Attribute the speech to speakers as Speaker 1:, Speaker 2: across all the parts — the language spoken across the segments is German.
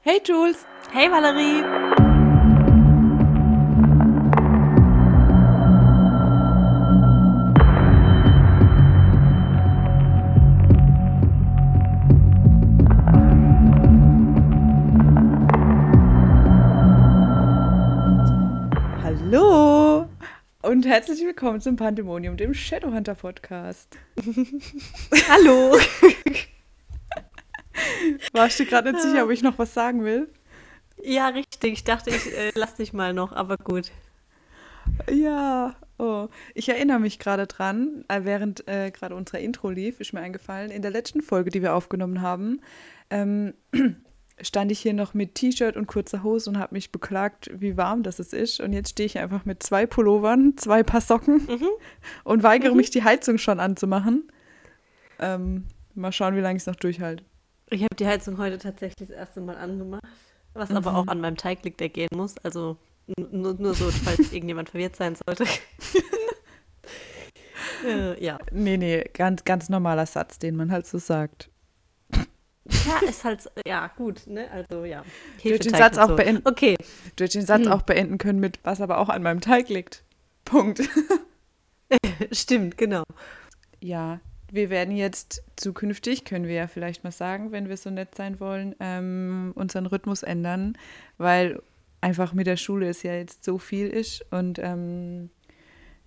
Speaker 1: Hey Jules.
Speaker 2: Hey Valerie.
Speaker 1: Hallo und herzlich willkommen zum Pandemonium, dem Shadowhunter Podcast.
Speaker 2: Hallo.
Speaker 1: Warst du gerade nicht sicher, ob ich noch was sagen will?
Speaker 2: Ja, richtig. Ich dachte, ich äh, lass dich mal noch, aber gut.
Speaker 1: Ja, oh. Ich erinnere mich gerade dran, äh, während äh, gerade unser Intro lief, ist mir eingefallen, in der letzten Folge, die wir aufgenommen haben, ähm, stand ich hier noch mit T-Shirt und kurzer Hose und habe mich beklagt, wie warm das ist. Und jetzt stehe ich einfach mit zwei Pullovern, zwei Paar Socken
Speaker 2: Mhm.
Speaker 1: und weigere
Speaker 2: Mhm.
Speaker 1: mich, die Heizung schon anzumachen. Ähm, mal schauen, wie lange ich es noch durchhalte.
Speaker 2: Ich habe die Heizung heute tatsächlich das erste Mal angemacht, was aber
Speaker 1: Mhm.
Speaker 2: auch an meinem Teig liegt, der gehen muss. Also nur, nur so, falls irgendjemand verwirrt sein sollte. äh, ja.
Speaker 1: Nee, nee, ganz, ganz normaler Satz, den man halt so sagt.
Speaker 2: Ja, ist halt, so- ja, gut, ne? Also, ja.
Speaker 1: Du hättest den Satz auch beenden.
Speaker 2: Okay,
Speaker 1: Du hättest den Satz
Speaker 2: Hm.
Speaker 1: auch beenden können mit, was aber auch an meinem Teig liegt. Punkt.
Speaker 2: stimmt, genau.
Speaker 1: Ja, wir werden jetzt zukünftig, können wir ja vielleicht mal sagen, wenn wir so nett sein wollen, ähm, unseren Rhythmus ändern, weil einfach mit der Schule es ja jetzt so viel ist und ähm,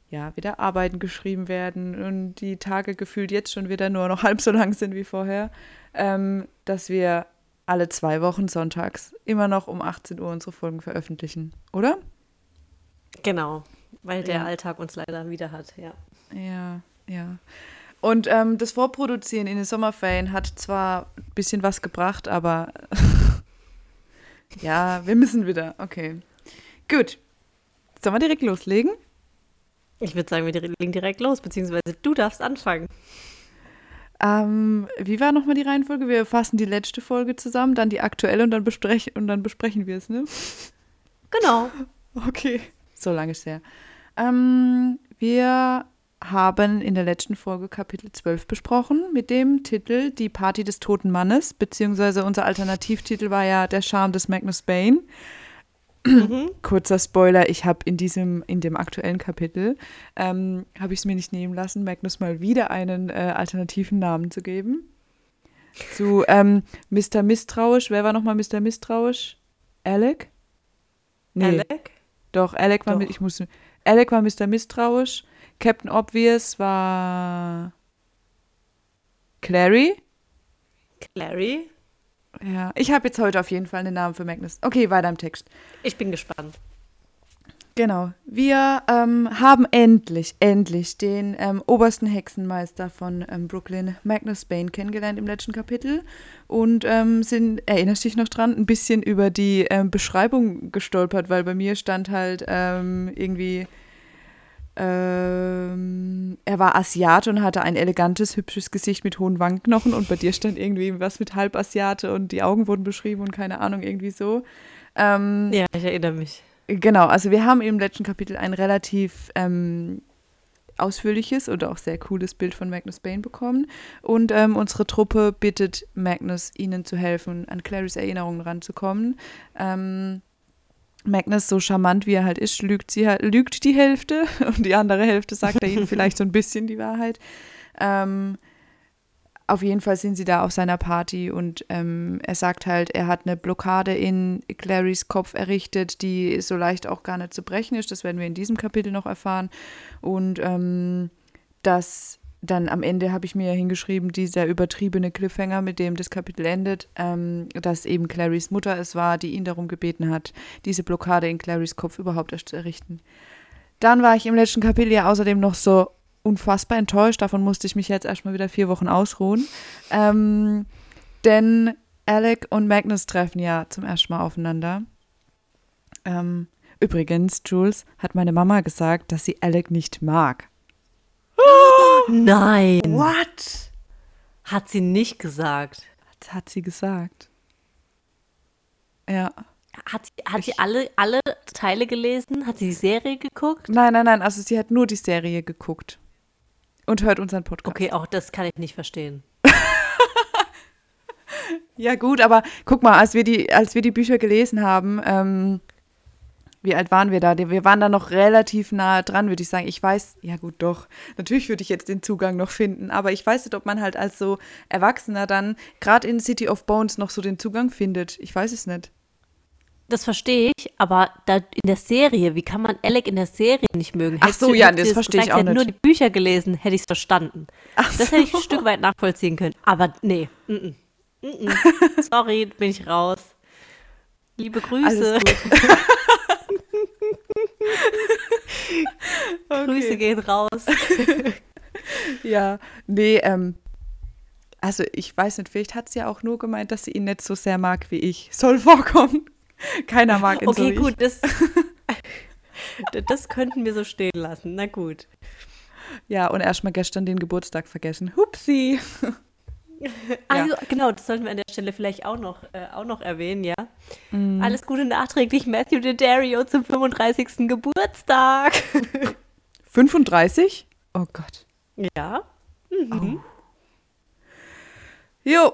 Speaker 1: ja, wieder Arbeiten geschrieben werden und die Tage gefühlt jetzt schon wieder nur noch halb so lang sind wie vorher, ähm, dass wir alle zwei Wochen sonntags immer noch um 18 Uhr unsere Folgen veröffentlichen, oder?
Speaker 2: Genau. Weil der
Speaker 1: Ja.
Speaker 2: Alltag uns leider wieder hat, ja.
Speaker 1: Ja, ja. Und ähm, das Vorproduzieren in den Sommerferien hat zwar ein bisschen was gebracht, aber ja, wir müssen wieder. Okay. Gut. Sollen wir direkt loslegen?
Speaker 2: Ich würde sagen, wir legen direkt los, beziehungsweise du darfst anfangen.
Speaker 1: Ähm, wie war nochmal die Reihenfolge? Wir fassen die letzte Folge zusammen, dann die aktuelle und dann, besprech und dann besprechen wir es, ne?
Speaker 2: Genau.
Speaker 1: Okay. So lange ist her. Ähm, wir haben in der letzten Folge Kapitel 12 besprochen mit dem Titel Die Party des toten Mannes, beziehungsweise unser Alternativtitel war ja Der Charme des Magnus Bane.
Speaker 2: Mhm.
Speaker 1: Kurzer Spoiler, ich habe in diesem, in dem aktuellen Kapitel, ähm, habe ich es mir nicht nehmen lassen, Magnus mal wieder einen äh, alternativen Namen zu geben. Zu ähm, Mr. Misstrauisch, wer war nochmal Mr. Misstrauisch? Alec?
Speaker 2: Alec?
Speaker 1: Doch, Alec war
Speaker 2: Doch.
Speaker 1: ich muss, Alec war Mr. Misstrauisch, Captain Obvious war Clary.
Speaker 2: Clary?
Speaker 1: Ja, ich habe jetzt heute auf jeden Fall einen Namen für Magnus. Okay, weiter im Text.
Speaker 2: Ich bin gespannt.
Speaker 1: Genau. Wir ähm, haben endlich, endlich den ähm, obersten Hexenmeister von ähm, Brooklyn, Magnus Bane, kennengelernt im letzten Kapitel und ähm, sind, erinnerst du dich noch dran, ein bisschen über die ähm, Beschreibung gestolpert, weil bei mir stand halt ähm, irgendwie, ähm, er war Asiate und hatte ein elegantes, hübsches Gesicht mit hohen Wangenknochen und bei dir stand irgendwie was mit Halbasiate und die Augen wurden beschrieben und keine Ahnung, irgendwie so. Ähm,
Speaker 2: Ja, ich erinnere mich.
Speaker 1: Genau, also wir haben im letzten Kapitel ein relativ ähm, ausführliches und auch sehr cooles Bild von Magnus Bane bekommen. Und ähm, unsere Truppe bittet Magnus, ihnen zu helfen, an Clarys Erinnerungen ranzukommen. Ähm, Magnus, so charmant wie er halt ist, lügt, sie halt, lügt die Hälfte und die andere Hälfte sagt er ihnen vielleicht so ein bisschen die Wahrheit. Ähm, auf jeden Fall sind sie da auf seiner Party und ähm, er sagt halt, er hat eine Blockade in Clarys Kopf errichtet, die so leicht auch gar nicht zu brechen ist. Das werden wir in diesem Kapitel noch erfahren. Und ähm, dass dann am Ende habe ich mir hingeschrieben, dieser übertriebene Cliffhanger, mit dem das Kapitel endet, ähm, dass eben Clarys Mutter es war, die ihn darum gebeten hat, diese Blockade in Clarys Kopf überhaupt erst zu errichten. Dann war ich im letzten Kapitel ja außerdem noch so unfassbar enttäuscht. Davon musste ich mich jetzt erstmal wieder vier Wochen ausruhen. Ähm, denn Alec und Magnus treffen ja zum ersten Mal aufeinander. Ähm, übrigens, Jules hat meine Mama gesagt, dass sie Alec nicht mag.
Speaker 2: Nein.
Speaker 1: What?
Speaker 2: Hat sie nicht gesagt.
Speaker 1: Das hat sie gesagt. Ja.
Speaker 2: Hat sie, hat sie alle, alle Teile gelesen? Hat sie die Serie geguckt?
Speaker 1: Nein, nein, nein. Also sie hat nur die Serie geguckt. Und hört unseren Podcast.
Speaker 2: Okay, auch das kann ich nicht verstehen.
Speaker 1: Ja, gut, aber guck mal, als wir die, als wir die Bücher gelesen haben, ähm, wie alt waren wir da? Wir waren da noch relativ nah dran, würde ich sagen. Ich weiß, ja gut, doch. Natürlich würde ich jetzt den Zugang noch finden, aber ich weiß nicht, ob man halt als so Erwachsener dann gerade in City of Bones noch so den Zugang findet. Ich weiß es nicht.
Speaker 2: Das verstehe ich, aber da in der Serie, wie kann man Alec in der Serie nicht mögen?
Speaker 1: Ach so, ja, das verstehe ich auch nicht.
Speaker 2: nur die Bücher gelesen, hätte ich es verstanden. Ach das so. hätte ich ein Stück weit nachvollziehen können. Aber nee, mm -mm. Mm sorry, bin ich raus. Liebe Grüße. Grüße gehen raus.
Speaker 1: ja, nee, ähm, also ich weiß nicht, vielleicht hat sie ja auch nur gemeint, dass sie ihn nicht so sehr mag wie ich. Soll vorkommen. Keiner mag ihn
Speaker 2: okay,
Speaker 1: so.
Speaker 2: Okay, gut, das, das könnten wir so stehen lassen. Na gut.
Speaker 1: Ja, und erstmal gestern den Geburtstag vergessen. Hupsi.
Speaker 2: Also, genau, das sollten wir an der Stelle vielleicht auch noch, äh, auch noch erwähnen, ja. Mm. Alles Gute nachträglich, Matthew Daddario zum 35. Geburtstag.
Speaker 1: 35? Oh Gott.
Speaker 2: Ja. Mhm.
Speaker 1: Oh. Jo,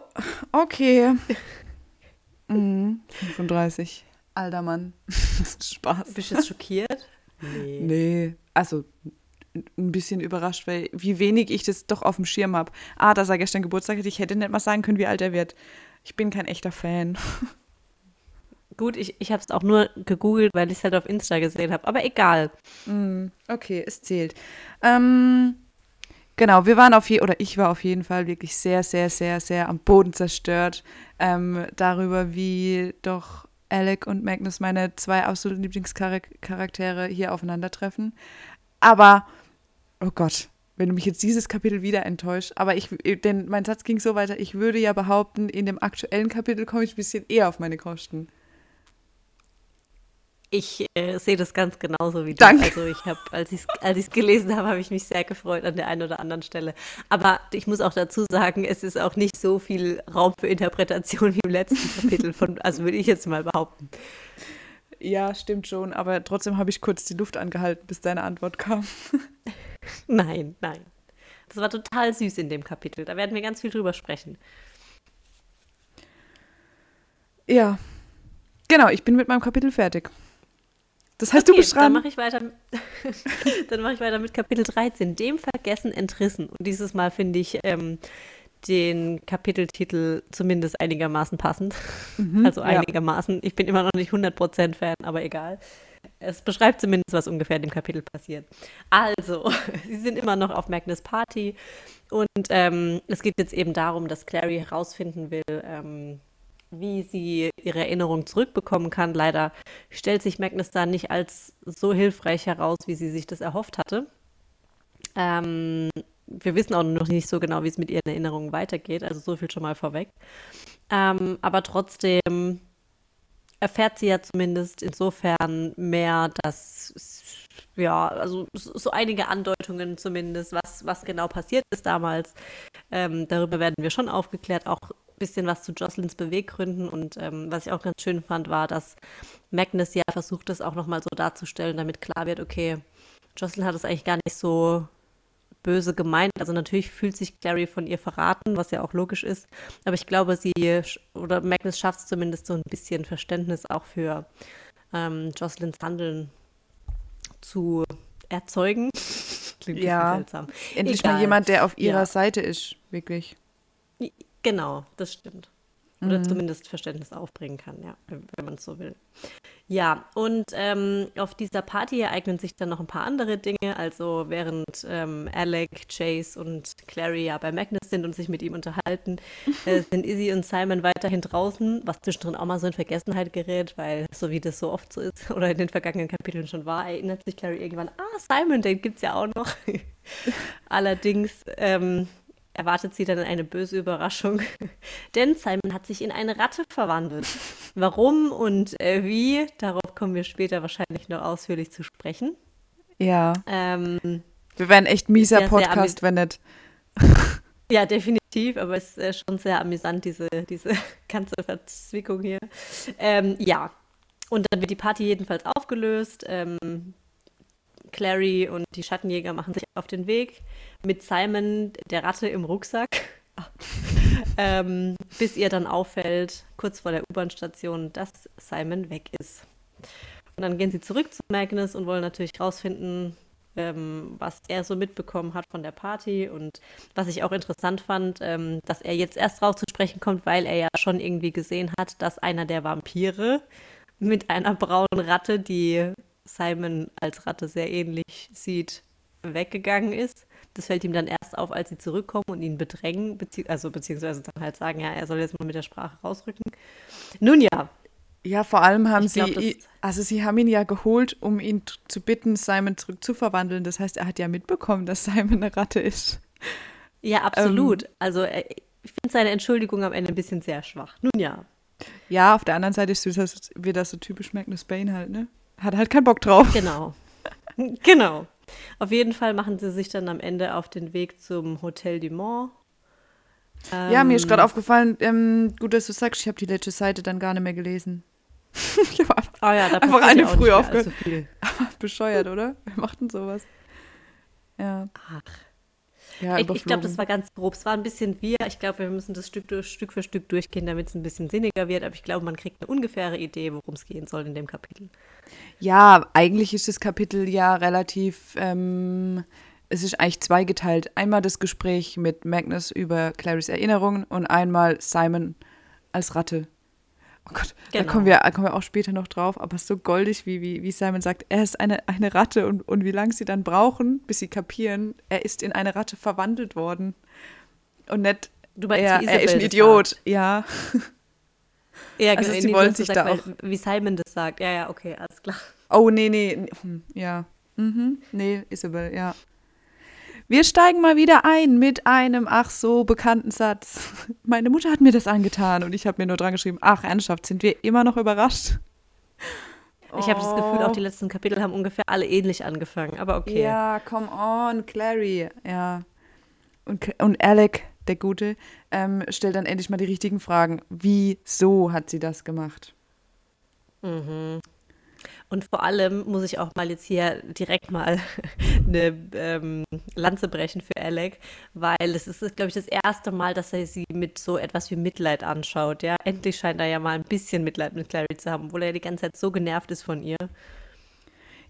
Speaker 1: okay. Mhm, 35. Alter Mann. Spaß.
Speaker 2: Bist du jetzt schockiert?
Speaker 1: Nee. Nee, also ein bisschen überrascht, weil wie wenig ich das doch auf dem Schirm habe. Ah, dass er gestern Geburtstag hatte, ich hätte nicht mal sagen können, wie alt er wird. Ich bin kein echter Fan.
Speaker 2: Gut, ich, ich habe es auch nur gegoogelt, weil ich es halt auf Insta gesehen habe. Aber egal.
Speaker 1: Mm, okay, es zählt. Ähm, genau, wir waren auf jeden oder ich war auf jeden Fall wirklich sehr, sehr, sehr, sehr am Boden zerstört ähm, darüber, wie doch Alec und Magnus meine zwei absoluten Lieblingscharaktere hier aufeinandertreffen. Aber oh Gott, wenn du mich jetzt dieses Kapitel wieder enttäuscht, aber ich, denn mein Satz ging so weiter, ich würde ja behaupten, in dem aktuellen Kapitel komme ich ein bisschen eher auf meine Kosten.
Speaker 2: Ich äh, sehe das ganz genauso wie du.
Speaker 1: Danke.
Speaker 2: Also ich habe, als ich es als gelesen habe, habe ich mich sehr gefreut an der einen oder anderen Stelle. Aber ich muss auch dazu sagen, es ist auch nicht so viel Raum für Interpretation wie im letzten Kapitel von, also würde ich jetzt mal behaupten.
Speaker 1: Ja, stimmt schon, aber trotzdem habe ich kurz die Luft angehalten, bis deine Antwort kam.
Speaker 2: nein, nein. Das war total süß in dem Kapitel. Da werden wir ganz viel drüber sprechen.
Speaker 1: Ja. Genau, ich bin mit meinem Kapitel fertig. Das heißt, okay, du bist dran.
Speaker 2: Dann mache ich weiter. dann mache ich weiter mit Kapitel 13, dem Vergessen entrissen. Und dieses Mal finde ich ähm, den Kapiteltitel zumindest einigermaßen passend. Mhm, also einigermaßen. Ja. Ich bin immer noch nicht 100% Fan, aber egal. Es beschreibt zumindest, was ungefähr in dem Kapitel passiert. Also, sie sind immer noch auf Magnus Party und ähm, es geht jetzt eben darum, dass Clary herausfinden will, ähm, wie sie ihre Erinnerung zurückbekommen kann. Leider stellt sich Magnus da nicht als so hilfreich heraus, wie sie sich das erhofft hatte. Ähm, wir wissen auch noch nicht so genau, wie es mit ihren Erinnerungen weitergeht, also so viel schon mal vorweg. Ähm, aber trotzdem erfährt sie ja zumindest insofern mehr, dass ja, also so einige Andeutungen zumindest, was, was genau passiert ist damals. Ähm, darüber werden wir schon aufgeklärt, auch ein bisschen was zu Jocelyns Beweggründen. Und ähm, was ich auch ganz schön fand, war, dass Magnus ja versucht, das auch nochmal so darzustellen, damit klar wird, okay, Jocelyn hat es eigentlich gar nicht so böse gemeint. Also natürlich fühlt sich Clary von ihr verraten, was ja auch logisch ist. Aber ich glaube, sie oder Magnus schafft es zumindest so ein bisschen Verständnis auch für ähm, Jocelyns Handeln zu erzeugen.
Speaker 1: Klingt ja, seltsam. endlich Egal. mal jemand, der auf ihrer ja. Seite ist, wirklich.
Speaker 2: Genau, das stimmt. Oder mhm. zumindest Verständnis aufbringen kann, ja, wenn man es so will. Ja, und ähm, auf dieser Party ereignen sich dann noch ein paar andere Dinge. Also während ähm, Alec, Chase und Clary ja bei Magnus sind und sich mit ihm unterhalten, äh, sind Izzy und Simon weiterhin draußen, was zwischendrin auch mal so in Vergessenheit gerät, weil so wie das so oft so ist oder in den vergangenen Kapiteln schon war, erinnert sich Clary irgendwann, ah, Simon, den gibt es ja auch noch. Allerdings ähm, erwartet sie dann eine böse Überraschung, denn Simon hat sich in eine Ratte verwandelt. Warum und äh, wie, darauf kommen wir später wahrscheinlich noch ausführlich zu sprechen.
Speaker 1: Ja. Ähm, wir wären echt mieser Podcast, wenn nicht.
Speaker 2: Ja, definitiv, aber es ist äh, schon sehr amüsant, diese, diese ganze Verzwickung hier. Ähm, ja, und dann wird die Party jedenfalls aufgelöst. Ähm, Clary und die Schattenjäger machen sich auf den Weg mit Simon, der Ratte im Rucksack. ähm, bis ihr dann auffällt, kurz vor der U-Bahn-Station, dass Simon weg ist. Und dann gehen sie zurück zu Magnus und wollen natürlich rausfinden, ähm, was er so mitbekommen hat von der Party. Und was ich auch interessant fand, ähm, dass er jetzt erst raus zu sprechen kommt, weil er ja schon irgendwie gesehen hat, dass einer der Vampire mit einer braunen Ratte, die Simon als Ratte sehr ähnlich sieht, weggegangen ist. Das fällt ihm dann erst auf, als sie zurückkommen und ihn bedrängen, bezieh also beziehungsweise dann halt sagen, ja, er soll jetzt mal mit der Sprache rausrücken. Nun ja.
Speaker 1: Ja, vor allem haben glaub, sie, also sie haben ihn ja geholt, um ihn zu bitten, Simon zurückzuverwandeln. Das heißt, er hat ja mitbekommen, dass Simon eine Ratte ist.
Speaker 2: Ja, absolut. Ähm, also äh, ich finde seine Entschuldigung am Ende ein bisschen sehr schwach. Nun ja.
Speaker 1: Ja, auf der anderen Seite ist das wieder so typisch Magnus Bane halt, ne? Hat halt keinen Bock drauf.
Speaker 2: Genau. genau. Auf jeden Fall machen sie sich dann am Ende auf den Weg zum Hotel du Mont.
Speaker 1: Ähm, ja, mir ist gerade ähm, aufgefallen, ähm, gut, dass du sagst, ich habe die letzte Seite dann gar nicht mehr gelesen. ich habe einfach, oh ja, einfach eine früh aufgehört. Bescheuert, oder? Wer macht denn sowas? Ja.
Speaker 2: Ach. Ja, ich, ich glaube, das war ganz grob. Es war ein bisschen wir. Ich glaube, wir müssen das Stück, Stück für Stück durchgehen, damit es ein bisschen sinniger wird. Aber ich glaube, man kriegt eine ungefähre Idee, worum es gehen soll in dem Kapitel.
Speaker 1: Ja, eigentlich ist das Kapitel ja relativ. Ähm, es ist eigentlich zweigeteilt. Einmal das Gespräch mit Magnus über Clarys Erinnerungen und einmal Simon als Ratte. Oh Gott, genau. da kommen wir, kommen wir auch später noch drauf, aber so goldig, wie, wie, wie Simon sagt, er ist eine, eine Ratte und, und wie lange sie dann brauchen, bis sie kapieren, er ist in eine Ratte verwandelt worden. Und nicht, du meinst, er, er ist ein Idiot, sagt. ja.
Speaker 2: Ja, also genau, sie wollen sich sagt, da auch. Wie Simon das sagt, ja, ja, okay, alles klar.
Speaker 1: Oh, nee, nee, hm, ja. Mhm. Nee, Isabel, ja. Wir steigen mal wieder ein mit einem ach so bekannten Satz. Meine Mutter hat mir das angetan und ich habe mir nur dran geschrieben, ach ernsthaft, sind wir immer noch überrascht?
Speaker 2: Ich habe das Gefühl, auch die letzten Kapitel haben ungefähr alle ähnlich angefangen, aber okay.
Speaker 1: Ja, come on, Clary, ja. Und, und Alec, der Gute, ähm, stellt dann endlich mal die richtigen Fragen. Wieso hat sie das gemacht?
Speaker 2: Mhm. Und vor allem muss ich auch mal jetzt hier direkt mal eine ähm, Lanze brechen für Alec, weil es ist, glaube ich, das erste Mal, dass er sie mit so etwas wie Mitleid anschaut. Ja, endlich scheint er ja mal ein bisschen Mitleid mit Clary zu haben, obwohl er die ganze Zeit so genervt ist von ihr.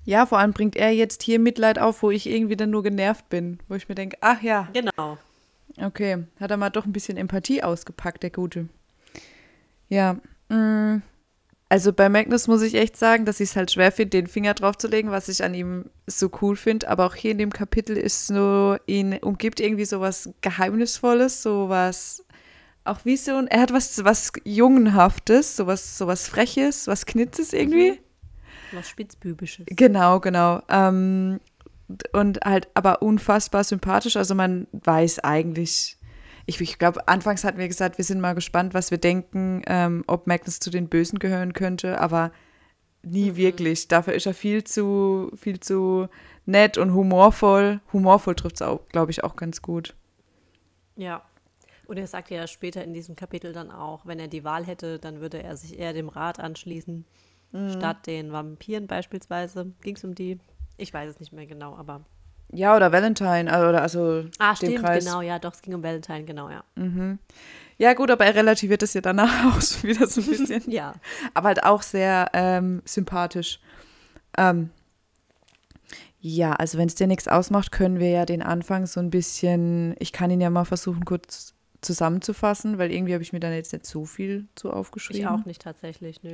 Speaker 1: Ja, vor allem bringt er jetzt hier Mitleid auf, wo ich irgendwie dann nur genervt bin, wo ich mir denke, ach ja.
Speaker 2: Genau.
Speaker 1: Okay, hat er mal doch ein bisschen Empathie ausgepackt, der Gute. Ja, mh. Also bei Magnus muss ich echt sagen, dass ich es halt schwer finde, den Finger drauf zu legen, was ich an ihm so cool finde. Aber auch hier in dem Kapitel ist so, ihn umgibt irgendwie so was Geheimnisvolles, so was, auch wie so ein, er hat was, was Jungenhaftes, so was, so was Freches, was Knitzes irgendwie. Mhm.
Speaker 2: Was Spitzbübisches.
Speaker 1: Genau, genau. Ähm, und halt aber unfassbar sympathisch. Also man weiß eigentlich, ich, ich glaube, anfangs hatten wir gesagt, wir sind mal gespannt, was wir denken, ähm, ob Magnus zu den Bösen gehören könnte, aber nie mhm. wirklich. Dafür ist er viel zu, viel zu nett und humorvoll. Humorvoll trifft es auch, glaube ich, auch ganz gut.
Speaker 2: Ja. Und er sagt ja später in diesem Kapitel dann auch, wenn er die Wahl hätte, dann würde er sich eher dem Rat anschließen, mhm. statt den Vampiren beispielsweise. Ging es um die? Ich weiß es nicht mehr genau, aber
Speaker 1: ja, oder Valentine, also, oder also
Speaker 2: ah, stimmt, Kreis. genau, ja, doch, es ging um Valentine, genau, ja.
Speaker 1: Mhm. Ja, gut, aber er relativiert das ja danach auch wieder so ein bisschen.
Speaker 2: ja.
Speaker 1: Aber halt auch sehr ähm, sympathisch. Ähm, ja, also wenn es dir nichts ausmacht, können wir ja den Anfang so ein bisschen, ich kann ihn ja mal versuchen, kurz zusammenzufassen, weil irgendwie habe ich mir dann jetzt nicht so viel zu aufgeschrieben. Ich
Speaker 2: auch nicht tatsächlich, nö.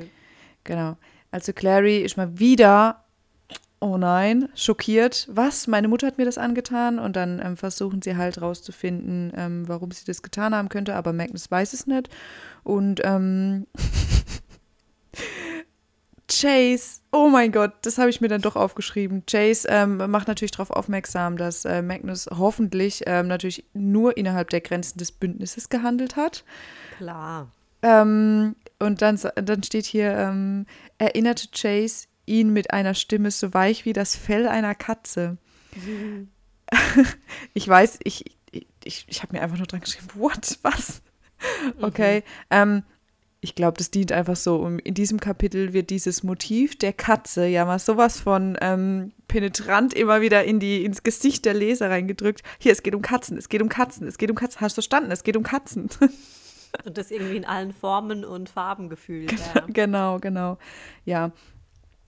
Speaker 1: Genau. Also Clary ist mal wieder oh nein, schockiert, was, meine Mutter hat mir das angetan und dann ähm, versuchen sie halt rauszufinden, ähm, warum sie das getan haben könnte, aber Magnus weiß es nicht und ähm, Chase, oh mein Gott, das habe ich mir dann doch aufgeschrieben. Chase ähm, macht natürlich darauf aufmerksam, dass äh, Magnus hoffentlich ähm, natürlich nur innerhalb der Grenzen des Bündnisses gehandelt hat.
Speaker 2: Klar.
Speaker 1: Ähm, und dann, dann steht hier, erinnerte Chase ihn mit einer Stimme so weich wie das Fell einer Katze. Mhm. ich weiß, ich, ich, ich habe mir einfach nur dran geschrieben, what, was? Mhm. Okay. Mhm. Ähm, ich glaube, das dient einfach so. Um, in diesem Kapitel wird dieses Motiv der Katze ja mal sowas von ähm, penetrant immer wieder in die, ins Gesicht der Leser reingedrückt. Hier, es geht um Katzen, es geht um Katzen, es geht um Katzen. Hast du verstanden? Es geht um Katzen.
Speaker 2: Und das irgendwie in allen Formen und Farben gefühlt.
Speaker 1: Genau,
Speaker 2: Ja.
Speaker 1: genau, genau. Ja.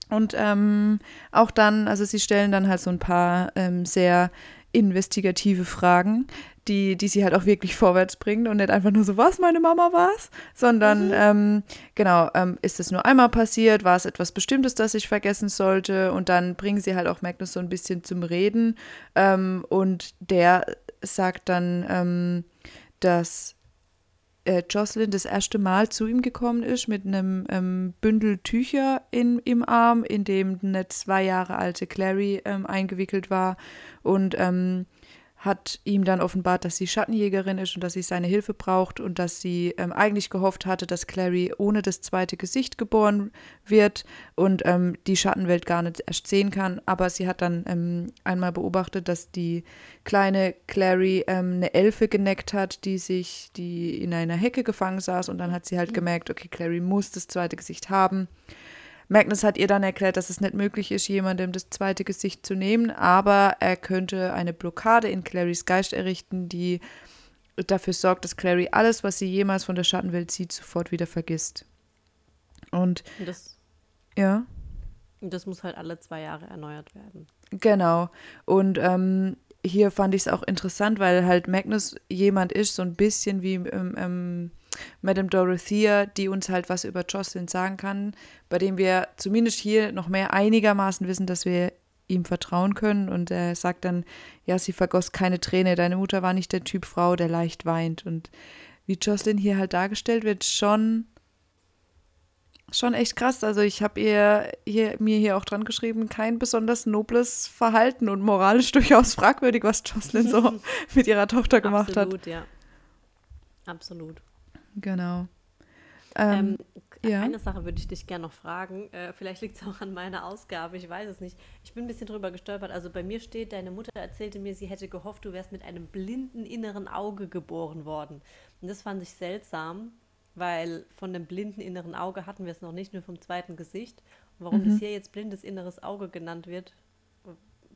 Speaker 1: Und ähm, auch dann, also sie stellen dann halt so ein paar ähm, sehr investigative Fragen, die, die sie halt auch wirklich vorwärts bringen und nicht einfach nur so, was, meine Mama war's? Sondern, ähm, genau, ähm, ist es nur einmal passiert? War es etwas Bestimmtes, das ich vergessen sollte? Und dann bringen sie halt auch Magnus so ein bisschen zum Reden. Ähm, und der sagt dann, ähm, dass äh, Jocelyn das erste Mal zu ihm gekommen ist mit einem ähm, Bündel Tücher in, im Arm, in dem eine zwei Jahre alte Clary ähm, eingewickelt war. Und ähm, hat ihm dann offenbart, dass sie Schattenjägerin ist und dass sie seine Hilfe braucht und dass sie ähm, eigentlich gehofft hatte, dass Clary ohne das zweite Gesicht geboren wird und ähm, die Schattenwelt gar nicht erst sehen kann. Aber sie hat dann ähm, einmal beobachtet, dass die kleine Clary ähm, eine Elfe geneckt hat, die sich, die in einer Hecke gefangen saß und dann hat sie halt gemerkt, okay, Clary muss das zweite Gesicht haben. Magnus hat ihr dann erklärt, dass es nicht möglich ist, jemandem das zweite Gesicht zu nehmen, aber er könnte eine Blockade in Clarys Geist errichten, die dafür sorgt, dass Clary alles, was sie jemals von der Schattenwelt sieht, sofort wieder vergisst. Und
Speaker 2: das,
Speaker 1: ja,
Speaker 2: das muss halt alle zwei Jahre erneuert werden.
Speaker 1: genau. Und ähm, hier fand ich es auch interessant, weil halt Magnus jemand ist, so ein bisschen wie ähm, Madame Dorothea, die uns halt was über Jocelyn sagen kann, bei dem wir zumindest hier noch mehr einigermaßen wissen, dass wir ihm vertrauen können. Und er sagt dann, ja, sie vergoss keine Träne, deine Mutter war nicht der Typ Frau, der leicht weint. Und wie Jocelyn hier halt dargestellt wird, schon, schon echt krass. Also ich habe ihr hier, mir hier auch dran geschrieben, kein besonders nobles Verhalten und moralisch durchaus fragwürdig, was Jocelyn so mit ihrer Tochter gemacht hat.
Speaker 2: Absolut, ja. Absolut.
Speaker 1: Genau. Ähm,
Speaker 2: Ähm,
Speaker 1: ja.
Speaker 2: Eine Sache würde ich dich gerne noch fragen. Äh, vielleicht liegt es auch an meiner Ausgabe, ich weiß es nicht. Ich bin ein bisschen drüber gestolpert. Also bei mir steht, deine Mutter erzählte mir, sie hätte gehofft, du wärst mit einem blinden inneren Auge geboren worden. Und das fand ich seltsam, weil von dem blinden inneren Auge hatten wir es noch nicht, nur vom zweiten Gesicht. Und warum
Speaker 1: Mhm.
Speaker 2: das hier jetzt blindes inneres Auge genannt wird,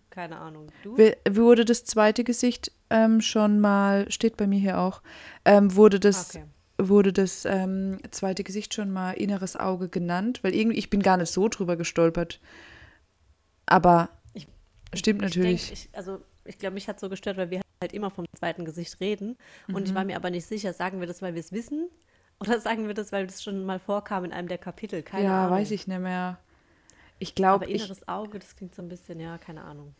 Speaker 2: keine Ahnung. Du?
Speaker 1: Wurde das zweite Gesicht ähm, schon mal, steht bei mir hier auch, ähm, wurde das,
Speaker 2: Okay.
Speaker 1: Wurde das ähm, zweite Gesicht schon mal inneres Auge genannt? Weil irgendwie, ich bin gar nicht so drüber gestolpert. Aber
Speaker 2: Ich-
Speaker 1: stimmt natürlich.
Speaker 2: Ich denk, ich, also ich glaube, mich hat so gestört, weil wir halt immer vom zweiten Gesicht reden. Und
Speaker 1: Mhm.
Speaker 2: ich war mir aber nicht sicher, sagen wir das, weil wir es wissen? Oder sagen wir das, weil das schon mal vorkam in einem der Kapitel? Keine
Speaker 1: ja,
Speaker 2: Ahnung.
Speaker 1: weiß ich nicht mehr. Ich glaube,
Speaker 2: Aber
Speaker 1: ich,
Speaker 2: inneres Auge, das klingt so ein bisschen, ja, keine Ahnung.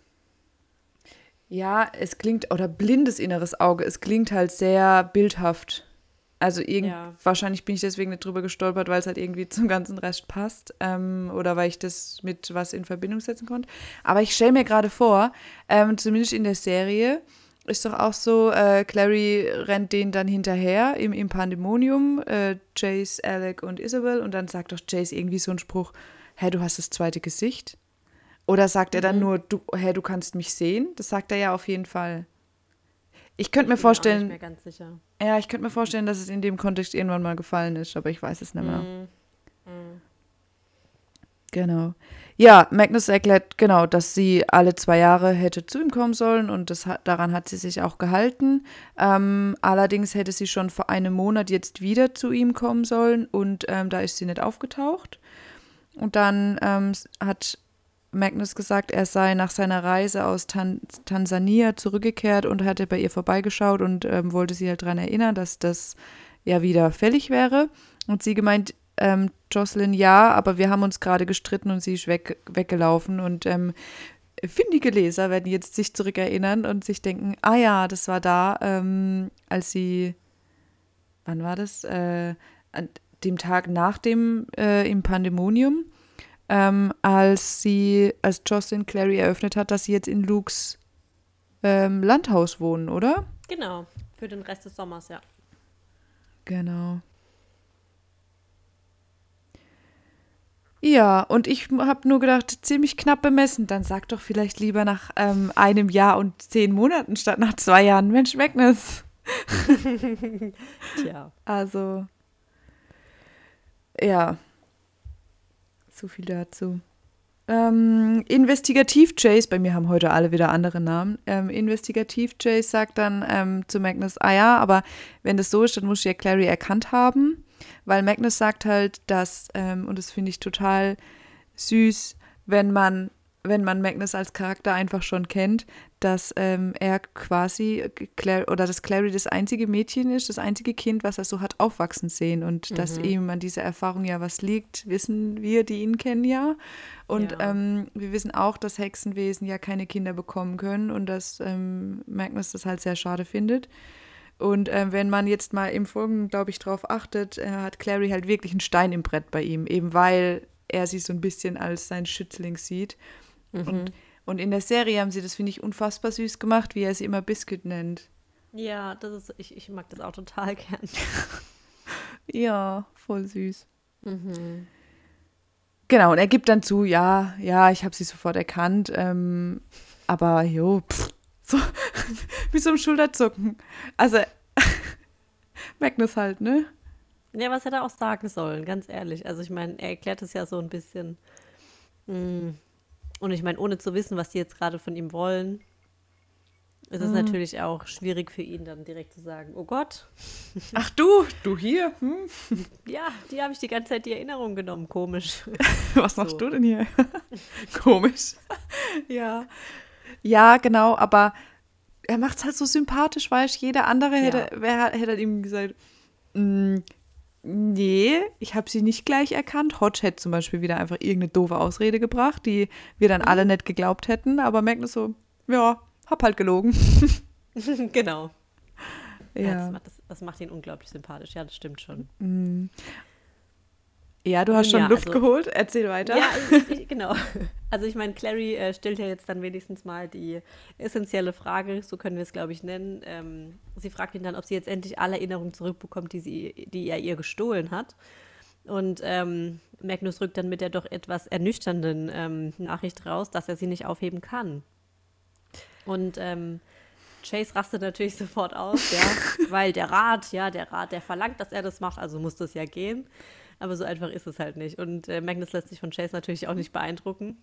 Speaker 1: ja, es klingt, oder blindes inneres Auge, es klingt halt sehr bildhaft. Also irgend,
Speaker 2: Ja.
Speaker 1: wahrscheinlich bin ich deswegen nicht drüber gestolpert, weil es halt irgendwie zum ganzen Rest passt ähm, oder weil ich das mit was in Verbindung setzen konnte. Aber ich stelle mir gerade vor, ähm, zumindest in der Serie ist doch auch so, äh, Clary rennt denen dann hinterher im, im Pandemonium, äh, Jace, Alec und Isabel und dann sagt doch Jace irgendwie so einen Spruch, hä, du hast das zweite Gesicht? Oder sagt er dann
Speaker 2: Mhm.
Speaker 1: nur, du, hä, du kannst mich sehen? Das sagt er ja auf jeden Fall. Ich könnte mir
Speaker 2: Ich bin
Speaker 1: vorstellen,
Speaker 2: mehr ganz sicher.
Speaker 1: Ja, ich könnte mir vorstellen, dass es in dem Kontext irgendwann mal gefallen ist, aber ich weiß es nicht mehr.
Speaker 2: Mhm. Mhm.
Speaker 1: Genau. Ja, Magnus erklärt genau, dass sie alle zwei Jahre hätte zu ihm kommen sollen und das, hat- daran hat sie sich auch gehalten. Ähm, allerdings hätte sie schon vor einem Monat jetzt wieder zu ihm kommen sollen und ähm, da ist sie nicht aufgetaucht. Und dann ähm, hat Magnus gesagt, er sei nach seiner Reise aus Tan Tansania zurückgekehrt und hatte bei ihr vorbeigeschaut und ähm, wollte sie halt daran erinnern, dass das ja wieder fällig wäre. Und sie gemeint, ähm, Jocelyn, ja, aber wir haben uns gerade gestritten und sie ist weg, weggelaufen. Und ähm, findige Leser werden jetzt sich zurückerinnern und sich denken, ah ja, das war da, ähm, als sie, wann war das? Äh, an dem Tag nach dem äh, im Pandemonium, ähm, als sie, als Jocelyn Clary eröffnet hat, dass sie jetzt in Lukes ähm, Landhaus wohnen, oder?
Speaker 2: Genau, für den Rest des Sommers, ja.
Speaker 1: Genau. Ja, und ich habe nur gedacht, ziemlich knapp bemessen. Dann sag doch vielleicht lieber nach ähm, einem Jahr und zehn Monaten statt nach zwei Jahren. Mensch, Magnus.
Speaker 2: Tja.
Speaker 1: Also, ja, so viel dazu. Ähm, Investigativ Chase, bei mir haben heute alle wieder andere Namen. Ähm, Investigativ Chase sagt dann ähm, zu Magnus, ah ja, aber wenn das so ist, dann muss ja Clary erkannt haben, weil Magnus sagt halt, dass, ähm, und das finde ich total süß, wenn man wenn man Magnus als Charakter einfach schon kennt, dass ähm, er quasi Clary, oder dass Clary das einzige Mädchen ist, das einzige Kind, was er so hat aufwachsen sehen und mhm. dass ihm an dieser Erfahrung ja was liegt, wissen wir, die ihn kennen ja. Und ja. Ähm, wir wissen auch, dass Hexenwesen ja keine Kinder bekommen können und dass ähm, Magnus das halt sehr schade findet. Und äh, wenn man jetzt mal im Folgenden, glaube ich, darauf achtet, äh, hat Clary halt wirklich einen Stein im Brett bei ihm, eben weil er sie so ein bisschen als sein Schützling sieht. Mhm. Und, und in der Serie haben sie das, finde ich, unfassbar süß gemacht, wie er sie immer Biscuit nennt.
Speaker 2: Ja, das ist, ich, ich mag das auch total gern.
Speaker 1: ja, voll süß. Mhm. Genau, und er gibt dann zu, ja, ja, ich habe sie sofort erkannt, ähm, aber jo, pff, so, wie so ein Schulterzucken. Also, Magnus halt, ne?
Speaker 2: Ja, was hätte er auch sagen sollen, ganz ehrlich. Also ich meine, er erklärt es ja so ein bisschen. Mh, hm, und ich meine, ohne zu wissen, was die jetzt gerade von ihm wollen, ist es mhm. natürlich auch schwierig für ihn dann direkt zu sagen, oh Gott.
Speaker 1: Ach du, du hier? Hm?
Speaker 2: Ja, die habe ich die ganze Zeit die Erinnerung genommen, komisch.
Speaker 1: Was machst so. du denn hier? komisch. ja. Ja, genau, aber er macht es halt so sympathisch, weißt du, jeder andere hätte, ja. wer, hätte ihm gesagt, mm, Nee, ich habe sie nicht gleich erkannt. Hodge hätte zum Beispiel wieder einfach irgendeine doofe Ausrede gebracht, die wir dann alle nicht geglaubt hätten. Aber Magnus so, ja, hab halt gelogen.
Speaker 2: genau. Ja. ja das, macht, das, das, macht ihn unglaublich sympathisch. Ja, das stimmt schon. Mhm.
Speaker 1: Ja, du hast schon ja, Luft also, geholt. Erzähl weiter.
Speaker 2: Ja, ich, genau. Also ich meine, Clary äh, stellt ja jetzt dann wenigstens mal die essentielle Frage, so können wir es, glaube ich, nennen. Ähm, sie fragt ihn dann, ob sie jetzt endlich alle Erinnerungen zurückbekommt, die, sie, die er ihr gestohlen hat. Und ähm, Magnus rückt dann mit der doch etwas ernüchternden ähm, Nachricht raus, dass er sie nicht aufheben kann. Und ähm, Chase rastet natürlich sofort aus, ja, weil der Rat, ja, der Rat, der verlangt, dass er das macht, also muss das ja gehen. Aber so einfach ist es halt nicht. Und äh, Magnus lässt sich von Chase natürlich auch nicht beeindrucken.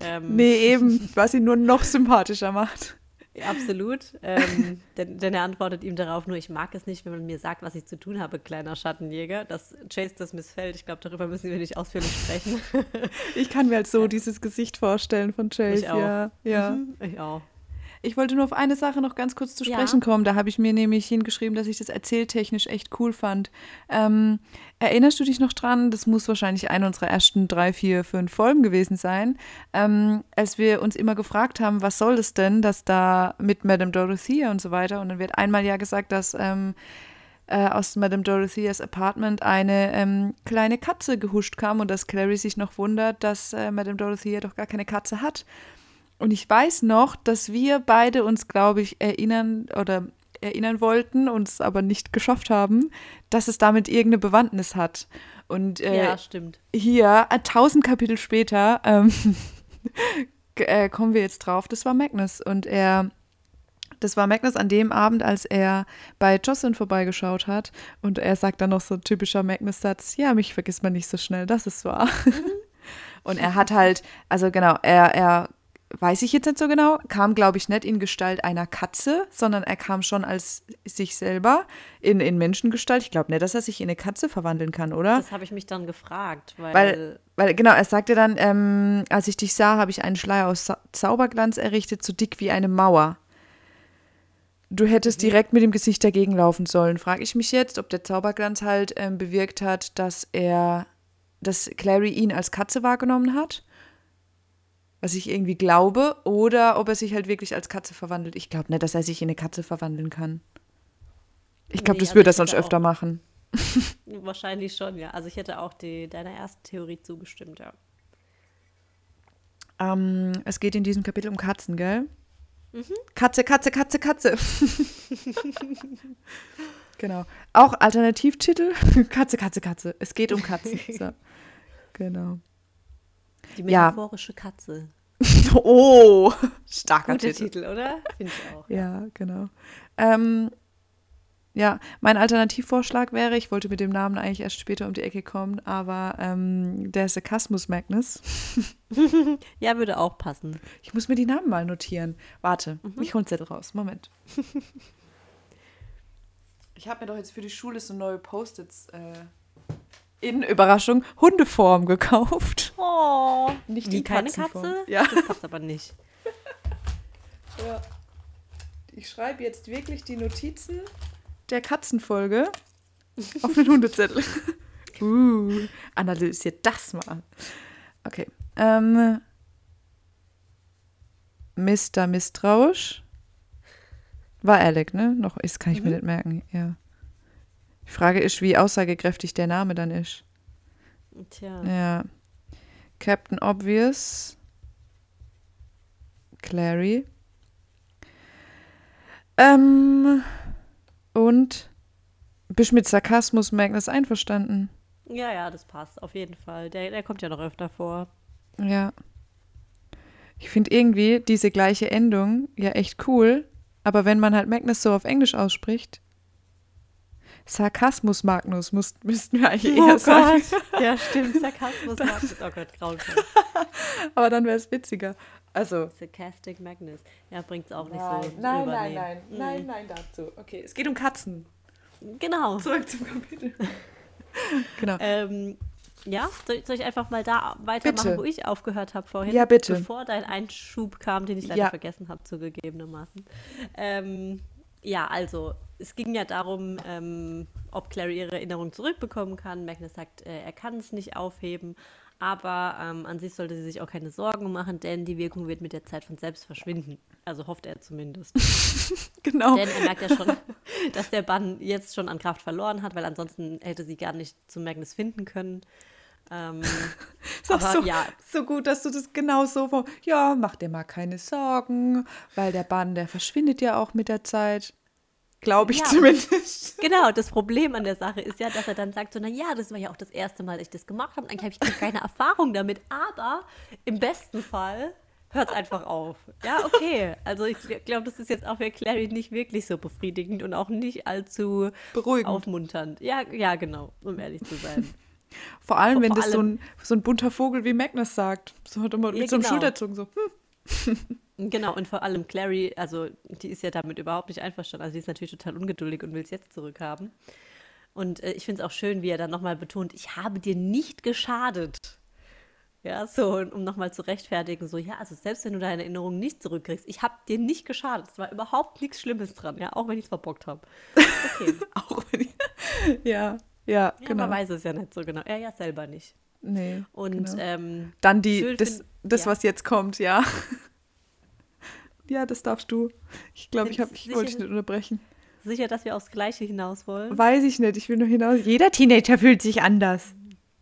Speaker 1: Ähm, nee, eben, was ihn nur noch sympathischer macht.
Speaker 2: Absolut. Ähm, denn, denn, er antwortet ihm darauf nur, ich mag es nicht, wenn man mir sagt, was ich zu tun habe, kleiner Schattenjäger. Dass Chase das missfällt, ich glaube, darüber müssen wir nicht ausführlich sprechen.
Speaker 1: ich kann mir halt so dieses Gesicht vorstellen von Chase.
Speaker 2: Ich auch.
Speaker 1: Ja, ja.
Speaker 2: Mhm, ich auch.
Speaker 1: Ich wollte nur auf eine Sache noch ganz kurz zu sprechen ja. kommen. Da habe ich mir nämlich hingeschrieben, dass ich das erzähltechnisch echt cool fand. Ähm, erinnerst du dich noch dran? Das muss wahrscheinlich eine unserer ersten drei, vier, fünf Folgen gewesen sein, ähm, als wir uns immer gefragt haben, was soll das denn, dass da mit Madame Dorothea und so weiter. Und dann wird einmal ja gesagt, dass ähm, äh, aus Madame Dorotheas Apartment eine ähm, kleine Katze gehuscht kam und dass Clary sich noch wundert, dass äh, Madame Dorothea doch gar keine Katze hat. Und ich weiß noch, dass wir beide uns, glaube ich, erinnern oder erinnern wollten, uns aber nicht geschafft haben, dass es damit irgendeine Bewandtnis hat. Und
Speaker 2: äh, ja, stimmt.
Speaker 1: hier, äh, tausend Kapitel später, ähm, äh, kommen wir jetzt drauf, das war Magnus. Und er, das war Magnus an dem Abend, als er bei Jocelyn vorbeigeschaut hat. Und er sagt dann noch so ein typischer Magnus-Satz: Ja, mich vergisst man nicht so schnell, das ist wahr. Mhm. Und er hat halt, also genau, er, er weiß ich jetzt nicht so genau, kam, glaube ich, nicht in Gestalt einer Katze, sondern er kam schon als sich selber in, in Menschengestalt. Ich glaube nicht, dass er sich in eine Katze verwandeln kann, oder?
Speaker 2: Das habe ich mich dann gefragt, weil.
Speaker 1: Weil, weil genau, er sagte dann, ähm, als ich dich sah, habe ich einen Schleier aus Zauberglanz errichtet, so dick wie eine Mauer. Du hättest mhm. direkt mit dem Gesicht dagegen laufen sollen. Frage ich mich jetzt, ob der Zauberglanz halt ähm, bewirkt hat, dass er, dass Clary ihn als Katze wahrgenommen hat was ich irgendwie glaube, oder ob er sich halt wirklich als Katze verwandelt. Ich glaube nicht, dass er sich in eine Katze verwandeln kann. Ich glaube, nee, das also würde er sonst öfter machen.
Speaker 2: Wahrscheinlich schon, ja. Also ich hätte auch die, deiner ersten Theorie zugestimmt, ja.
Speaker 1: Ähm, es geht in diesem Kapitel um Katzen, gell? Mhm. Katze, Katze, Katze, Katze. genau. Auch Alternativtitel: Katze, Katze, Katze. Es geht um Katzen. So. Genau.
Speaker 2: Die metaphorische ja. Katze.
Speaker 1: oh, starker
Speaker 2: Guter Titel. Titel oder? Finde ich auch.
Speaker 1: Ja, genau. Ähm, Ja, mein Alternativvorschlag wäre, ich wollte mit dem Namen eigentlich erst später um die Ecke kommen, aber ähm, der Sarkasmus Magnus.
Speaker 2: ja, würde auch passen.
Speaker 1: Ich muss mir die Namen mal notieren. Warte, mhm. ich einen Zettel raus. Moment. ich habe mir doch jetzt für die Schule so neue Post-its äh, in Überraschung Hundeform gekauft.
Speaker 2: Oh, nicht die keine Katze?
Speaker 1: Ja.
Speaker 2: Das passt aber nicht.
Speaker 1: ja. Ich schreibe jetzt wirklich die Notizen der Katzenfolge auf den Hundezettel. uh, analysiert das mal. Okay. Ähm, Mr. Misstrauisch. War Alec, ne? Noch ist, kann ich mhm. mir nicht merken. Ja. Die Frage ist, wie aussagekräftig der Name dann ist.
Speaker 2: Tja.
Speaker 1: Ja. Captain Obvious. Clary. Ähm. Und bist mit Sarkasmus Magnus einverstanden?
Speaker 2: Ja, ja, das passt, auf jeden Fall. Der, der kommt ja noch öfter vor.
Speaker 1: Ja. Ich finde irgendwie diese gleiche Endung ja echt cool, aber wenn man halt Magnus so auf Englisch ausspricht, Sarkasmus Magnus muss, müssten wir eigentlich oh eher oh sagen.
Speaker 2: Ja, stimmt, Sarkasmus Magnus. Oh Gott, grauenvoll.
Speaker 1: aber dann wäre es witziger. Also.
Speaker 2: Sarcastic Magnus. Ja, bringt es auch nicht
Speaker 1: nein,
Speaker 2: so.
Speaker 1: Nein, nein, nein, mhm. nein, nein, dazu. Okay, es geht um Katzen.
Speaker 2: Genau.
Speaker 1: Zurück zum Kapitel.
Speaker 2: genau. Ähm, ja, soll, soll, ich einfach mal da weitermachen,
Speaker 1: bitte.
Speaker 2: wo ich aufgehört habe vorhin?
Speaker 1: Ja, bitte.
Speaker 2: Bevor dein Einschub kam, den ich leider ja. vergessen habe, zugegebenermaßen. Ähm, ja, also, es ging ja darum, ähm, ob Clary ihre Erinnerung zurückbekommen kann. Magnus sagt, äh, er kann es nicht aufheben. Aber ähm, an sich sollte sie sich auch keine Sorgen machen, denn die Wirkung wird mit der Zeit von selbst verschwinden. Also hofft er zumindest.
Speaker 1: genau.
Speaker 2: Denn er merkt ja schon, dass der Bann jetzt schon an Kraft verloren hat, weil ansonsten hätte sie gar nicht zu Magnus finden können. Ähm,
Speaker 1: ist aber, so, ja. so gut, dass du das genau so vor. Ja, mach dir mal keine Sorgen, weil der Bann, der verschwindet ja auch mit der Zeit. Glaube ich ja, zumindest.
Speaker 2: Genau, das Problem an der Sache ist ja, dass er dann sagt so, na ja, das war ja auch das erste Mal, dass ich das gemacht habe. Eigentlich habe ich keine Erfahrung damit, aber im besten Fall hört es einfach auf. Ja, okay. Also ich glaube, das ist jetzt auch für Clary nicht wirklich so befriedigend und auch nicht allzu
Speaker 1: beruhigend.
Speaker 2: aufmunternd. Ja, ja, genau, um ehrlich zu sein.
Speaker 1: Vor allem, vor, wenn vor das allem, so, ein, so ein bunter Vogel wie Magnus sagt. So hat er mit ja, so einem genau. Schulterzucken so, hm.
Speaker 2: Genau, und vor allem Clary, also die ist ja damit überhaupt nicht einverstanden. Also die ist natürlich total ungeduldig und will es jetzt zurückhaben. Und äh, ich finde es auch schön, wie er dann nochmal betont, ich habe dir nicht geschadet. Ja, so, um nochmal zu rechtfertigen, so, ja, also selbst wenn du deine Erinnerung nicht zurückkriegst, ich habe dir nicht geschadet. Es war überhaupt nichts Schlimmes dran, ja, auch wenn ich es verbockt habe.
Speaker 1: Okay. auch wenn ich, ja, ja,
Speaker 2: ja,
Speaker 1: genau.
Speaker 2: Man weiß es ja nicht so genau. Er ja selber nicht.
Speaker 1: Nee.
Speaker 2: Und
Speaker 1: genau.
Speaker 2: ähm,
Speaker 1: dann die, das, das ja. was jetzt kommt, ja. Ja, das darfst du. Ich glaube, ich, ich wollte dich nicht unterbrechen.
Speaker 2: Sicher, dass wir aufs Gleiche hinaus wollen?
Speaker 1: Weiß ich nicht. Ich will nur hinaus. Jeder Teenager fühlt sich anders.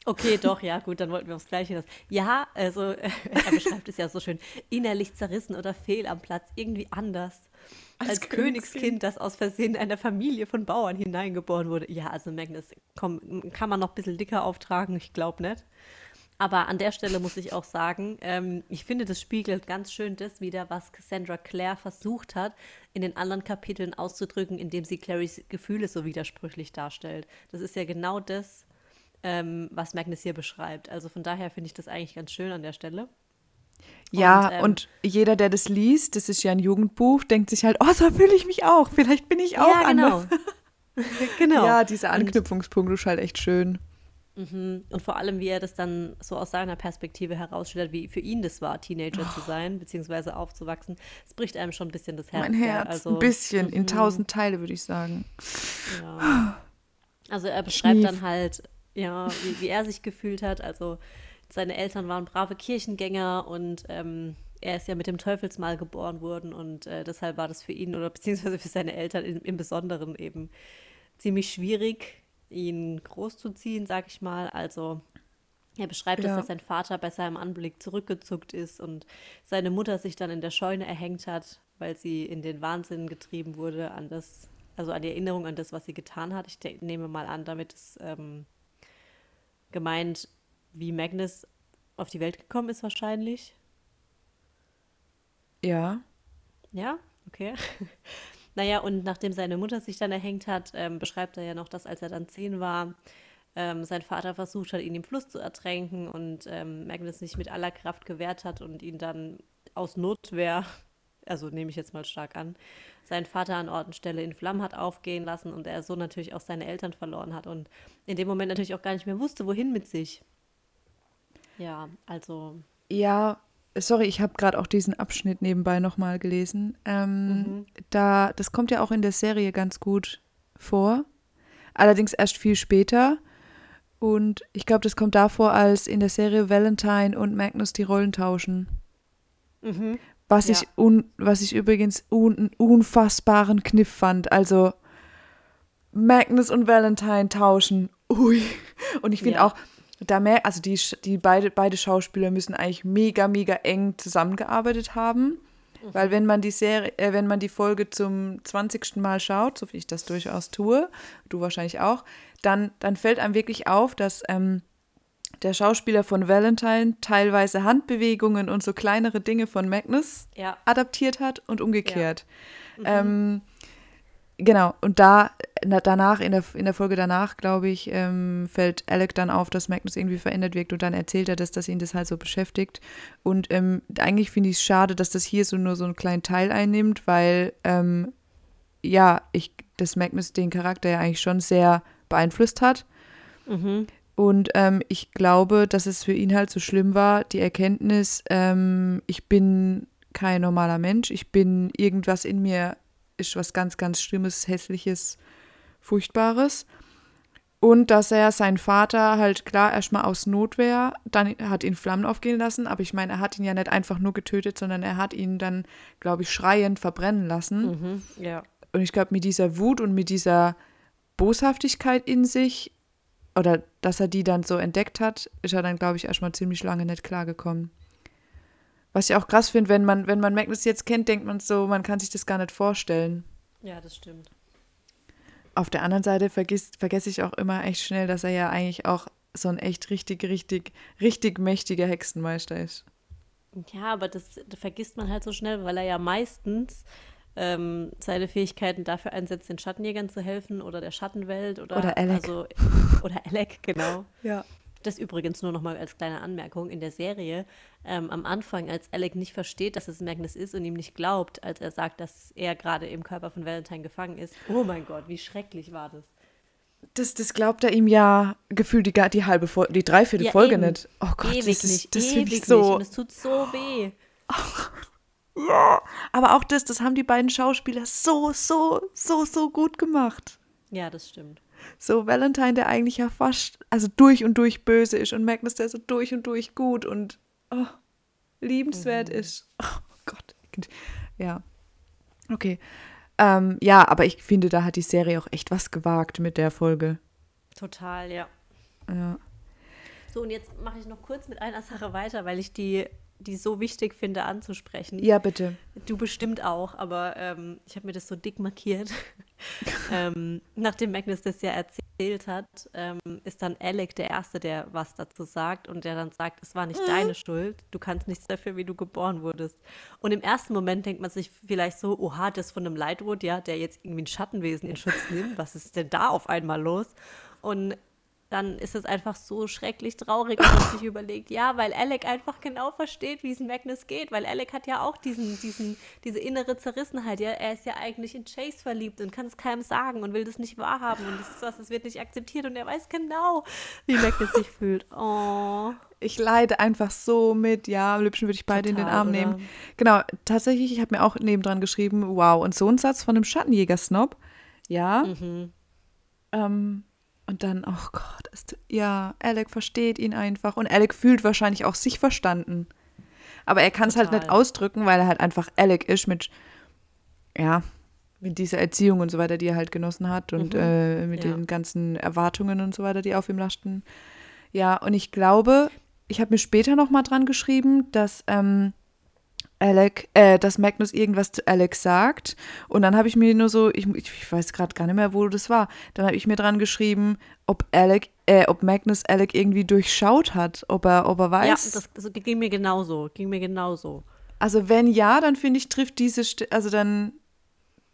Speaker 2: Okay, doch, ja, gut, dann wollten wir aufs Gleiche hinaus. Ja, also, er beschreibt es ja so schön. Innerlich zerrissen oder fehl am Platz, irgendwie anders. Als, als Königskind. Königskind, das aus Versehen in einer Familie von Bauern hineingeboren wurde. Ja, also Magnus, komm, kann man noch ein bisschen dicker auftragen? Ich glaube nicht. Aber an der Stelle muss ich auch sagen, ähm, ich finde, das spiegelt ganz schön das wieder, was Cassandra Clare versucht hat, in den anderen Kapiteln auszudrücken, indem sie Clarys Gefühle so widersprüchlich darstellt. Das ist ja genau das, ähm, was Magnus hier beschreibt. Also von daher finde ich das eigentlich ganz schön an der Stelle.
Speaker 1: Ja, und, ähm, und, jeder, der das liest, das ist ja ein Jugendbuch, denkt sich halt, oh, so fühle ich mich auch. Vielleicht bin ich auch ja,
Speaker 2: genau.
Speaker 1: anders.
Speaker 2: genau.
Speaker 1: Ja, dieser Anknüpfungspunkt ist halt echt schön.
Speaker 2: Mhm. Und vor allem, wie er das dann so aus seiner Perspektive herausstellt, wie für ihn das war, Teenager oh. zu sein, beziehungsweise aufzuwachsen. Es bricht einem schon ein bisschen das Herz.
Speaker 1: Mein Herz,
Speaker 2: also,
Speaker 1: ein bisschen, in mhm. tausend Teile, würde ich sagen.
Speaker 2: Ja. Also er beschreibt Schnief. dann halt, ja, wie, wie, er sich gefühlt hat. Also seine Eltern waren brave Kirchengänger und ähm, er ist ja mit dem Teufelsmal geboren worden und äh, deshalb war das für ihn oder beziehungsweise für seine Eltern in, im Besonderen eben ziemlich schwierig, ihn großzuziehen, sag ich mal. Also er beschreibt ja. es, dass sein Vater bei seinem Anblick zurückgezuckt ist und seine Mutter sich dann in der Scheune erhängt hat, weil sie in den Wahnsinn getrieben wurde an das, also an die Erinnerung an das, was sie getan hat. Ich nehme mal an, damit ist ähm, gemeint, wie Magnus auf die Welt gekommen ist wahrscheinlich.
Speaker 1: Ja.
Speaker 2: Ja, okay. Naja, und nachdem seine Mutter sich dann erhängt hat, ähm, beschreibt er ja noch, dass als er dann zehn war, ähm, sein Vater versucht hat, ihn im Fluss zu ertränken und ähm, Magnus sich mit aller Kraft gewehrt hat und ihn dann aus Notwehr, also nehme ich jetzt mal stark an, seinen Vater an Ort und Stelle in Flammen hat aufgehen lassen und er so natürlich auch seine Eltern verloren hat und in dem Moment natürlich auch gar nicht mehr wusste, wohin mit sich. Ja, also.
Speaker 1: Ja, sorry, ich habe gerade auch diesen Abschnitt nebenbei nochmal gelesen. Ähm, mhm. da, das kommt ja auch in der Serie ganz gut vor. Allerdings erst viel später. Und ich glaube, das kommt davor, als in der Serie Valentine und Magnus die Rollen tauschen. Mhm. Was, ja. ich un, was ich übrigens einen unfassbaren Kniff fand. Also Magnus und Valentine tauschen. Ui. Und ich finde ja. auch, da mehr, also die, die beide, beide Schauspieler müssen eigentlich mega, mega eng zusammengearbeitet haben. Mhm. Weil wenn man die Serie, äh, wenn man die Folge zum 20. Mal schaut, so wie ich das durchaus tue, du wahrscheinlich auch, dann, dann fällt einem wirklich auf, dass ähm, der Schauspieler von Valentine teilweise Handbewegungen und so kleinere Dinge von Magnus ja. adaptiert hat und umgekehrt. Ja. Mhm. Ähm, genau, und da danach, in der, in der Folge danach, glaube ich, ähm, fällt Alec dann auf, dass Magnus irgendwie verändert wirkt und dann erzählt er das, dass ihn das halt so beschäftigt. Und ähm, eigentlich finde ich es schade, dass das hier so nur so einen kleinen Teil einnimmt, weil ähm, ja, ich, das Magnus den Charakter ja eigentlich schon sehr beeinflusst hat. Mhm. Und ähm, ich glaube, dass es für ihn halt so schlimm war, die Erkenntnis, ähm, ich bin kein normaler Mensch, ich bin irgendwas in mir, ist was ganz, ganz Schlimmes, Hässliches, Furchtbares. Und dass er seinen Vater halt klar erstmal aus Notwehr, dann hat ihn Flammen aufgehen lassen, aber ich meine, er hat ihn ja nicht einfach nur getötet, sondern er hat ihn dann, glaube ich, schreiend verbrennen lassen. Mhm, ja. Und ich glaube, mit dieser Wut und mit dieser Boshaftigkeit in sich oder dass er die dann so entdeckt hat, ist er dann, glaube ich, erstmal ziemlich lange nicht klargekommen. Was ich auch krass finde, wenn man, wenn man Magnus jetzt kennt, denkt man so, man kann sich das gar nicht vorstellen.
Speaker 2: Ja, das stimmt.
Speaker 1: Auf der anderen Seite vergisst, vergesse ich auch immer echt schnell, dass er ja eigentlich auch so ein echt richtig, richtig, richtig mächtiger Hexenmeister ist.
Speaker 2: Ja, aber das, das vergisst man halt so schnell, weil er ja meistens ähm, seine Fähigkeiten dafür einsetzt, den Schattenjägern zu helfen oder der Schattenwelt oder,
Speaker 1: oder Alec.
Speaker 2: Also, oder Alec, genau.
Speaker 1: ja.
Speaker 2: Das übrigens nur noch mal als kleine Anmerkung in der Serie. Ähm, am Anfang, als Alec nicht versteht, dass es Magnus ist und ihm nicht glaubt, als er sagt, dass er gerade im Körper von Valentine gefangen ist. Oh mein Gott, wie schrecklich war das.
Speaker 1: Das, das glaubt er ihm ja gefühlt die, die halbe Folge, die dreiviertel ja, Folge eben. nicht. Oh Gott,
Speaker 2: ewig
Speaker 1: das ist,
Speaker 2: nicht, das ewig ich so. Nicht. Und es tut so weh.
Speaker 1: Ja. Aber auch das, das haben die beiden Schauspieler so, so, so, so gut gemacht.
Speaker 2: Ja, das stimmt.
Speaker 1: So Valentine, der eigentlich ja fast, also durch und durch böse ist und Magnus, der so durch und durch gut und oh, liebenswert mhm. ist. Oh Gott. Ja. Okay. Ähm, ja, aber ich finde, da hat die Serie auch echt was gewagt mit der Folge.
Speaker 2: Total, ja.
Speaker 1: Ja.
Speaker 2: So, und jetzt mache ich noch kurz mit einer Sache weiter, weil ich die die so wichtig finde anzusprechen.
Speaker 1: Ja, bitte.
Speaker 2: Du bestimmt auch, aber ähm, ich habe mir das so dick markiert. ähm, nachdem Magnus das ja erzählt hat, ähm, ist dann Alec der Erste, der was dazu sagt und der dann sagt, es war nicht mhm. deine Schuld, du kannst nichts dafür, wie du geboren wurdest. Und im ersten Moment denkt man sich vielleicht so, oha, das von einem Lightwood, ja, der jetzt irgendwie ein Schattenwesen in Schutz nimmt, was ist denn da auf einmal los? Und dann ist es einfach so schrecklich traurig, wenn man sich überlegt, ja, weil Alec einfach genau versteht, wie es Magnus geht, weil Alec hat ja auch diesen, diesen, diese innere Zerrissenheit, ja, er ist ja eigentlich in Chase verliebt und kann es keinem sagen und will das nicht wahrhaben und das ist was, das wird nicht akzeptiert und er weiß genau, wie Magnus sich fühlt. Oh.
Speaker 1: Ich leide einfach so mit, ja, am liebsten würde ich beide Total, in den Arm oder? nehmen. Genau, tatsächlich, ich habe mir auch nebendran geschrieben, wow, und so ein Satz von einem Schattenjäger-Snob, ja, mhm. ähm, und dann, oh Gott, ist, ja, Alec versteht ihn einfach. Und Alec fühlt wahrscheinlich auch sich verstanden. Aber er kann es halt nicht ausdrücken, weil er halt einfach Alec ist mit, ja, mit dieser Erziehung und so weiter, die er halt genossen hat und mhm. äh, mit ja. den ganzen Erwartungen und so weiter, die auf ihm laschten. Ja, und ich glaube, ich habe mir später noch mal dran geschrieben, dass ähm, Alec, äh, dass Magnus irgendwas zu Alex sagt. Und dann habe ich mir nur so, ich, ich weiß gerade gar nicht mehr, wo das war. Dann habe ich mir dran geschrieben, ob Alec, äh, ob Magnus Alec irgendwie durchschaut hat, ob er, ob er weiß. Ja,
Speaker 2: das, das ging mir genauso, ging mir genauso.
Speaker 1: Also wenn ja, dann finde ich, trifft diese, St also dann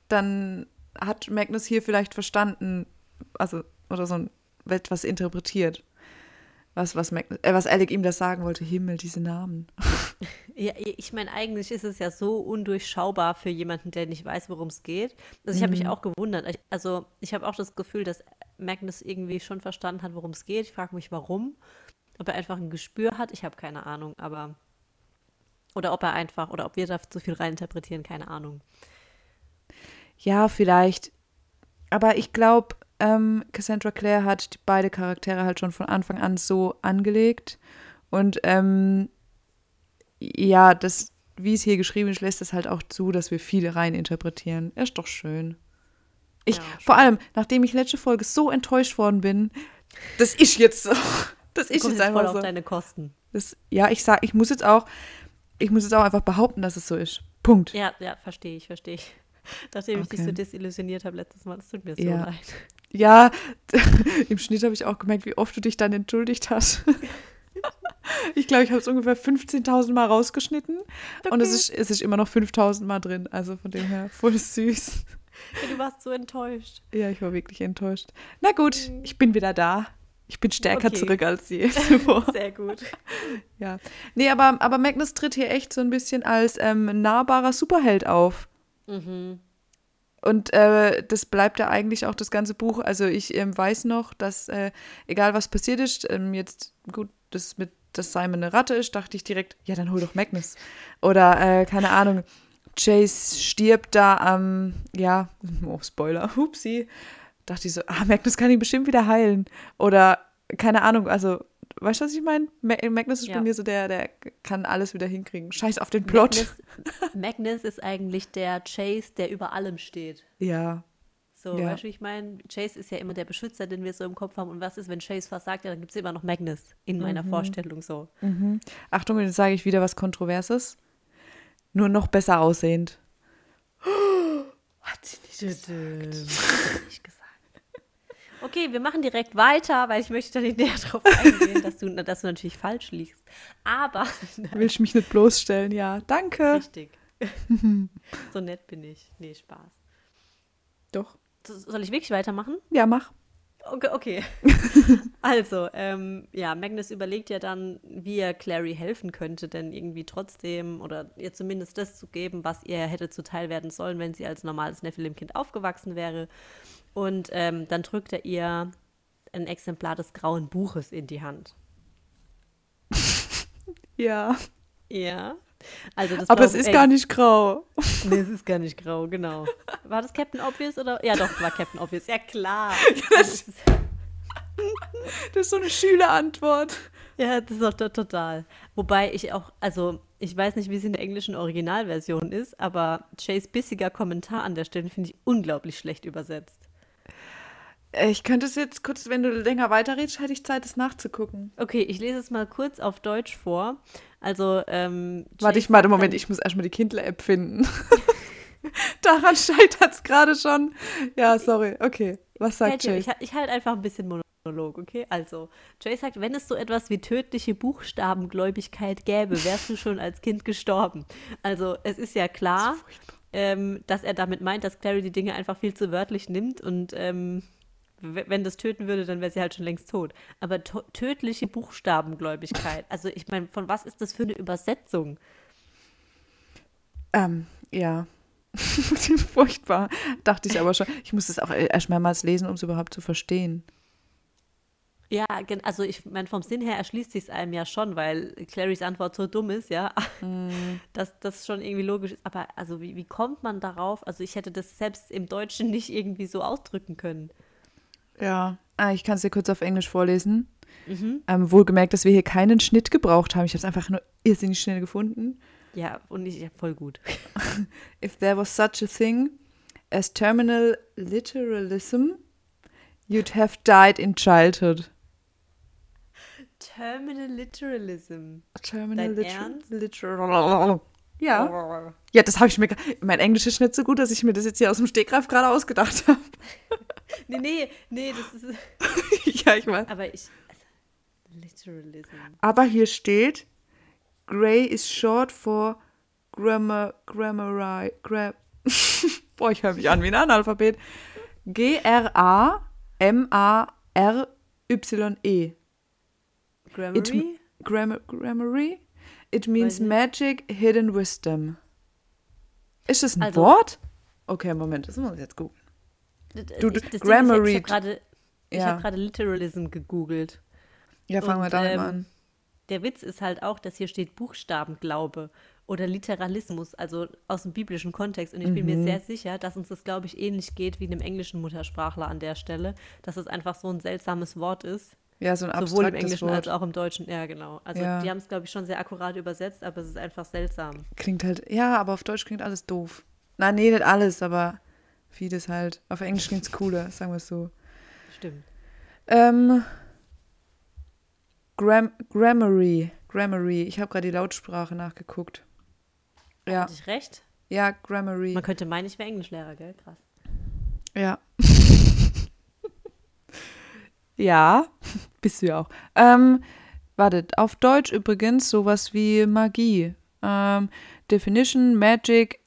Speaker 1: dann hat Magnus hier vielleicht verstanden, also, oder so etwas interpretiert. Was, was, Magnus, äh, was Alec ihm das sagen wollte. Himmel, diese Namen.
Speaker 2: Ja, ich meine, eigentlich ist es ja so undurchschaubar für jemanden, der nicht weiß, worum es geht. Also ich habe mich
Speaker 1: Mhm.
Speaker 2: auch gewundert. Also ich habe auch das Gefühl, dass Magnus irgendwie schon verstanden hat, worum es geht. Ich frage mich, warum. Ob er einfach ein Gespür hat, ich habe keine Ahnung, aber. Oder ob er einfach, oder ob wir da zu viel reininterpretieren, keine Ahnung.
Speaker 1: Ja, vielleicht. Aber ich glaube, ähm, Cassandra Clare hat die beide Charaktere halt schon von Anfang an so angelegt. Und ähm, ja, das, wie es hier geschrieben ist, lässt es halt auch zu, dass wir viele reininterpretieren. Ist doch schön. Ich,
Speaker 2: Ja,
Speaker 1: vor allem, nachdem ich letzte Folge so enttäuscht worden bin, das ist jetzt so. Das ist jetzt
Speaker 2: jetzt voll
Speaker 1: einfach
Speaker 2: auf
Speaker 1: so.
Speaker 2: deine Kosten.
Speaker 1: Das, ja, ich sag, ich muss jetzt auch, ich muss jetzt auch einfach behaupten, dass es so ist. Punkt.
Speaker 2: Ja, ja, verstehe ich, verstehe ich. Nachdem ich dich so
Speaker 1: Okay.
Speaker 2: desillusioniert habe letztes Mal, das tut mir so
Speaker 1: Ja.
Speaker 2: leid.
Speaker 1: Ja, im Schnitt habe ich auch gemerkt, wie oft du dich dann entschuldigt hast. Ich glaube, ich habe es ungefähr 15.000 Mal rausgeschnitten und es
Speaker 2: Okay.
Speaker 1: ist, es ist immer noch 5.000 Mal drin. Also von dem her voll süß.
Speaker 2: Ja, du warst so enttäuscht.
Speaker 1: Ja, ich war wirklich enttäuscht. Na gut, ich bin wieder da. Ich bin stärker
Speaker 2: Okay.
Speaker 1: zurück als je zuvor.
Speaker 2: Sehr gut.
Speaker 1: Ja. Nee, aber, aber Magnus tritt hier echt so ein bisschen als ähm, nahbarer Superheld auf.
Speaker 2: Mhm.
Speaker 1: Und äh, das bleibt ja eigentlich auch das ganze Buch. Also ich ähm, weiß noch, dass äh, egal was passiert ist, ähm, jetzt gut, das mit, dass Simon eine Ratte ist, dachte ich direkt, ja, dann hol doch Magnus. Oder äh, keine Ahnung, Chase stirbt da am, ja, oh, Spoiler, hupsi. Dachte ich so, ah, Magnus kann ihn bestimmt wieder heilen. Oder keine Ahnung, also, weißt du, was ich meine? Ma Magnus ist
Speaker 2: Ja.
Speaker 1: bei mir so der, der kann alles wieder hinkriegen. Scheiß auf den Plot.
Speaker 2: Magnus, Magnus ist eigentlich der Chase, der über allem steht.
Speaker 1: Ja,
Speaker 2: So,
Speaker 1: Ja.
Speaker 2: weißt du, wie ich meine? Chase ist ja immer der Beschützer, den wir so im Kopf haben. Und was ist, wenn Chase versagt? Ja, dann gibt es immer noch Magnus in meiner
Speaker 1: Mhm.
Speaker 2: Vorstellung so.
Speaker 1: Achtung, jetzt sage ich wieder was Kontroverses. Nur noch besser aussehend. Hat sie nicht
Speaker 2: Nicht gesagt. Okay, wir machen direkt weiter, weil ich möchte da nicht näher drauf eingehen, dass du, dass du natürlich falsch liegst. Aber,
Speaker 1: Will ich mich nicht bloßstellen? Ja, danke.
Speaker 2: richtig. so nett bin ich. Nee, Spaß.
Speaker 1: Doch.
Speaker 2: So- Soll ich wirklich weitermachen?
Speaker 1: Ja, mach.
Speaker 2: Okay, okay. also, ähm, ja, Magnus überlegt ja dann, wie er Clary helfen könnte, denn irgendwie trotzdem oder ihr zumindest das zu geben, was ihr hätte zuteil werden sollen, wenn sie als normales Nephilim-Kind aufgewachsen wäre. Und ähm, dann drückt er ihr ein Exemplar des grauen Buches in die Hand.
Speaker 1: Ja.
Speaker 2: Ja. Also das
Speaker 1: Aber es ist
Speaker 2: äh,
Speaker 1: gar nicht grau.
Speaker 2: Nee, es ist gar nicht grau, genau. War das Captain Obvious oder? Ja, doch, es war Captain Obvious. Ja, klar. Es ist-
Speaker 1: Das ist so eine Schülerantwort.
Speaker 2: Ja, das ist doch to- total. Wobei ich auch, also ich weiß nicht, wie es in der englischen Originalversion ist, aber Chase bissiger Kommentar an der Stelle finde ich unglaublich schlecht übersetzt.
Speaker 1: Äh, Ich könnte es jetzt kurz, wenn du länger weiterredest, hätte ich Zeit, es nachzugucken.
Speaker 2: Okay, ich lese es mal kurz auf Deutsch vor. Also, ähm,
Speaker 1: Warte, ich mal,
Speaker 2: sagt
Speaker 1: Moment, ich muss erstmal die Kindle-App finden. Daran scheitert es gerade schon. Ja, sorry. Okay. Was sagt
Speaker 2: Mädchen,
Speaker 1: Jay?
Speaker 2: ich, ich halte einfach ein bisschen Monolog, okay? Also, Jay sagt, wenn es so etwas wie tödliche Buchstabengläubigkeit gäbe, wärst du schon als Kind gestorben. Also, es ist ja klar, ähm, dass er damit meint, dass Clary die Dinge einfach viel zu wörtlich nimmt und ähm, wenn das töten würde, dann wäre sie halt schon längst tot. Aber tödliche Buchstabengläubigkeit, also ich meine, von was ist das für eine Übersetzung?
Speaker 1: Ähm, ja. Furchtbar. Dachte ich aber schon. Ich muss es auch erst mehrmals lesen, um es überhaupt zu verstehen.
Speaker 2: Ja, also ich meine, vom Sinn her erschließt sich es einem ja schon, weil Clarys Antwort so dumm ist, ja, dass das schon irgendwie logisch ist. Aber also wie, wie kommt man darauf? Also ich hätte das selbst im Deutschen nicht irgendwie so ausdrücken können.
Speaker 1: Ja. Ah, ich kann es dir kurz auf Englisch vorlesen.
Speaker 2: Mhm.
Speaker 1: Ähm, wohlgemerkt, dass wir hier keinen Schnitt gebraucht haben. Ich habe es einfach nur irrsinnig schnell gefunden.
Speaker 2: Ja, und ich ja, voll gut.
Speaker 1: If there was such a thing as terminal literalism, you'd have died in childhood.
Speaker 2: Terminal Literalism.
Speaker 1: Terminal
Speaker 2: Dein
Speaker 1: liter
Speaker 2: Ernst?
Speaker 1: literal. Ja. Ja, das habe ich mir. Mein Englisch ist nicht so gut, dass ich mir das jetzt hier aus dem Stegreif gerade ausgedacht habe.
Speaker 2: Nee, nee, nee, das ist.
Speaker 1: ja, ich weiß.
Speaker 2: Aber ich. Also, Literalism.
Speaker 1: Aber hier steht, Gray is short for grammar, grammar, gra Boah, ich höre mich an wie ein Analphabet. G-R-A-M-A-R-Y-E.
Speaker 2: Grammary?
Speaker 1: Grammar, Grammary? It means magic, hidden wisdom. Ist das ein also, Wort? Okay, Moment, das muss ich jetzt googeln.
Speaker 2: Du, du, Grammary. Ich habe ja. hab Literalism gegoogelt.
Speaker 1: Ja, fangen wir damit ähm, an.
Speaker 2: Der Witz ist halt auch, dass hier steht Buchstabenglaube oder Literalismus, also aus dem biblischen Kontext. Und ich mhm. bin mir mhm. sehr sicher, dass uns das, glaube ich, ähnlich geht wie einem englischen Muttersprachler an der Stelle, dass es einfach so ein seltsames Wort ist.
Speaker 1: Ja, so ein
Speaker 2: Sowohl im Englischen Wort. als auch im Deutschen. Ja, genau. Also ja. die haben es, glaube ich, schon sehr akkurat übersetzt, aber es ist einfach seltsam.
Speaker 1: Klingt halt, ja, aber auf Deutsch klingt alles doof. Na, nee, nicht alles, aber vieles halt. Auf Englisch klingt es cooler, sagen wir es so.
Speaker 2: Stimmt.
Speaker 1: Ähm, Gram Grammary. Grammary. Ich habe gerade die Lautsprache nachgeguckt. Ja.
Speaker 2: Hatte ich recht?
Speaker 1: Ja, Grammary.
Speaker 2: Man könnte meinen, ich wäre Englischlehrer, gell? Krass.
Speaker 1: Ja. Ja, bist du ja auch. Ähm, wartet, auf Deutsch übrigens sowas wie Magie. Ähm, Definition, Magic,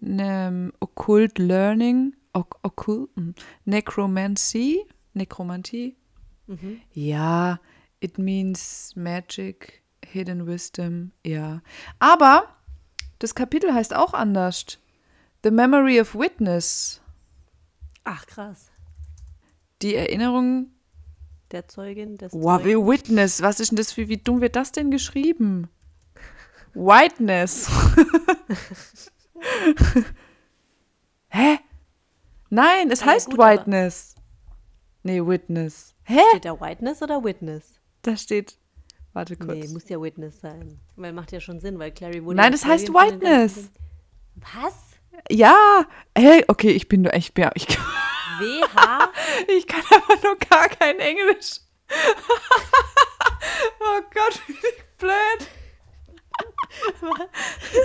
Speaker 1: ne, Occult Learning, Occult, hm, Necromancy, Necromantie. Mhm. Ja, it means magic, hidden wisdom, ja. Aber das Kapitel heißt auch anders. The Memory of Witness.
Speaker 2: Ach, krass.
Speaker 1: Die Erinnerung
Speaker 2: der Zeugin des
Speaker 1: Wow, wie Witness. Was ist denn das? Wie, wie dumm wird das denn geschrieben? Whiteness. Hä? Nein, es ja, heißt gut, Whiteness. Nee, Witness. Hä?
Speaker 2: Steht da Whiteness oder Witness?
Speaker 1: Da steht. Warte kurz.
Speaker 2: Nee, muss ja Witness sein. Weil macht ja schon Sinn, weil Clary wurde.
Speaker 1: Nein, es heißt Whiteness.
Speaker 2: Was?
Speaker 1: Ja. Hey, okay, ich bin nur. Ich, bin, ich,
Speaker 2: WH?
Speaker 1: Ich kann aber nur gar kein Englisch. oh Gott, wie blöd.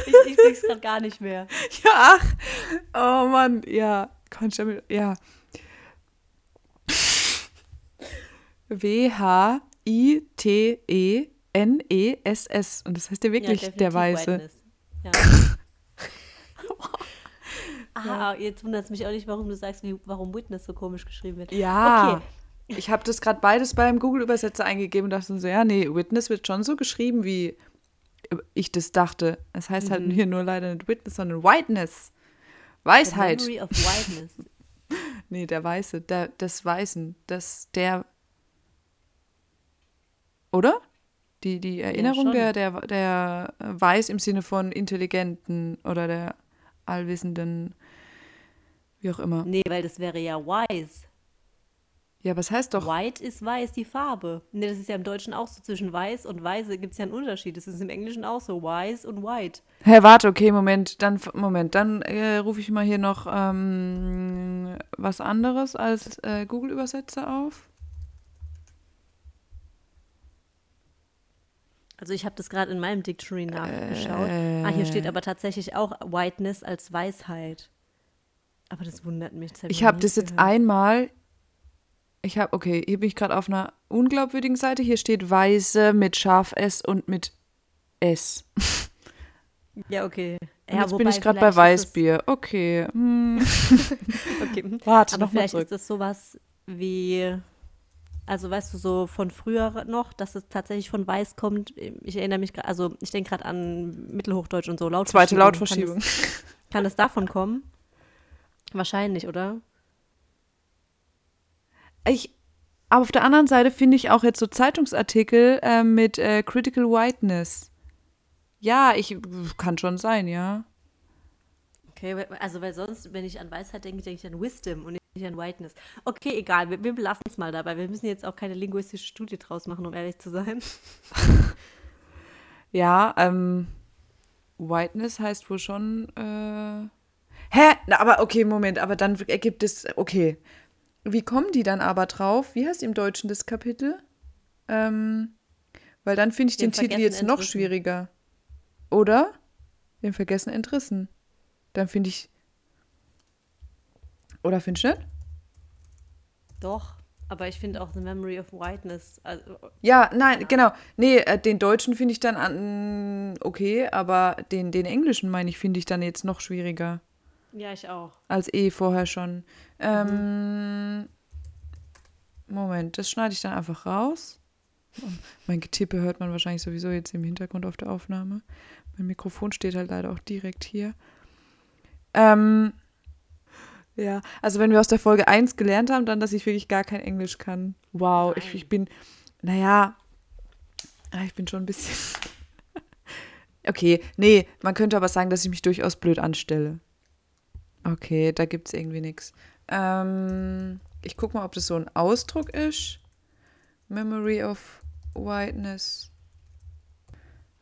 Speaker 2: ich, ich blick's gerade gar nicht mehr.
Speaker 1: Ja, ach. Oh Mann, ja. Konstabil, ja. W-H-I-T-E-N-E-S-S. Und das heißt ja wirklich ja, der Weiße. Ja.
Speaker 2: ah, jetzt wundert es mich auch nicht, warum du sagst, wie, warum Witness so komisch geschrieben wird.
Speaker 1: Ja. Okay. Ich habe das gerade beides beim Google-Übersetzer eingegeben und dachte so, ja, nee, Witness wird schon so geschrieben, wie ich das dachte. Es heißt halt mhm. halt hier nur leider nicht Witness, sondern Whiteness. Weisheit.
Speaker 2: The memory of whiteness.
Speaker 1: nee, der Weiße, der, des Weißen, das, der oder? Die, die Erinnerung ja, der, der, der Weiß im Sinne von Intelligenten oder der Allwissenden, wie auch immer.
Speaker 2: Nee, weil das wäre ja wise.
Speaker 1: Ja, was heißt doch?
Speaker 2: White ist weiß, die Farbe. Nee, das ist ja im Deutschen auch so. Zwischen weiß und weise gibt es ja einen Unterschied. Das ist im Englischen auch so. Wise und white.
Speaker 1: Hä, hey, warte, okay, Moment. Dann, Moment, dann äh, rufe ich mal hier noch ähm, was anderes als äh, Google-Übersetzer auf.
Speaker 2: Also ich habe das gerade in meinem Dictionary nachgeschaut. Äh, ah, hier steht aber tatsächlich auch Whiteness als Weisheit. Aber das wundert mich.
Speaker 1: Das hab ich habe das jetzt einmal. Ich habe, okay, hier bin ich gerade auf einer unglaubwürdigen Seite. Hier steht Weise mit Scharf S und mit S.
Speaker 2: Ja, okay.
Speaker 1: Ja, jetzt bin ich gerade bei Weißbier. Okay. Hm.
Speaker 2: okay. Warte, noch mal zurück. ist das sowas wie also weißt du, so von früher noch, dass es tatsächlich von Weiß kommt. Ich erinnere mich gerade, also ich denke gerade an Mittelhochdeutsch und so.
Speaker 1: Lautverschiebung. Zweite Lautverschiebung.
Speaker 2: Kann es, kann es davon kommen? Wahrscheinlich, oder?
Speaker 1: Ich, aber auf der anderen Seite finde ich auch jetzt so Zeitungsartikel äh, mit äh, Critical Whiteness. Ja, ich kann schon sein, ja.
Speaker 2: Okay, also weil sonst, wenn ich an Weisheit denke, denke ich an Wisdom und nicht an Whiteness. Okay, egal, wir, wir belassen es mal dabei. Wir müssen jetzt auch keine linguistische Studie draus machen, um ehrlich zu sein.
Speaker 1: ja, ähm, Whiteness heißt wohl schon, äh, hä? Na, aber okay, Moment, aber dann ergibt es, okay. Wie kommen die dann aber drauf? Wie heißt im Deutschen das Kapitel? Ähm, weil dann finde ich den, den Titel jetzt noch schwieriger. Oder? Den Vergessen entrissen. Dann finde ich oder findest du nicht?
Speaker 2: Doch, aber ich finde auch The Memory of Whiteness. Also,
Speaker 1: ja, nein, ja. genau. Nee, äh, den Deutschen finde ich dann an, okay, aber den, den Englischen, meine ich, finde ich dann jetzt noch schwieriger.
Speaker 2: Ja, ich auch.
Speaker 1: Als E vorher schon. Ähm. Moment, das schneide ich dann einfach raus. Mein Getippe hört man wahrscheinlich sowieso jetzt im Hintergrund auf der Aufnahme. Mein Mikrofon steht halt leider auch direkt hier. Ähm, ja, also wenn wir aus der Folge 1 gelernt haben, dann, dass ich wirklich gar kein Englisch kann. Wow, ich, ich bin, naja, ah, ich bin schon ein bisschen. okay, nee, man könnte aber sagen, dass ich mich durchaus blöd anstelle. Okay, da gibt es irgendwie nichts. Ähm, ich gucke mal, ob das so ein Ausdruck ist. Memory of Whiteness.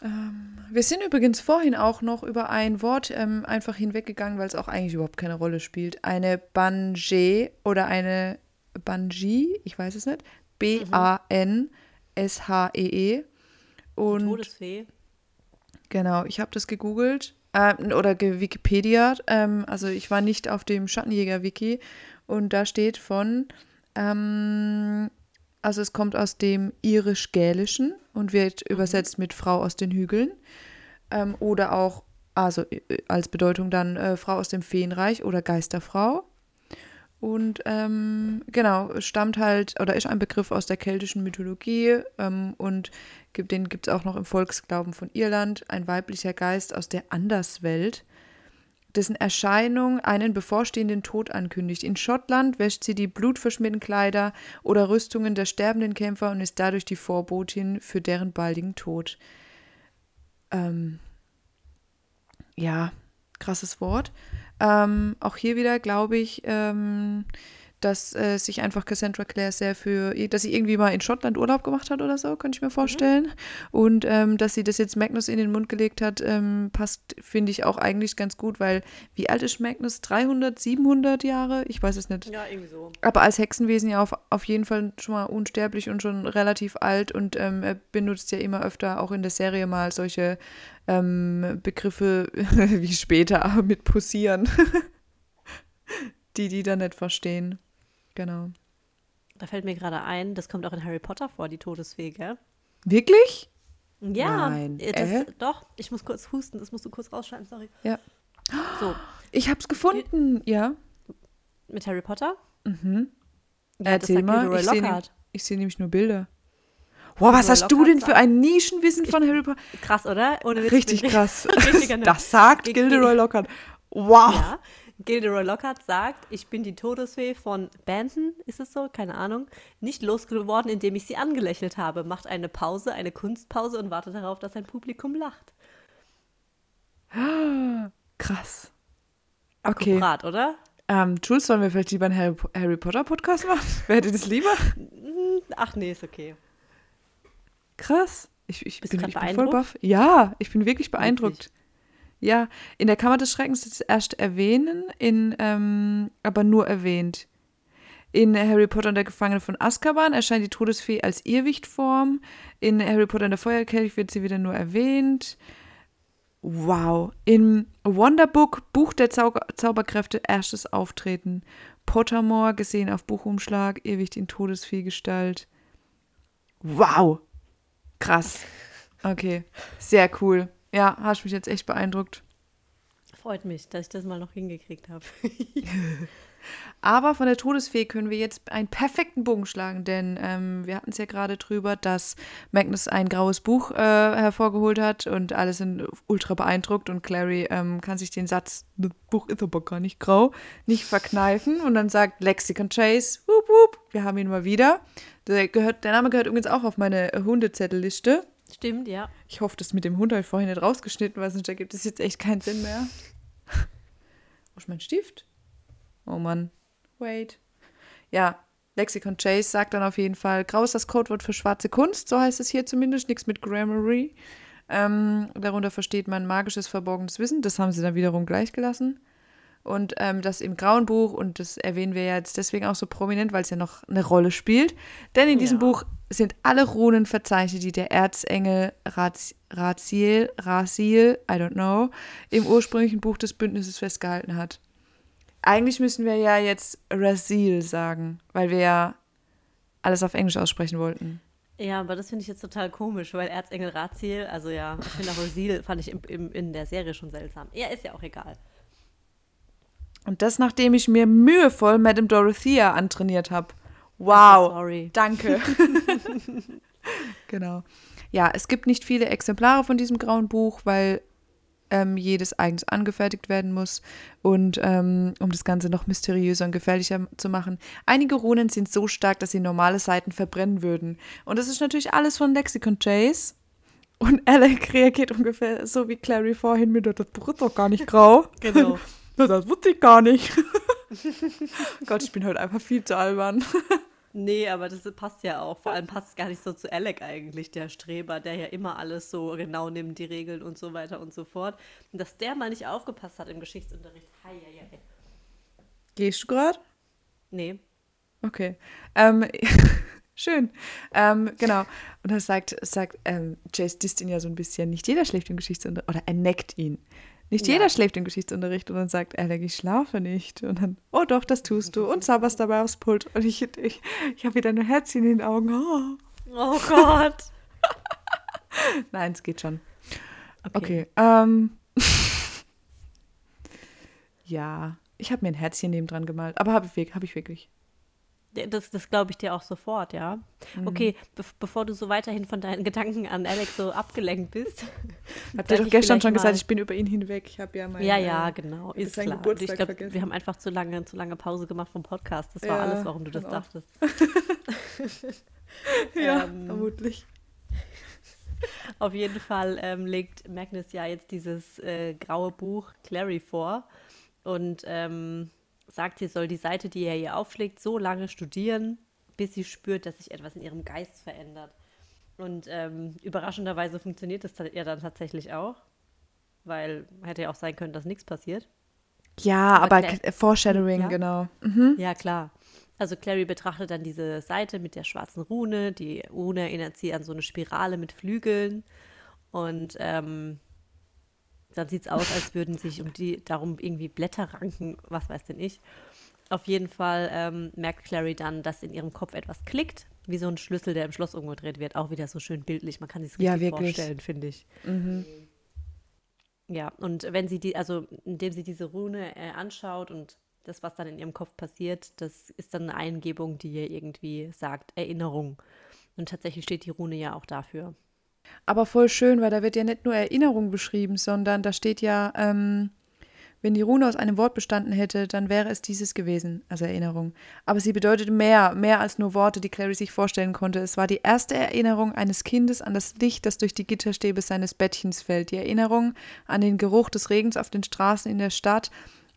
Speaker 1: Ähm, wir sind übrigens vorhin auch noch über ein Wort ähm, einfach hinweggegangen, weil es auch eigentlich überhaupt keine Rolle spielt. Eine Banjee oder eine Banji, ich weiß es nicht. B-A-N-S-H-E-E. -E. Und
Speaker 2: Todesfee.
Speaker 1: Genau, ich habe das gegoogelt äh, oder Wikipedia. Ähm, also ich war nicht auf dem Schattenjäger-Wiki und da steht von ähm, also es kommt aus dem irisch-gälischen und wird mhm. übersetzt mit Frau aus den Hügeln. Ähm, oder auch, also äh, als Bedeutung dann äh, Frau aus dem Feenreich oder Geisterfrau. Und ähm, genau, stammt halt, oder ist ein Begriff aus der keltischen Mythologie ähm, und gibt, den gibt es auch noch im Volksglauben von Irland, ein weiblicher Geist aus der Anderswelt dessen Erscheinung einen bevorstehenden Tod ankündigt. In Schottland wäscht sie die blutverschmierten Kleider oder Rüstungen der sterbenden Kämpfer und ist dadurch die Vorbotin für deren baldigen Tod. Ähm, ja, krasses Wort. Ähm, auch hier wieder glaube ich, ähm, dass äh, sich einfach Cassandra Clare sehr für, dass sie irgendwie mal in Schottland Urlaub gemacht hat oder so, könnte ich mir mhm. vorstellen. Mhm. Und ähm, dass sie das jetzt Magnus in den Mund gelegt hat, ähm, passt, finde ich auch eigentlich ganz gut, weil wie alt ist Magnus? 300, 700 Jahre? Ich weiß es nicht.
Speaker 2: Ja, irgendwie so.
Speaker 1: Aber als Hexenwesen ja auf, auf jeden Fall schon mal unsterblich und schon relativ alt und ähm, er benutzt ja immer öfter auch in der Serie mal solche ähm, Begriffe wie später mit Posieren. die die da nicht verstehen. Genau.
Speaker 2: Da fällt mir gerade ein, das kommt auch in Harry Potter vor, die Todesfee, gell?
Speaker 1: Wirklich?
Speaker 2: Ja, Nein. Äh, das, äh? doch. Ich muss kurz husten, das musst du kurz rausschneiden, sorry.
Speaker 1: Ja. So. Ich hab's gefunden, ja.
Speaker 2: Mit Harry Potter?
Speaker 1: Mhm. Ja, Erzähl mal, ich sehe seh nämlich nur Bilder. Wow, was hast du denn für ein Nischenwissen von Harry Potter?
Speaker 2: Krass, oder?
Speaker 1: Richtig krass. das sagt Gilderoy Lockhart. Wow. Ja,
Speaker 2: Gilderoy Lockhart sagt, ich bin die Todesfee von Banton, ist es so? Keine Ahnung. Nicht losgeworden, indem ich sie angelächelt habe. Macht eine Pause, eine Kunstpause und wartet darauf, dass sein Publikum lacht.
Speaker 1: Krass. Okay.
Speaker 2: Akkurat, oder?
Speaker 1: Ähm, Jules, sollen wir vielleicht lieber einen Harry, Harry Potter Podcast machen? Wer hätte das lieber?
Speaker 2: Ach nee, ist okay.
Speaker 1: Krass. Ich, ich bin, ich bin voll baff. Ja, ich bin wirklich beeindruckt. Wirklich? Ja, in der Kammer des Schreckens ist es erst erwähnen, in, ähm, aber nur erwähnt. In Harry Potter und der Gefangene von Azkaban erscheint die Todesfee als Irrwichtform. In Harry Potter und der Feuerkelch wird sie wieder nur erwähnt. Wow. In Wonderbook, Buch der Zau Zauberkräfte, erstes Auftreten. Pottermore, gesehen auf Buchumschlag, Irrwicht in Todesfee-Gestalt. Wow. Krass. Okay. Sehr cool. Ja, hast mich jetzt echt beeindruckt.
Speaker 2: Freut mich, dass ich das mal noch hingekriegt habe.
Speaker 1: Aber von der Todesfee können wir jetzt einen perfekten Bogen schlagen, denn ähm, wir hatten es ja gerade drüber, dass Magnus ein graues Buch äh, hervorgeholt hat und alle sind ultra beeindruckt und Clary ähm, kann sich den Satz, das Buch ist aber gar nicht grau, nicht verkneifen und dann sagt Lexicon Chase, wup, wup, wir haben ihn mal wieder. Der, gehört, der Name gehört übrigens auch auf meine Hundezettelliste.
Speaker 2: Stimmt, ja.
Speaker 1: Ich hoffe, das mit dem Hund habe ich vorhin nicht rausgeschnitten, weil sonst ergibt es jetzt echt keinen Sinn mehr. Wo ist mein Stift? Oh Mann. Wait. Ja, Lexicon Chase sagt dann auf jeden Fall, grau ist das Codewort für schwarze Kunst, so heißt es hier zumindest, nichts mit Grammary. Ähm, darunter versteht man magisches verborgenes Wissen, das haben sie dann wiederum gleich gelassen. Und ähm, das im Grauen Buch, und das erwähnen wir ja jetzt deswegen auch so prominent, weil es ja noch eine Rolle spielt. Denn in diesem ja. Buch sind alle Runen verzeichnet, die der Erzengel Raz Raziel, Raziel, I don't know, im ursprünglichen Buch des Bündnisses festgehalten hat. Eigentlich müssen wir ja jetzt Raziel sagen, weil wir ja alles auf Englisch aussprechen wollten.
Speaker 2: Ja, aber das finde ich jetzt total komisch, weil Erzengel Raziel, also ja, ich finde auch Raziel fand ich im, im, in der Serie schon seltsam. Ja, ist ja auch egal.
Speaker 1: Und das, nachdem ich mir mühevoll Madame Dorothea antrainiert habe. Wow.
Speaker 2: Sorry.
Speaker 1: Danke. genau. Ja, es gibt nicht viele Exemplare von diesem grauen Buch, weil ähm, jedes eigens angefertigt werden muss. Und ähm, um das Ganze noch mysteriöser und gefährlicher zu machen, einige Runen sind so stark, dass sie normale Seiten verbrennen würden. Und das ist natürlich alles von Lexicon Chase. Und Alec reagiert ungefähr so wie Clary vorhin mit, das Buch ist doch gar nicht grau.
Speaker 2: Genau.
Speaker 1: das wusste ich gar nicht. Gott, ich bin heute einfach viel zu albern.
Speaker 2: Nee, aber das passt ja auch. Vor allem passt es gar nicht so zu Alec eigentlich, der Streber, der ja immer alles so genau nimmt, die Regeln und so weiter und so fort. Und dass der mal nicht aufgepasst hat im Geschichtsunterricht. Hei, hei, hei.
Speaker 1: Gehst du gerade?
Speaker 2: Nee.
Speaker 1: Okay. Ähm, schön. Ähm, genau. Und er sagt, sagt ähm, Jace disst ihn ja so ein bisschen. Nicht jeder schläft im Geschichtsunterricht. Oder er neckt ihn. Nicht
Speaker 2: Ja.
Speaker 1: jeder schläft im Geschichtsunterricht und dann sagt Alec, ich schlafe nicht. Und dann, oh doch, das tust du. Und sabberst dabei aufs Pult. Und ich, ich, ich habe wieder ein Herzchen in den Augen. Oh.
Speaker 2: Oh Gott.
Speaker 1: Nein, es geht schon. Okay. Ähm. ja, ich habe mir ein Herzchen neben dran gemalt. Aber habe ich, hab ich wirklich.
Speaker 2: Das, das glaube ich dir auch sofort, ja.
Speaker 1: Mhm.
Speaker 2: Okay, be bevor du so weiterhin von deinen Gedanken an Alex so abgelenkt bist.
Speaker 1: Habt ihr doch gestern schon gesagt, ich bin über ihn hinweg. Ich habe ja mein.
Speaker 2: Ja, ja, genau,
Speaker 1: ist
Speaker 2: klar. Und
Speaker 1: Geburtstag
Speaker 2: ich glaube,
Speaker 1: vergessen.
Speaker 2: wir haben einfach zu lange, zu lange Pause gemacht vom Podcast. Das war
Speaker 1: Ja,
Speaker 2: alles, warum du das
Speaker 1: auch.
Speaker 2: dachtest.
Speaker 1: ja,
Speaker 2: ähm,
Speaker 1: vermutlich.
Speaker 2: Auf jeden Fall ähm, legt Magnus ja jetzt dieses äh, graue Buch Clary vor und ähm, sagt, sie soll die Seite, die er ihr aufschlägt, so lange studieren, bis sie spürt, dass sich etwas in ihrem Geist verändert. Und ähm, überraschenderweise funktioniert das ja dann tatsächlich auch, weil hätte ja auch sein können, dass nichts passiert.
Speaker 1: Ja,
Speaker 2: aber
Speaker 1: aber
Speaker 2: Claire-
Speaker 1: Foreshadowing,
Speaker 2: Ja?
Speaker 1: genau. Mhm.
Speaker 2: Ja, klar. Also Clary betrachtet dann diese Seite mit der schwarzen Rune. Die Rune erinnert sie an so eine Spirale mit Flügeln. Und ähm, dann sieht es aus, als würden sich um die darum irgendwie Blätter ranken, was weiß denn ich. Auf jeden Fall ähm, merkt Clary dann, dass in ihrem Kopf etwas klickt, wie so ein Schlüssel, der im Schloss umgedreht wird. Auch wieder so schön bildlich. Man kann sich
Speaker 1: Ja,
Speaker 2: richtig
Speaker 1: wirklich.
Speaker 2: vorstellen, finde ich.
Speaker 1: Mhm.
Speaker 2: Ja, und wenn sie die, also indem sie diese Rune äh, anschaut und das, was dann in ihrem Kopf passiert, das ist dann eine Eingebung, die ihr irgendwie sagt, Erinnerung. Und tatsächlich steht die Rune ja auch dafür.
Speaker 1: Aber voll schön, weil da wird ja nicht nur Erinnerung beschrieben, sondern da steht ja, ähm, wenn die Rune aus einem Wort bestanden hätte, dann wäre es dieses gewesen, also Erinnerung. Aber sie bedeutet mehr, mehr als nur Worte, die Clary sich vorstellen konnte. Es war die erste Erinnerung eines Kindes an das Licht, das durch die Gitterstäbe seines Bettchens fällt. Die Erinnerung an den Geruch des Regens auf den Straßen in der Stadt,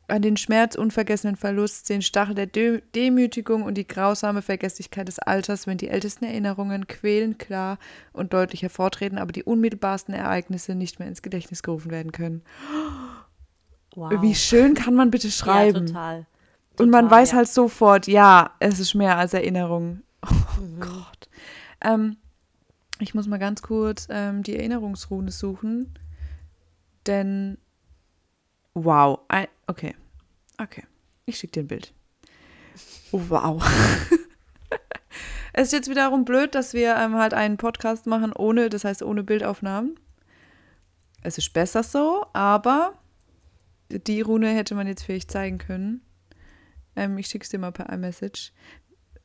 Speaker 1: an den schmerzunvergessenen Verlust, den Stachel der Dö Demütigung und die grausame Vergesslichkeit des Alters, wenn die ältesten Erinnerungen quälend klar und deutlich hervortreten, aber die unmittelbarsten Ereignisse nicht mehr ins Gedächtnis gerufen werden können.
Speaker 2: Wow.
Speaker 1: Wie schön kann man bitte schreiben?
Speaker 2: Ja, total.
Speaker 1: und man
Speaker 2: Total,
Speaker 1: weiß
Speaker 2: ja.
Speaker 1: halt sofort, ja, es ist mehr als Erinnerung. Oh
Speaker 2: Mhm.
Speaker 1: Gott. Ähm, ich muss mal ganz kurz ähm, die Erinnerungsrune suchen, denn wow, ein, okay, okay, ich schicke dir ein Bild. Oh, wow. es ist jetzt wiederum blöd, dass wir ähm, halt einen Podcast machen ohne, das heißt ohne Bildaufnahmen. Es ist besser so, aber die Rune hätte man jetzt vielleicht zeigen können. Ähm, ich schicke es dir mal per iMessage.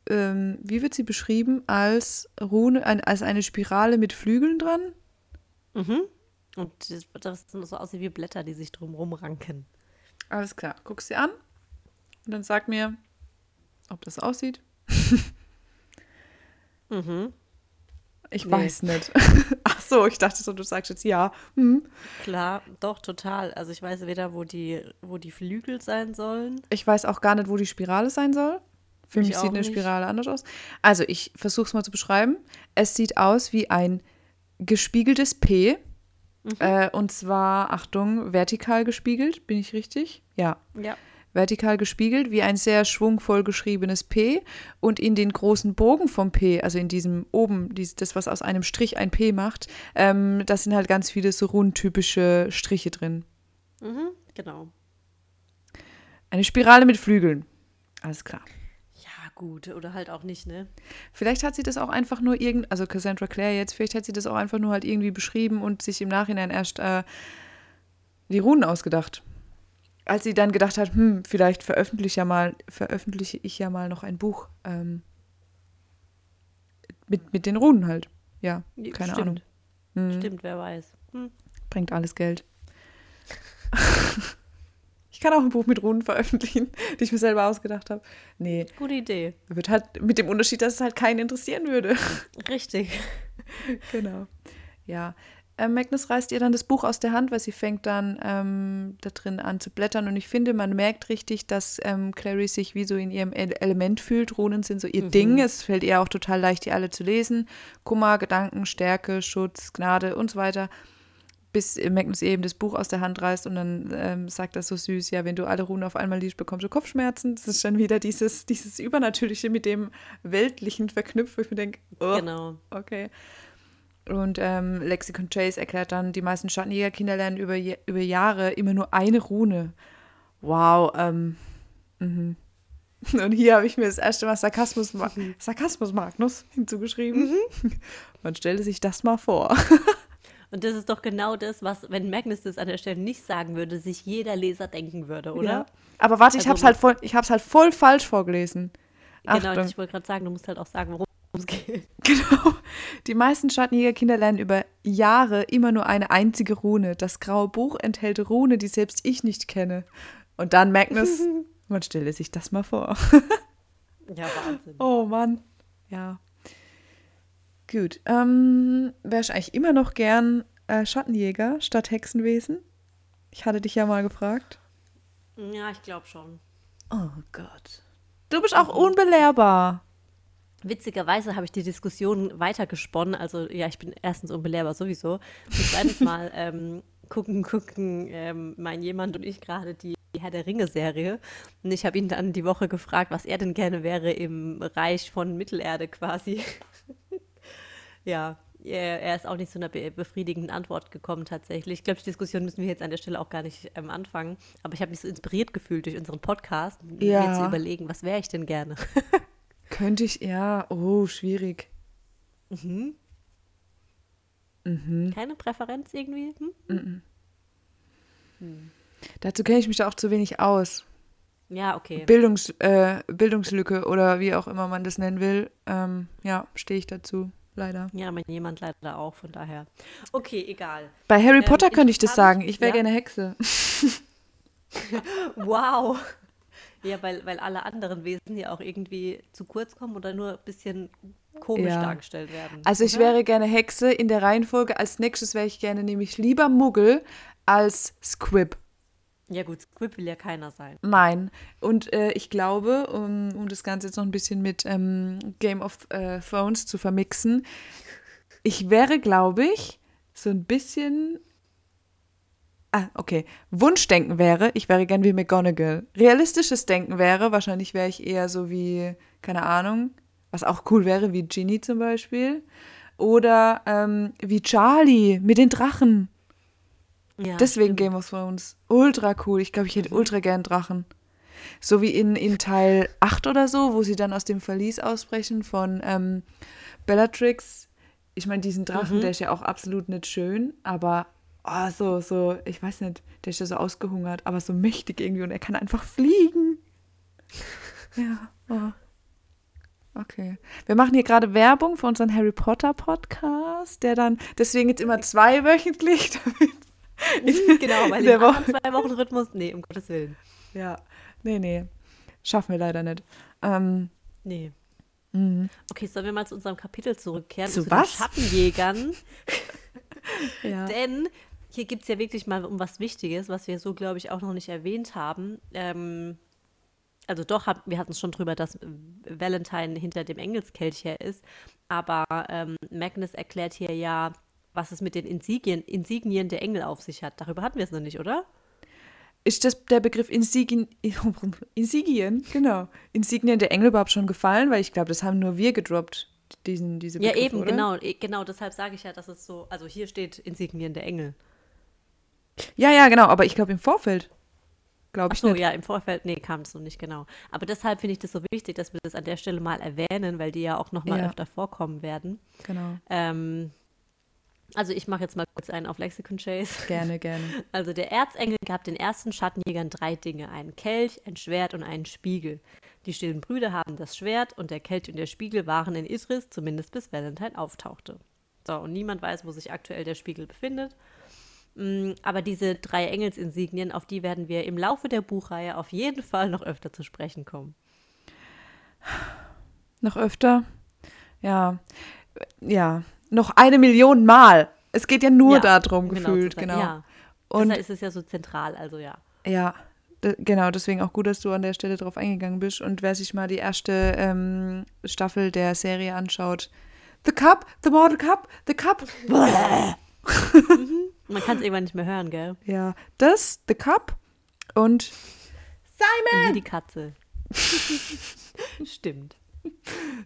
Speaker 1: Ähm, wie wird sie beschrieben? Als Rune, ein, als eine Spirale mit Flügeln dran?
Speaker 2: Mhm. Und das, das so aussieht wie Blätter, die sich drumherum ranken.
Speaker 1: Alles klar, guck sie an und dann sag mir, ob das aussieht.
Speaker 2: Mhm.
Speaker 1: Ich
Speaker 2: Nee.
Speaker 1: weiß nicht. Ach so, ich dachte so, du sagst jetzt ja. Hm.
Speaker 2: Klar, doch, total. Also ich weiß weder, wo die, wo die Flügel sein sollen.
Speaker 1: Ich weiß auch gar nicht, wo die Spirale sein soll. Für
Speaker 2: Ich
Speaker 1: mich sieht eine
Speaker 2: nicht.
Speaker 1: Spirale anders aus. Also, ich versuche es mal zu beschreiben. Es sieht aus wie ein gespiegeltes P.
Speaker 2: Mhm.
Speaker 1: Äh, und zwar, Achtung, vertikal gespiegelt. Bin ich richtig? Ja.
Speaker 2: Ja.
Speaker 1: Vertikal gespiegelt, wie ein sehr schwungvoll geschriebenes P. Und in den großen Bogen vom P, also in diesem oben, dies, das, was aus einem Strich ein P macht, ähm, da sind halt ganz viele so rundtypische Striche drin.
Speaker 2: Mhm. Genau.
Speaker 1: Eine Spirale mit Flügeln. Alles klar.
Speaker 2: Gut. Oder halt auch nicht, ne?
Speaker 1: Vielleicht hat sie das auch einfach nur irgend, also Cassandra Clare jetzt, vielleicht hat sie das auch einfach nur halt irgendwie beschrieben und sich im Nachhinein erst äh, die Runen ausgedacht. als sie dann gedacht hat, hm, vielleicht veröffentliche, ja mal, veröffentliche ich ja mal noch ein Buch ähm, mit, mit den Runen halt. Ja, keine
Speaker 2: Stimmt.
Speaker 1: Ahnung. Hm,
Speaker 2: Stimmt, wer weiß. Hm.
Speaker 1: Bringt alles Geld. ich kann auch ein Buch mit Runen veröffentlichen, die ich mir selber ausgedacht habe. Nee,
Speaker 2: Gute Idee.
Speaker 1: wird halt mit dem Unterschied, dass es halt keinen interessieren würde.
Speaker 2: Richtig.
Speaker 1: genau. Ja. Ähm, Magnus reißt ihr dann das Buch aus der Hand, weil sie fängt dann ähm, da drin an zu blättern. Und ich finde, man merkt richtig, dass ähm, Clary sich wie so in ihrem El Element fühlt. Runen sind so ihr
Speaker 2: Mhm.
Speaker 1: Ding. Es fällt ihr auch total leicht, die alle zu lesen. Kummer, Gedanken, Stärke, Schutz, Gnade und so weiter. Bis Magnus eben das Buch aus der Hand reißt und dann ähm, sagt er so süß, ja, wenn du alle Runen auf einmal liest, bekommst du Kopfschmerzen. Das ist dann wieder dieses, dieses Übernatürliche mit dem Weltlichen verknüpft, wo ich mir denke, oh,
Speaker 2: Genau.
Speaker 1: Okay. Und ähm, Lexicon Chase erklärt dann, die meisten Schattenjägerkinder lernen über, über Jahre immer nur eine Rune. Wow. Ähm, mhm. Und hier habe ich mir das erste Mal Sarkasmus, Ma Sarkasmus Magnus hinzugeschrieben. Man stelle sich das mal vor.
Speaker 2: Und das ist doch genau das, was, wenn Magnus das an der Stelle nicht sagen würde, sich jeder Leser denken würde, oder?
Speaker 1: Ja. Aber warte, ich
Speaker 2: Also
Speaker 1: habe es halt, voll- ich hab's halt voll falsch vorgelesen.
Speaker 2: Genau,
Speaker 1: Achtung.
Speaker 2: ich wollte gerade sagen, du musst halt auch sagen, worum es geht.
Speaker 1: Genau. Die meisten Schattenjägerkinder lernen über Jahre immer nur eine einzige Rune. Das graue Buch enthält Rune, die selbst ich nicht kenne. Und dann Magnus, man stelle sich das mal vor.
Speaker 2: Ja, Wahnsinn.
Speaker 1: Oh Mann. Ja. Gut. Ähm, wärst du eigentlich immer noch gern äh, Schattenjäger statt Hexenwesen? Ich hatte dich ja mal gefragt.
Speaker 2: Ja, ich glaube schon.
Speaker 1: Oh Gott. Du bist auch unbelehrbar.
Speaker 2: Witzigerweise habe ich die Diskussion weitergesponnen. Also, ja, ich bin erstens unbelehrbar sowieso. Und zweitens mal ähm, gucken, gucken, ähm, mein jemand und ich gerade die Herr der Ringe-Serie. Und ich habe ihn dann die Woche gefragt, was er denn gerne wäre im Reich von Mittelerde quasi. ja, er, ist auch nicht zu einer be befriedigenden Antwort gekommen tatsächlich. Ich glaube, die Diskussion müssen wir jetzt an der Stelle auch gar nicht ähm, anfangen. Aber ich habe mich so inspiriert gefühlt durch unseren Podcast, mir
Speaker 1: Ja.
Speaker 2: zu überlegen, was wäre ich denn gerne.
Speaker 1: Könnte ich, ja. Oh, schwierig.
Speaker 2: Mhm.
Speaker 1: Mhm.
Speaker 2: Keine Präferenz irgendwie? Hm?
Speaker 1: Dazu kenne ich mich da auch zu wenig aus.
Speaker 2: Ja, okay.
Speaker 1: Bildungs, äh, Bildungslücke oder wie auch immer man das nennen will. Ähm, ja, stehe ich dazu, leider.
Speaker 2: Ja, mein jemand leider auch, von daher. Okay, egal.
Speaker 1: Bei Harry
Speaker 2: Ähm,
Speaker 1: Potter könnte ich das sagen. Ich wäre
Speaker 2: ja.
Speaker 1: gerne Hexe.
Speaker 2: Wow. Ja, weil, weil alle anderen Wesen ja auch irgendwie zu kurz kommen oder nur ein bisschen komisch
Speaker 1: Ja.
Speaker 2: dargestellt werden.
Speaker 1: Also ich
Speaker 2: oder?
Speaker 1: wäre gerne Hexe in der Reihenfolge. Als nächstes wäre ich gerne nämlich lieber Muggel als Squib.
Speaker 2: Ja, gut, Squib will ja keiner sein.
Speaker 1: Nein. Und äh, ich glaube, um, um das Ganze jetzt noch ein bisschen mit ähm, Game of äh, Thrones zu vermixen, ich wäre, glaube ich, so ein bisschen. Ah, okay. Wunschdenken wäre, ich wäre gern wie McGonagall. Realistisches Denken wäre, wahrscheinlich wäre ich eher so wie, keine Ahnung, was auch cool wäre, wie Ginny zum Beispiel. Oder ähm, wie Charlie mit den Drachen.
Speaker 2: Ja,
Speaker 1: Deswegen
Speaker 2: stimmt.
Speaker 1: Game of Thrones. Ultra cool. Ich glaube, ich hätte ultra gern Drachen. So wie in, in Teil 8 oder so, wo sie dann aus dem Verlies ausbrechen von ähm, Bellatrix. Ich meine, diesen Drachen, der ist ja auch absolut nicht schön, aber oh, so, so, ich weiß nicht, der ist ja so ausgehungert, aber so mächtig irgendwie und er kann einfach fliegen. Ja, oh. Okay. Wir machen hier gerade Werbung für unseren Harry Potter Podcast, der dann deswegen jetzt immer zweiwöchentlich, damit
Speaker 2: genau, weil
Speaker 1: der Woche-
Speaker 2: zwei Wochen Rhythmus, nee, um Gottes Willen.
Speaker 1: Ja, nee, nee. Schaffen wir leider nicht. Ähm,
Speaker 2: Nee.
Speaker 1: mhm.
Speaker 2: Okay, sollen wir mal zu unserem Kapitel zurückkehren?
Speaker 1: Zu
Speaker 2: zu
Speaker 1: was?
Speaker 2: den Schattenjägern.
Speaker 1: ja.
Speaker 2: Denn hier geht es ja wirklich mal um was Wichtiges, was wir so, glaube ich, auch noch nicht erwähnt haben. Ähm, also doch, hab, wir hatten es schon drüber, dass Valentine hinter dem Engelskelch her ist. Aber ähm, Magnus erklärt hier ja, was es mit den Insignien, Insignien der Engel auf sich hat. Darüber hatten wir es noch nicht, oder?
Speaker 1: Ist das der Begriff Insigien, Insigien, genau, Insignien der Engel überhaupt schon gefallen? Weil ich glaube, das haben nur wir gedroppt, diesen, diese
Speaker 2: Ja,
Speaker 1: Begriffe,
Speaker 2: eben,
Speaker 1: oder?
Speaker 2: genau. e- Genau, deshalb sage ich ja, dass es so, also hier steht Insignien der Engel.
Speaker 1: Ja, ja, genau, aber ich glaube im Vorfeld. Glaube
Speaker 2: Ach
Speaker 1: ich
Speaker 2: so,
Speaker 1: nicht.
Speaker 2: ja, im Vorfeld, nee, kam es so nicht genau. Aber deshalb finde ich das so wichtig, dass wir das an der Stelle mal erwähnen, weil die ja auch noch mal
Speaker 1: Ja.
Speaker 2: öfter vorkommen werden.
Speaker 1: Genau.
Speaker 2: Ähm, Also ich mache jetzt mal kurz einen auf Lexicon Chase.
Speaker 1: Gerne, gerne.
Speaker 2: Also der Erzengel gab den ersten Schattenjägern drei Dinge, einen Kelch, ein Schwert und einen Spiegel. Die stillen Brüder haben das Schwert und der Kelch und der Spiegel waren in Idris, zumindest bis Valentine auftauchte. So, und niemand weiß, wo sich aktuell der Spiegel befindet. Mm, aber diese drei Engelsinsignien, auf die werden wir im Laufe der Buchreihe auf jeden Fall noch öfter zu sprechen kommen.
Speaker 1: Noch öfter? Ja. Ja. Noch eine Million Mal. Es geht ja nur ja, darum, genau gefühlt, genau. Ja.
Speaker 2: Und Deshalb ist es ja so zentral, also ja.
Speaker 1: Ja, genau, deswegen auch gut, dass du an der Stelle drauf eingegangen bist. Und wer sich mal die erste ähm, Staffel der Serie anschaut, The Cup, The Mortal Cup, The Cup.
Speaker 2: mhm. Man kann es irgendwann nicht mehr hören, gell?
Speaker 1: Ja, das, The Cup und
Speaker 2: Simon! Und die Katze. Stimmt.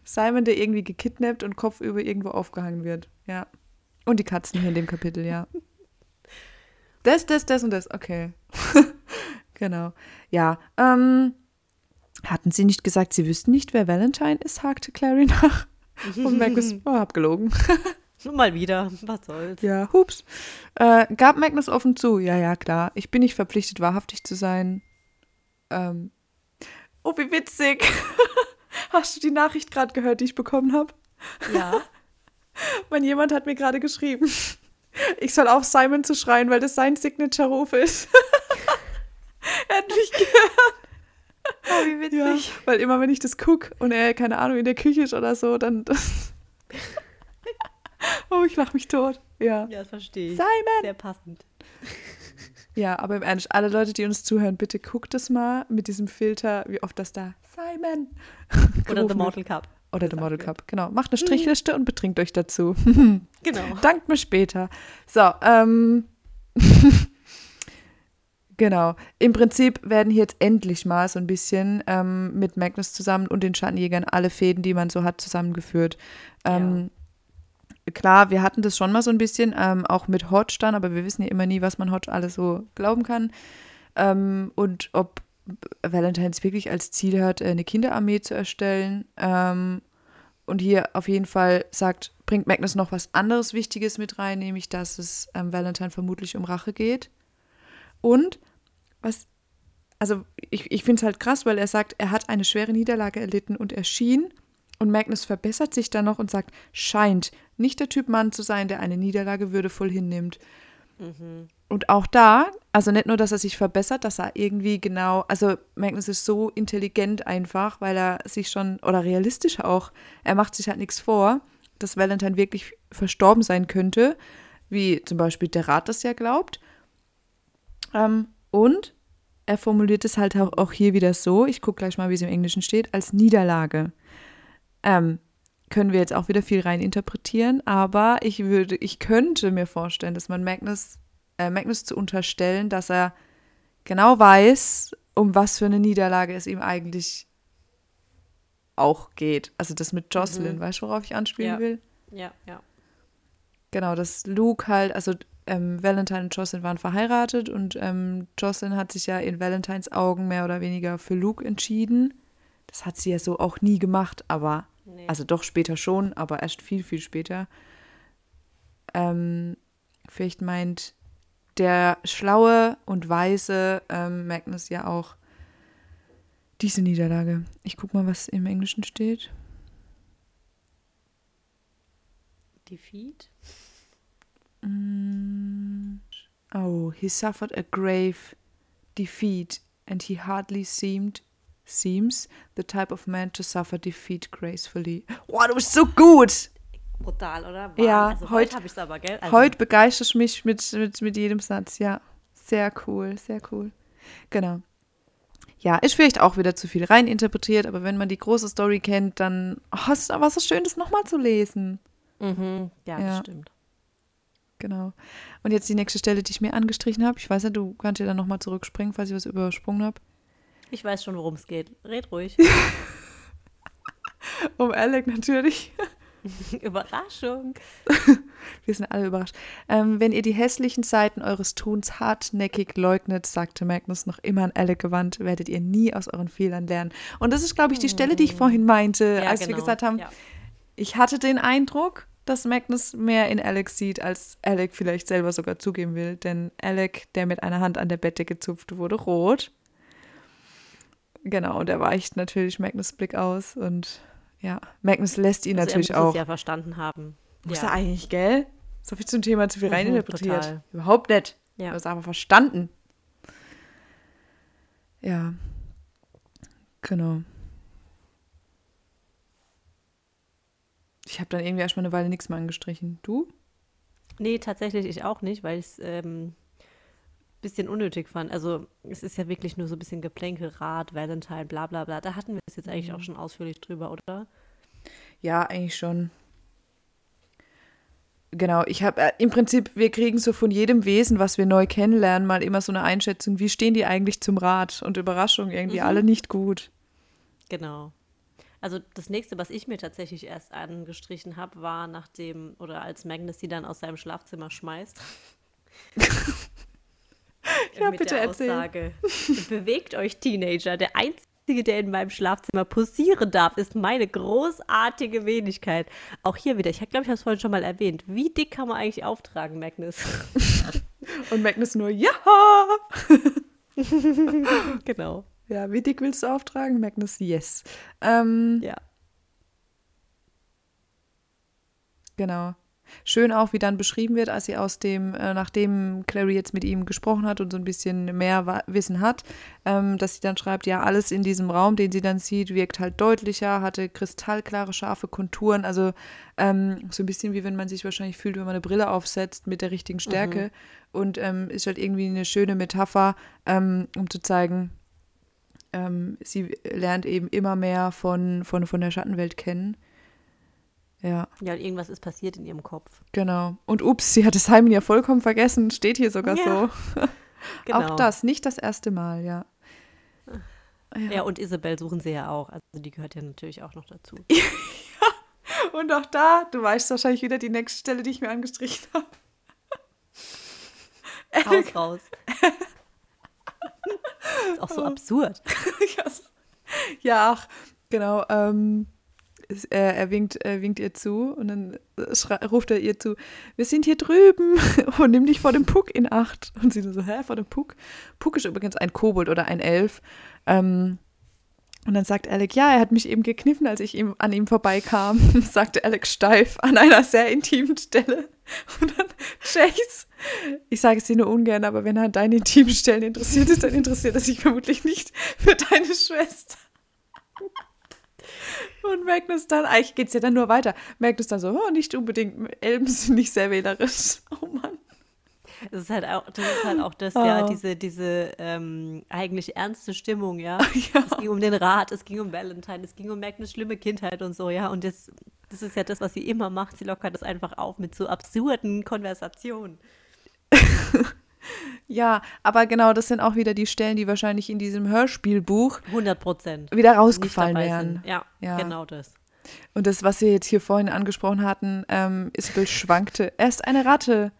Speaker 1: Simon, der irgendwie gekidnappt und kopfüber irgendwo aufgehangen wird. Ja. Und die Katzen hier in dem Kapitel, ja. Das, das, das und das. Okay. genau. Ja. Ähm, hatten Sie nicht gesagt, Sie wüssten nicht, wer Valentine ist? hakte Clary nach. Und Magnus, oh, hab gelogen.
Speaker 2: Nur mal wieder, was soll's.
Speaker 1: Ja, hups. Äh, gab Magnus offen zu? Ja, ja, klar. Ich bin nicht verpflichtet, wahrhaftig zu sein. Ähm. Oh, wie witzig. Hast du die Nachricht gerade gehört, die ich bekommen habe?
Speaker 2: Ja.
Speaker 1: Mein jemand hat mir gerade geschrieben, ich soll auf Simon zu schreien, weil das sein Signature-Ruf ist. Endlich gehört.
Speaker 2: Oh, wie witzig.
Speaker 1: Ja, weil immer, wenn ich das gucke und er, keine Ahnung, in der Küche ist oder so, dann. oh, ich lache mich tot. Ja.
Speaker 2: Ja, das verstehe ich.
Speaker 1: Simon!
Speaker 2: Sehr passend.
Speaker 1: Ja, aber im Ernst, alle Leute, die uns zuhören, bitte guckt es mal mit diesem Filter, wie oft das da Simon
Speaker 2: oder The Mortal Cup.
Speaker 1: Oder The Mortal Cup, genau. Macht eine Strichliste und betrinkt euch dazu.
Speaker 2: genau.
Speaker 1: Dankt mir später. So, ähm. genau. Im Prinzip werden hier jetzt endlich mal so ein bisschen ähm, mit Magnus zusammen und den Schattenjägern alle Fäden, die man so hat, zusammengeführt. Ähm, ja. Klar, wir hatten das schon mal so ein bisschen, ähm, auch mit Hodge dann, aber wir wissen ja immer nie, was man Hodge alles so glauben kann. Ähm, und ob Valentines wirklich als Ziel hat, eine Kinderarmee zu erstellen. Ähm, und hier auf jeden Fall sagt, bringt Magnus noch was anderes Wichtiges mit rein, nämlich dass es ähm, Valentine vermutlich um Rache geht. Und was, also ich, ich finde es halt krass, weil er sagt, er hat eine schwere Niederlage erlitten und erschien. Und Magnus verbessert sich dann noch und sagt, scheint nicht der Typ Mann zu sein, der eine Niederlage würdevoll hinnimmt. Mhm. Und auch da, also nicht nur, dass er sich verbessert, dass er irgendwie genau, also Magnus ist so intelligent einfach, weil er sich schon, oder realistisch auch, er macht sich halt nichts vor, dass Valentine wirklich verstorben sein könnte, wie zum Beispiel der Rat das ja glaubt. Ähm, und er formuliert es halt auch hier wieder so, ich gucke gleich mal, wie es im Englischen steht, als Niederlage. Ähm, können wir jetzt auch wieder viel rein interpretieren, aber ich würde, ich könnte mir vorstellen, dass man Magnus, äh, Magnus zu unterstellen, dass er genau weiß, um was für eine Niederlage es ihm eigentlich auch geht. Also das mit Jocelyn, mhm. weißt du, worauf ich anspielen
Speaker 2: ja.
Speaker 1: will?
Speaker 2: Ja, ja.
Speaker 1: Genau, dass Luke halt, also ähm, Valentine und Jocelyn waren verheiratet und ähm, Jocelyn hat sich ja in Valentines Augen mehr oder weniger für Luke entschieden. Das hat sie ja so auch nie gemacht, aber Nee. Also doch später schon, aber erst viel, viel später. Ähm, vielleicht meint der schlaue und weise ähm, Magnus ja auch diese Niederlage. Ich guck mal, was im Englischen steht.
Speaker 2: Defeat?
Speaker 1: Mm, oh, he suffered a grave defeat and he hardly seemed seems the type of man to suffer defeat gracefully. Boah, du bist so gut!
Speaker 2: Brutal, oder?
Speaker 1: Wow. Ja,
Speaker 2: also heute habe ich es aber, gell? Also
Speaker 1: heute begeisterst du mich mit, mit, mit jedem Satz, ja. Sehr cool, sehr cool. Genau. Ja, ist vielleicht auch wieder zu viel reininterpretiert, aber wenn man die große Story kennt, dann oh, ist es aber so schön, das nochmal zu lesen.
Speaker 2: Mhm, ja, ja, das stimmt.
Speaker 1: Genau. Und jetzt die nächste Stelle, die ich mir angestrichen habe. Ich weiß ja, du kannst ja dann nochmal zurückspringen, falls ich was übersprungen habe.
Speaker 2: Ich weiß schon, worum es geht. Red ruhig.
Speaker 1: um Alec natürlich.
Speaker 2: Überraschung.
Speaker 1: Wir sind alle überrascht. Ähm, wenn ihr die hässlichen Seiten eures Tuns hartnäckig leugnet, sagte Magnus noch immer an Alec gewandt, werdet ihr nie aus euren Fehlern lernen. Und das ist, glaube ich, die Stelle, die ich vorhin meinte, ja, als genau. wir gesagt haben, ja. ich hatte den Eindruck, dass Magnus mehr in Alex sieht, als Alec vielleicht selber sogar zugeben will. Denn Alec, der mit einer Hand an der Bettdecke zupfte, wurde rot. Genau, und er weicht natürlich Magnus Blick aus und ja, Magnus lässt ihn
Speaker 2: Also
Speaker 1: natürlich
Speaker 2: er muss
Speaker 1: auch.
Speaker 2: es ja verstanden haben.
Speaker 1: Muss
Speaker 2: ja.
Speaker 1: er eigentlich, gell? So viel zum Thema zu viel
Speaker 2: Mhm,
Speaker 1: reininterpretiert.
Speaker 2: total.
Speaker 1: Überhaupt nicht.
Speaker 2: Ja.
Speaker 1: Du hast aber verstanden. Ja. Genau. Ich habe dann irgendwie erstmal eine Weile nichts mehr angestrichen. Du?
Speaker 2: Nee, tatsächlich ich auch nicht, weil ich es ähm, bisschen unnötig fand. Also es ist ja wirklich nur so ein bisschen Geplänkel, Rat, Valentine, bla bla bla. Da hatten wir es jetzt eigentlich
Speaker 1: Mhm.
Speaker 2: auch schon ausführlich drüber, oder?
Speaker 1: Ja, eigentlich schon. Genau, ich habe äh, im Prinzip, wir kriegen so von jedem Wesen, was wir neu kennenlernen, mal immer so eine Einschätzung, wie stehen die eigentlich zum Rat? Und Überraschung, irgendwie
Speaker 2: Mhm.
Speaker 1: alle nicht gut.
Speaker 2: Genau. Also das nächste, was ich mir tatsächlich erst angestrichen habe, war nachdem, oder als Magnus sie dann aus seinem Schlafzimmer schmeißt.
Speaker 1: Ja,
Speaker 2: mit
Speaker 1: bitte
Speaker 2: der
Speaker 1: erzähl.
Speaker 2: Aussage, bewegt euch Teenager. Der Einzige, der in meinem Schlafzimmer posieren darf, ist meine großartige Wenigkeit. Auch hier wieder, ich glaube, ich habe es vorhin schon mal erwähnt. Wie dick kann man eigentlich auftragen, Magnus?
Speaker 1: Und Magnus nur, ja!
Speaker 2: genau.
Speaker 1: Ja, wie dick willst du auftragen? Magnus, yes. Ähm,
Speaker 2: Ja.
Speaker 1: Genau. Schön auch, wie dann beschrieben wird, als sie aus dem, äh, nachdem Clary jetzt mit ihm gesprochen hat und so ein bisschen mehr Wissen hat, ähm, dass sie dann schreibt, ja, alles in diesem Raum, den sie dann sieht, wirkt halt deutlicher, hatte kristallklare, scharfe Konturen, also ähm, so ein bisschen wie wenn man sich wahrscheinlich fühlt, wenn man eine Brille aufsetzt mit der richtigen Stärke. Und ähm, ist halt irgendwie eine schöne Metapher, ähm, um zu zeigen, ähm, sie lernt eben immer mehr von, von, von der Schattenwelt kennen. Ja.
Speaker 2: Ja, und irgendwas ist passiert in ihrem Kopf.
Speaker 1: Genau. Und ups, sie hat Simon ja vollkommen vergessen. Steht hier sogar
Speaker 2: Ja,
Speaker 1: so.
Speaker 2: Genau.
Speaker 1: Auch das, nicht das erste Mal, ja.
Speaker 2: Ja, und Isabel suchen sie ja auch. Also die gehört ja natürlich auch noch dazu.
Speaker 1: Und auch da, du weißt wahrscheinlich wieder die nächste Stelle, die ich mir angestrichen habe.
Speaker 2: Haus raus. ist auch so absurd.
Speaker 1: ja, ja, ach, genau. Ähm, es- er, er winkt, er winkt ihr zu und dann schrei- ruft er ihr zu, wir sind hier drüben und nimm dich vor dem Puck in Acht. Und sie so, hä, vor dem Puck? Puck ist übrigens ein Kobold oder ein Elf. Ähm, und dann sagt Alec, ja, er hat mich eben gekniffen, als ich ihm, an ihm vorbeikam, sagte Alec steif an einer sehr intimen Stelle. Und dann Chase, ich sage es dir nur ungern, aber wenn er an deinen intimen Stellen interessiert ist, dann interessiert er sich vermutlich nicht für deine Schwester. Und Magnus dann, eigentlich geht es ja dann nur weiter. Magnus dann so, oh, nicht unbedingt, Elben sind nicht sehr wählerisch. Oh Mann.
Speaker 2: Das ist halt auch, das halt auch das, ja,
Speaker 1: Oh.
Speaker 2: diese, diese ähm, eigentlich ernste Stimmung, ja.
Speaker 1: Ja.
Speaker 2: Es ging um den Rat, es ging um Valentine, es ging um Magnus schlimme Kindheit und so, ja. Und das, das ist ja das, was sie immer macht. Sie lockert das einfach auf mit so absurden Konversationen.
Speaker 1: Ja, aber genau, das sind auch wieder die Stellen, die wahrscheinlich in diesem Hörspielbuch
Speaker 2: 100 Prozent.
Speaker 1: wieder rausgefallen wären.
Speaker 2: Ja,
Speaker 1: Ja.
Speaker 2: genau das.
Speaker 1: Und das, was wir jetzt hier vorhin angesprochen hatten, ähm, Isabel schwankte. Er ist eine Ratte.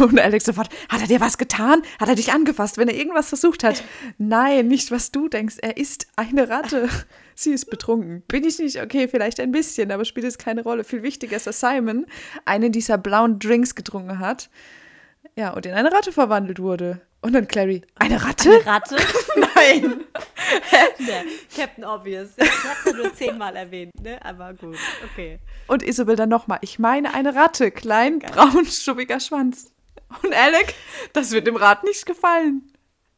Speaker 1: Und Alex sofort, hat er dir was getan? Hat er dich angefasst, wenn er irgendwas versucht hat? Nein, nicht was du denkst. Er ist eine Ratte. Sie ist betrunken. Bin ich nicht? Okay, vielleicht ein bisschen, aber spielt es keine Rolle. Viel wichtiger ist, dass Simon einen dieser blauen Drinks getrunken hat. Ja, und in eine Ratte verwandelt wurde. Und dann Clary, eine Ratte?
Speaker 2: Eine Ratte?
Speaker 1: Nein.
Speaker 2: Der Captain Obvious. Ich hab's ja nur zehnmal erwähnt, ne? Aber gut, okay.
Speaker 1: Und Isabel dann nochmal, ich meine eine Ratte, klein, braun, stubbiger Schwanz. Und Alec, das wird dem Rat nicht gefallen.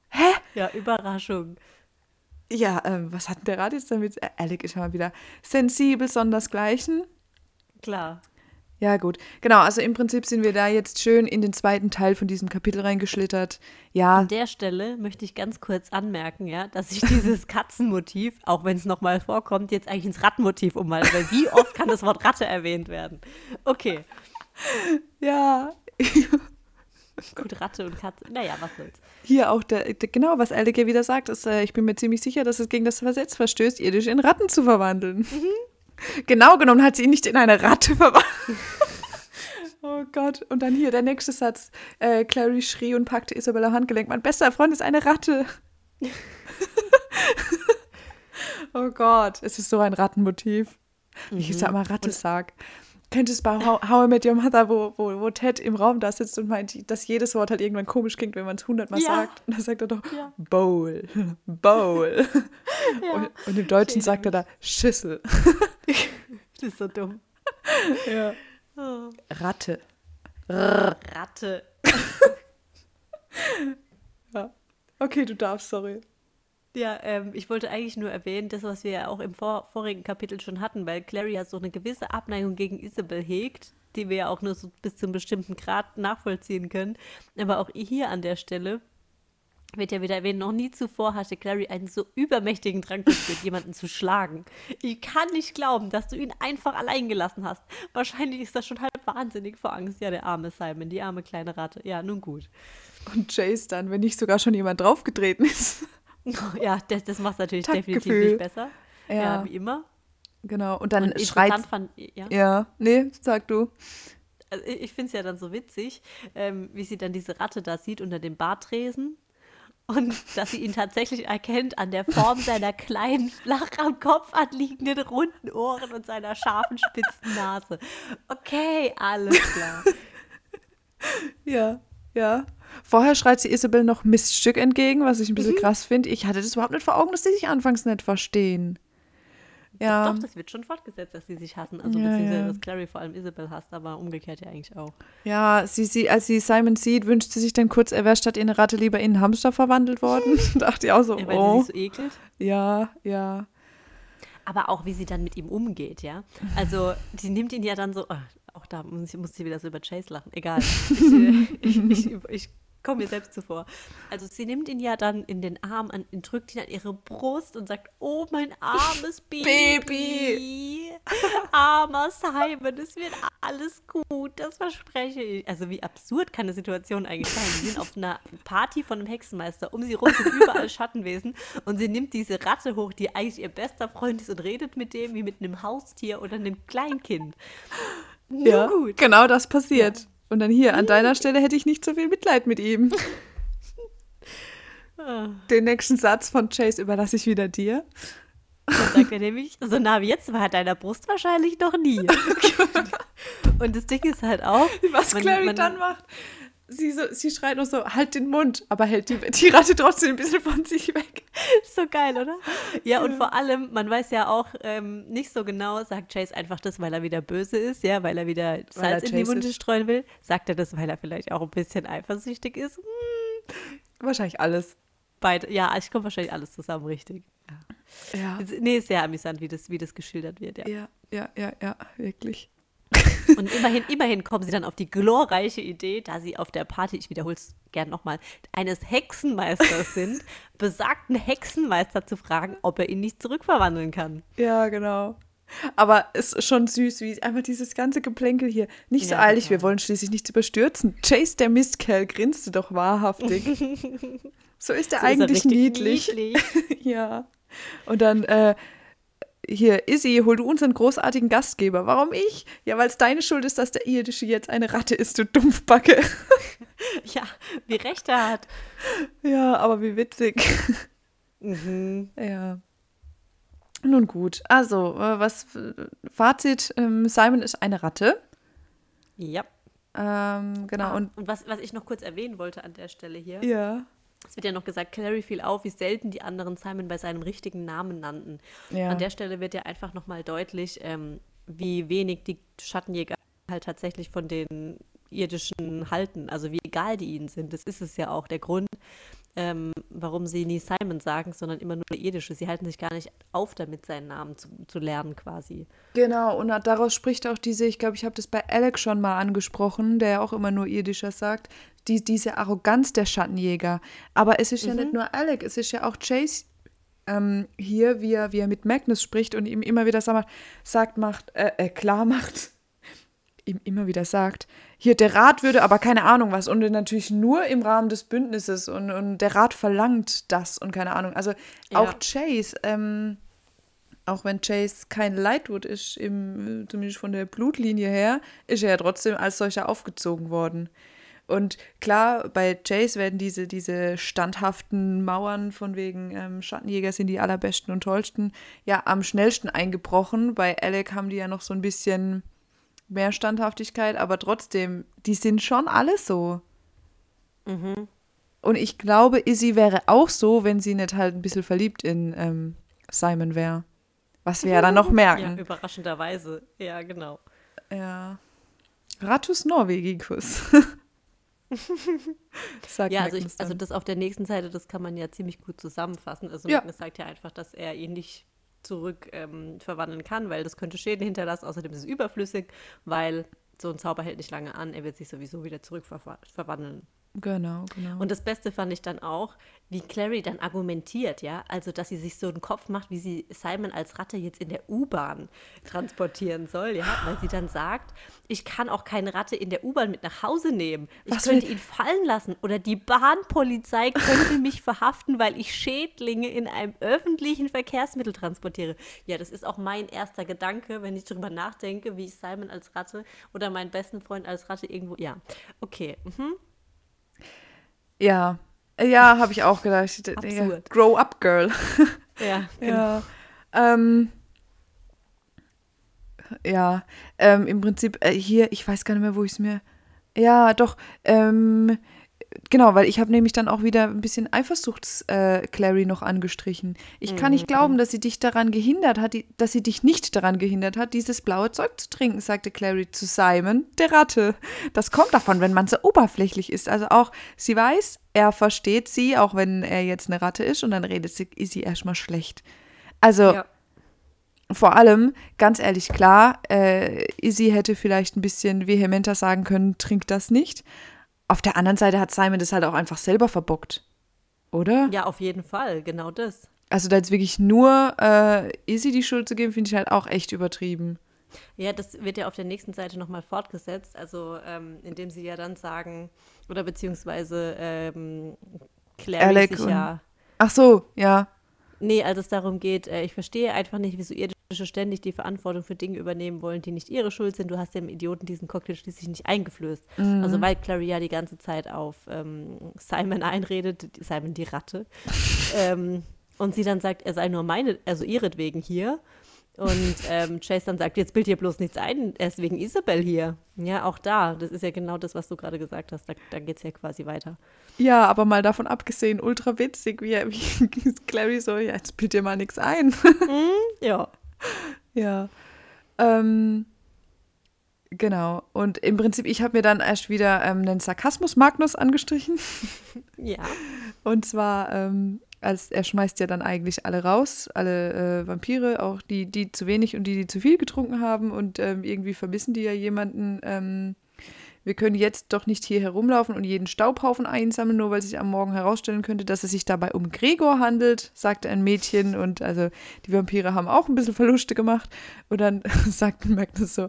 Speaker 1: Hä?
Speaker 2: Ja, Überraschung.
Speaker 1: Ja, ähm, was hat denn der Rat jetzt damit? Äh, Alec ist ja mal wieder sensibel, sondersgleichen.
Speaker 2: Klar.
Speaker 1: Ja, gut. Genau, also im Prinzip sind wir da jetzt schön in den zweiten Teil von diesem Kapitel reingeschlittert. Ja,
Speaker 2: An der Stelle möchte ich ganz kurz anmerken, ja, dass ich dieses Katzenmotiv, auch wenn es nochmal vorkommt, jetzt eigentlich ins Rattenmotiv umhalte. Weil wie oft kann das Wort Ratte erwähnt werden? Okay,
Speaker 1: ja.
Speaker 2: gut, Ratte und Katze. Naja, was soll's.
Speaker 1: Hier auch, der, der, genau, was ja wieder sagt, ist, äh, ich bin mir ziemlich sicher, dass es gegen das Gesetz verstößt, irdisch in Ratten zu verwandeln. Genau genommen hat sie ihn nicht in eine Ratte verwandelt. oh Gott. Und dann hier der nächste Satz. Äh, Clary schrie und packte Isabella Handgelenk. Mein bester Freund ist eine Ratte. oh Gott, es ist so ein Rattenmotiv. Wie ich sag mal Ratte sag. kennt es bei How, How I Met Your Mother, wo, wo, wo Ted im Raum da sitzt und meint, dass jedes Wort halt irgendwann komisch klingt, wenn man es hundertmal ja. sagt. Und dann sagt er doch ja. Bowl, Bowl. Ja. Und, und, im Deutschen sagt er da Schüssel.
Speaker 2: das ist so dumm.
Speaker 1: Ja. Oh. Ratte.
Speaker 2: Ratte.
Speaker 1: ja. Okay, du darfst, sorry.
Speaker 2: Ja, ähm, ich wollte eigentlich nur erwähnen, das, was wir ja auch im vor vorigen Kapitel schon hatten, weil Clary ja so eine gewisse Abneigung gegen Isabel hegt, die wir ja auch nur so bis zu einem bestimmten Grad nachvollziehen können. Aber auch hier an der Stelle wird ja wieder erwähnt, noch nie zuvor hatte Clary einen so übermächtigen Drang verspürt, jemanden zu schlagen. Ich kann nicht glauben, dass du ihn einfach allein gelassen hast. Wahrscheinlich ist das schon halb wahnsinnig vor Angst. Ja, der arme Simon, die arme kleine Ratte. Ja, nun gut.
Speaker 1: Und Chase dann, wenn nicht sogar schon jemand draufgetreten ist.
Speaker 2: Ja, das, das macht es natürlich Taktgefühl. definitiv nicht besser. Ja. ja. wie immer.
Speaker 1: Genau, und dann und schreit. Fand, ja. ja, nee, sag du.
Speaker 2: Also ich finde es ja dann so witzig, ähm, wie sie dann diese Ratte da sieht unter dem Bartresen und dass sie ihn tatsächlich erkennt an der Form seiner kleinen, flach am Kopf anliegenden runden Ohren und seiner scharfen, spitzen Nase. Okay, alles klar.
Speaker 1: ja, ja. Vorher schreit sie Isabel noch Miststück entgegen, was ich ein bisschen mhm. krass finde. Ich hatte das überhaupt nicht vor Augen, dass die sich anfangs nicht verstehen.
Speaker 2: Ja. Doch, doch, das wird schon fortgesetzt, dass sie sich hassen. Also ja, beziehungsweise, ja. dass Clary vor allem Isabel hasst, aber umgekehrt ja eigentlich auch.
Speaker 1: Ja, sie, sie, als sie Simon sieht, wünscht sie sich dann kurz, er wäre statt in eine Ratte lieber in einen Hamster verwandelt worden. Dachte ich auch so, ja, weil oh. sie sich so ekelt. Ja, ja.
Speaker 2: Aber auch, wie sie dann mit ihm umgeht, ja. Also, sie nimmt ihn ja dann so, oh, auch da muss ich, muss ich wieder so über Chase lachen. Egal. Ich, ich, ich, ich komme mir selbst zuvor. Also sie nimmt ihn ja dann in den Arm, an, drückt ihn an ihre Brust und sagt, oh mein armes Baby. Baby. Armer Simon, es wird alles gut, das verspreche ich. Also wie absurd kann eine Situation eigentlich sein? Sie sind auf einer Party von einem Hexenmeister, um sie rum sind überall Schattenwesen und sie nimmt diese Ratte hoch, die eigentlich ihr bester Freund ist und redet mit dem wie mit einem Haustier oder einem Kleinkind.
Speaker 1: Nur ja, gut. genau das passiert. Ja. Und dann hier, an deiner Stelle hätte ich nicht so viel Mitleid mit ihm. Ah. Den nächsten Satz von Chase überlasse ich wieder dir.
Speaker 2: Dann sagt er nämlich, so nah wie jetzt war deiner Brust wahrscheinlich noch nie. Und das Ding ist halt auch.
Speaker 1: Was man, Clary man, dann macht, sie, so, sie schreit nur so, halt den Mund, aber hält die, die Ratte trotzdem ein bisschen von sich weg.
Speaker 2: so geil, oder? Ja, und vor allem, man weiß ja auch ähm, nicht so genau, sagt Chase einfach das, weil er wieder böse ist, ja, weil er wieder Salz er in die Wunde ist. streuen will. Sagt er das, weil er vielleicht auch ein bisschen eifersüchtig ist? Hm.
Speaker 1: Wahrscheinlich alles.
Speaker 2: Beide, ja, ich komme wahrscheinlich alles zusammen, richtig. Ja. ja. Nee, ist sehr amüsant, wie das, wie das geschildert wird, ja.
Speaker 1: Ja, ja, ja, ja, wirklich.
Speaker 2: Und immerhin, immerhin kommen sie dann auf die glorreiche Idee, da sie auf der Party, ich wiederhole es gern nochmal, eines Hexenmeisters sind, besagten Hexenmeister zu fragen, ob er ihn nicht zurückverwandeln kann.
Speaker 1: Ja, genau. Aber es ist schon süß, wie einfach dieses ganze Geplänkel hier. Nicht so ja, eilig, genau. wir wollen schließlich nichts überstürzen. Chase, der Mistkerl, grinste doch wahrhaftig. so ist er so eigentlich ist er niedlich. niedlich. ja. Und dann äh, hier, Izzy, hol du unseren großartigen Gastgeber. Warum ich? Ja, weil es deine Schuld ist, dass der Irdische jetzt eine Ratte ist, du Dumpfbacke.
Speaker 2: ja, wie recht er hat.
Speaker 1: Ja, aber wie witzig. Mhm. Ja. Nun gut, also, äh, was Fazit, ähm, Simon ist eine Ratte.
Speaker 2: Ja.
Speaker 1: Ähm, genau. Ah,
Speaker 2: und, und was, was ich noch kurz erwähnen wollte an der Stelle hier.
Speaker 1: Ja.
Speaker 2: Es wird ja noch gesagt, Clary fiel auf, wie selten die anderen Simon bei seinem richtigen Namen nannten. Ja. An der Stelle wird ja einfach nochmal deutlich, ähm, wie wenig die Schattenjäger halt tatsächlich von den irdischen halten, also wie egal die ihnen sind. Das ist es ja auch der Grund, ähm, warum sie nie Simon sagen, sondern immer nur irdische. Sie halten sich gar nicht auf damit, seinen Namen zu, zu lernen quasi.
Speaker 1: Genau, und daraus spricht auch diese, ich glaube, ich habe das bei Alex schon mal angesprochen, der ja auch immer nur irdischer sagt, die, diese Arroganz der Schattenjäger. Aber es ist mhm. ja nicht mhm. nur Alec, es ist ja auch Chase ähm, hier, wie er, wie er mit Magnus spricht und ihm immer wieder sagt, sagt macht, äh, äh, klar macht, ihm immer wieder sagt, hier, der Rat würde aber keine Ahnung was und natürlich nur im Rahmen des Bündnisses und, und der Rat verlangt das und keine Ahnung. Also ja. auch Chase, ähm, auch wenn Chase kein Lightwood ist, im, zumindest von der Blutlinie her, ist er ja trotzdem als solcher aufgezogen worden. Und klar, bei Chase werden diese, diese standhaften Mauern von wegen ähm, Schattenjäger sind die allerbesten und tollsten ja am schnellsten eingebrochen. Bei Alec haben die ja noch so ein bisschen mehr Standhaftigkeit, aber trotzdem, die sind schon alle so.
Speaker 2: Mhm.
Speaker 1: Und ich glaube, Izzy wäre auch so, wenn sie nicht halt ein bisschen verliebt in ähm, Simon wäre. Was wir ja dann noch merken.
Speaker 2: Ja, überraschenderweise. Ja, genau.
Speaker 1: Ja. Ratus Norvegicus.
Speaker 2: Sagt ja, also, ich, also das auf der nächsten Seite, das kann man ja ziemlich gut zusammenfassen. Also ja. Magnus sagt ja einfach, dass er ihn nicht zurück ähm, verwandeln kann, weil das könnte Schäden hinterlassen. Außerdem ist es überflüssig, weil so ein Zauber hält nicht lange an. Er wird sich sowieso wieder zurück verwandeln.
Speaker 1: Genau, genau.
Speaker 2: Und das Beste fand ich dann auch, wie Clary dann argumentiert, ja, also dass sie sich so einen Kopf macht, wie sie Simon als Ratte jetzt in der U-Bahn transportieren soll, ja, weil sie dann sagt, ich kann auch keine Ratte in der U-Bahn mit nach Hause nehmen. Ich Was könnte ihn fallen lassen oder die Bahnpolizei könnte mich verhaften, weil ich Schädlinge in einem öffentlichen Verkehrsmittel transportiere. Ja, das ist auch mein erster Gedanke, wenn ich darüber nachdenke, wie ich Simon als Ratte oder meinen besten Freund als Ratte irgendwo, ja, okay, mhm.
Speaker 1: Ja, ja, habe ich auch gedacht. Absurd. Grow up, girl.
Speaker 2: Ja, genau.
Speaker 1: Ja, ähm, ja ähm, im Prinzip äh, hier, ich weiß gar nicht mehr, wo ich es mir. Ja, doch. Ähm, Genau, weil ich habe nämlich dann auch wieder ein bisschen Eifersuchts-Clary äh, noch angestrichen. Ich kann nicht mhm. glauben, dass sie dich daran gehindert hat, dass sie dich nicht daran gehindert hat, dieses blaue Zeug zu trinken, sagte Clary zu Simon, der Ratte. Das kommt davon, wenn man so oberflächlich ist. Also auch, sie weiß, er versteht sie, auch wenn er jetzt eine Ratte ist, und dann redet sie, ist sie erstmal schlecht. Also, ja. vor allem, ganz ehrlich, klar, äh, Izzy hätte vielleicht ein bisschen vehementer sagen können, trink das nicht. Auf der anderen Seite hat Simon das halt auch einfach selber verbockt. Oder?
Speaker 2: Ja, auf jeden Fall, genau das.
Speaker 1: Also da jetzt wirklich nur äh, Izzy die Schuld zu geben, finde ich halt auch echt übertrieben.
Speaker 2: Ja, das wird ja auf der nächsten Seite nochmal fortgesetzt, also ähm, indem sie ja dann sagen, oder beziehungsweise ähm, Clary
Speaker 1: sich ja. Ach so, ja.
Speaker 2: Nee, als es darum geht, äh, ich verstehe einfach nicht, wieso ihr ständig die Verantwortung für Dinge übernehmen wollen, die nicht ihre Schuld sind. Du hast dem Idioten diesen Cocktail schließlich nicht eingeflößt. Mhm. Also weil Clary ja die ganze Zeit auf ähm, Simon einredet, Simon die Ratte, ähm, und sie dann sagt, er sei nur meine, also ihretwegen hier. Und ähm, Chase dann sagt, jetzt bild dir bloß nichts ein, er ist wegen Isabel hier. Ja, auch da, das ist ja genau das, was du gerade gesagt hast, da, da geht es ja quasi weiter.
Speaker 1: Ja, aber mal davon abgesehen, ultra witzig, wie, wie Clary so, ja, jetzt bild dir mal nichts ein.
Speaker 2: Mm, ja.
Speaker 1: Ja. Ähm, genau. Und im Prinzip, ich habe mir dann erst wieder ähm, einen Sarkasmus-Magnus angestrichen.
Speaker 2: Ja.
Speaker 1: Und zwar, ähm, als er schmeißt ja dann eigentlich alle raus, alle äh, Vampire, auch die, die zu wenig und die, die zu viel getrunken haben. Und ähm, irgendwie vermissen die ja jemanden, ähm, wir können jetzt doch nicht hier herumlaufen und jeden Staubhaufen einsammeln, nur weil sich am Morgen herausstellen könnte, dass es sich dabei um Gregor handelt, sagte ein Mädchen. Und also die Vampire haben auch ein bisschen Verluste gemacht. Und dann sagt Magnus so,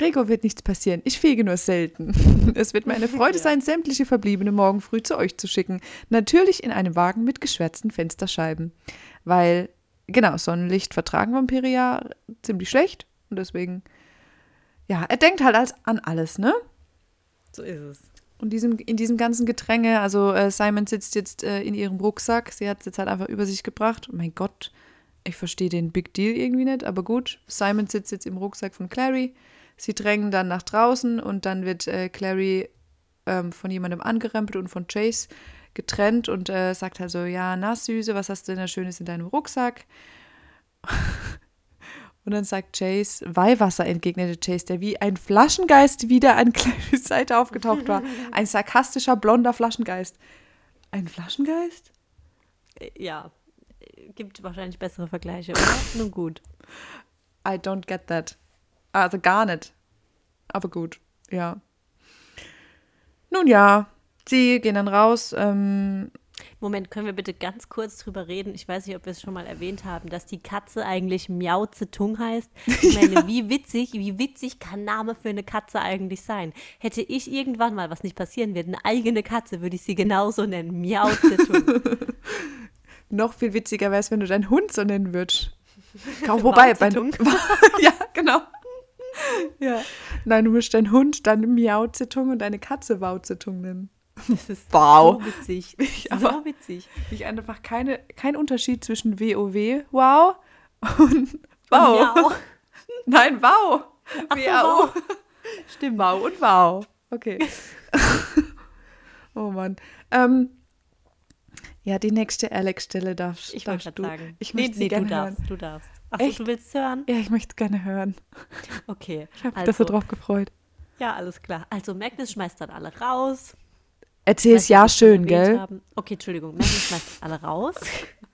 Speaker 1: Gregor wird nichts passieren. Ich fege nur selten. Es wird mir eine Freude sein, sämtliche Verbliebene morgen früh zu euch zu schicken. Natürlich in einem Wagen mit geschwärzten Fensterscheiben. Weil, genau, Sonnenlicht vertragen Vampire ja ziemlich schlecht. Und deswegen, ja, er denkt halt als an alles, ne?
Speaker 2: So ist es.
Speaker 1: Und diesem, in diesem ganzen Gedränge, also äh, Simon sitzt jetzt äh, in ihrem Rucksack, sie hat es jetzt halt einfach über sich gebracht. Oh mein Gott, ich verstehe den Big Deal irgendwie nicht, aber gut. Simon sitzt jetzt im Rucksack von Clary. Sie drängen dann nach draußen und dann wird äh, Clary ähm, von jemandem angerempelt und von Chase getrennt und äh, sagt halt so, ja, na Süße, was hast du denn da Schönes in deinem Rucksack? Und dann sagt Chase, Weihwasser, entgegnete Chase, der wie ein Flaschengeist wieder an Clarys Seite aufgetaucht war. Ein sarkastischer, blonder Flaschengeist. Ein Flaschengeist?
Speaker 2: Äh, ja, gibt wahrscheinlich bessere Vergleiche, oder? Nun gut.
Speaker 1: I don't get that. Also gar nicht. Aber gut, ja. Nun ja, sie gehen dann raus. Ähm,
Speaker 2: Moment, können wir bitte ganz kurz drüber reden? Ich weiß nicht, ob wir es schon mal erwähnt haben, dass die Katze eigentlich Miau Tung heißt. Ich meine, ja. wie witzig, wie witzig kann Name für eine Katze eigentlich sein? Hätte ich irgendwann mal, was nicht passieren wird, eine eigene Katze, würde ich sie genauso nennen. Miau Tung.
Speaker 1: Noch viel witziger wäre es, wenn du deinen Hund so nennen würdest. Wobei, bei ja, genau. Ja. Nein, du musst deinen Hund dann Miau Tung und deine Katze Wau Tung nennen.
Speaker 2: Das ist wow. so witzig. Ich, so witzig.
Speaker 1: Ich einfach keine, kein Unterschied zwischen WoW, wow, und wow.
Speaker 2: Miau.
Speaker 1: Nein, wow. WAU. Stimmt. Wow und wow. Okay. oh Mann. Ähm, ja, die nächste Alex-Stelle darfst,
Speaker 2: Ich
Speaker 1: darfst du.
Speaker 2: sagen.
Speaker 1: Ich
Speaker 2: nee,
Speaker 1: möchte
Speaker 2: nee,
Speaker 1: gerne
Speaker 2: du
Speaker 1: hören.
Speaker 2: darfst, du darfst. Achso,
Speaker 1: Echt?
Speaker 2: du willst hören?
Speaker 1: Ja, ich möchte gerne hören.
Speaker 2: Okay.
Speaker 1: Ich habe mich
Speaker 2: also,
Speaker 1: da so drauf gefreut.
Speaker 2: Ja, alles klar. Also Magnus schmeißt dann alle raus.
Speaker 1: Erzähl's
Speaker 2: Weiß
Speaker 1: ja schön, gell?
Speaker 2: Haben. Okay, Entschuldigung. Magnus schmeißt alle raus.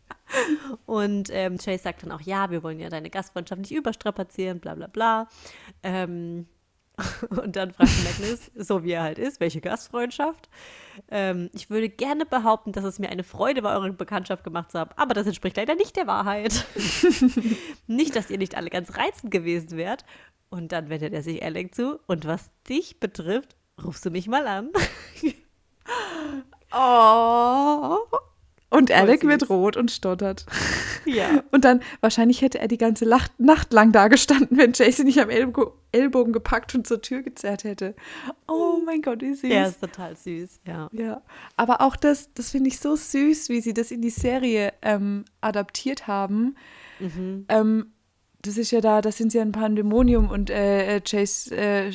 Speaker 2: Und ähm, Chase sagt dann auch, ja, wir wollen ja deine Gastfreundschaft nicht überstrapazieren, bla bla bla. Ähm, und dann fragt Magnus, so wie er halt ist, welche Gastfreundschaft? Ähm, ich würde gerne behaupten, dass es mir eine Freude war, eure Bekanntschaft gemacht zu haben, aber das entspricht leider nicht der Wahrheit. nicht, dass ihr nicht alle ganz reizend gewesen wärt. Und dann wendet er sich Alec zu. Und was dich betrifft, rufst du mich mal an.
Speaker 1: Oh. Und Alec wird rot und stottert.
Speaker 2: Ja.
Speaker 1: Und dann, wahrscheinlich hätte er die ganze Nacht lang da gestanden, wenn Jason nicht am Ellbo Ellbogen gepackt und zur Tür gezerrt hätte. Oh mein Gott, wie süß.
Speaker 2: Der ist total süß, ja.
Speaker 1: Ja, aber auch das, das finde ich so süß, wie sie das in die Serie ähm, adaptiert haben.
Speaker 2: Mhm.
Speaker 1: Ähm, das ist ja da, das sind sie ja ein Pandemonium und äh, äh, Chase äh,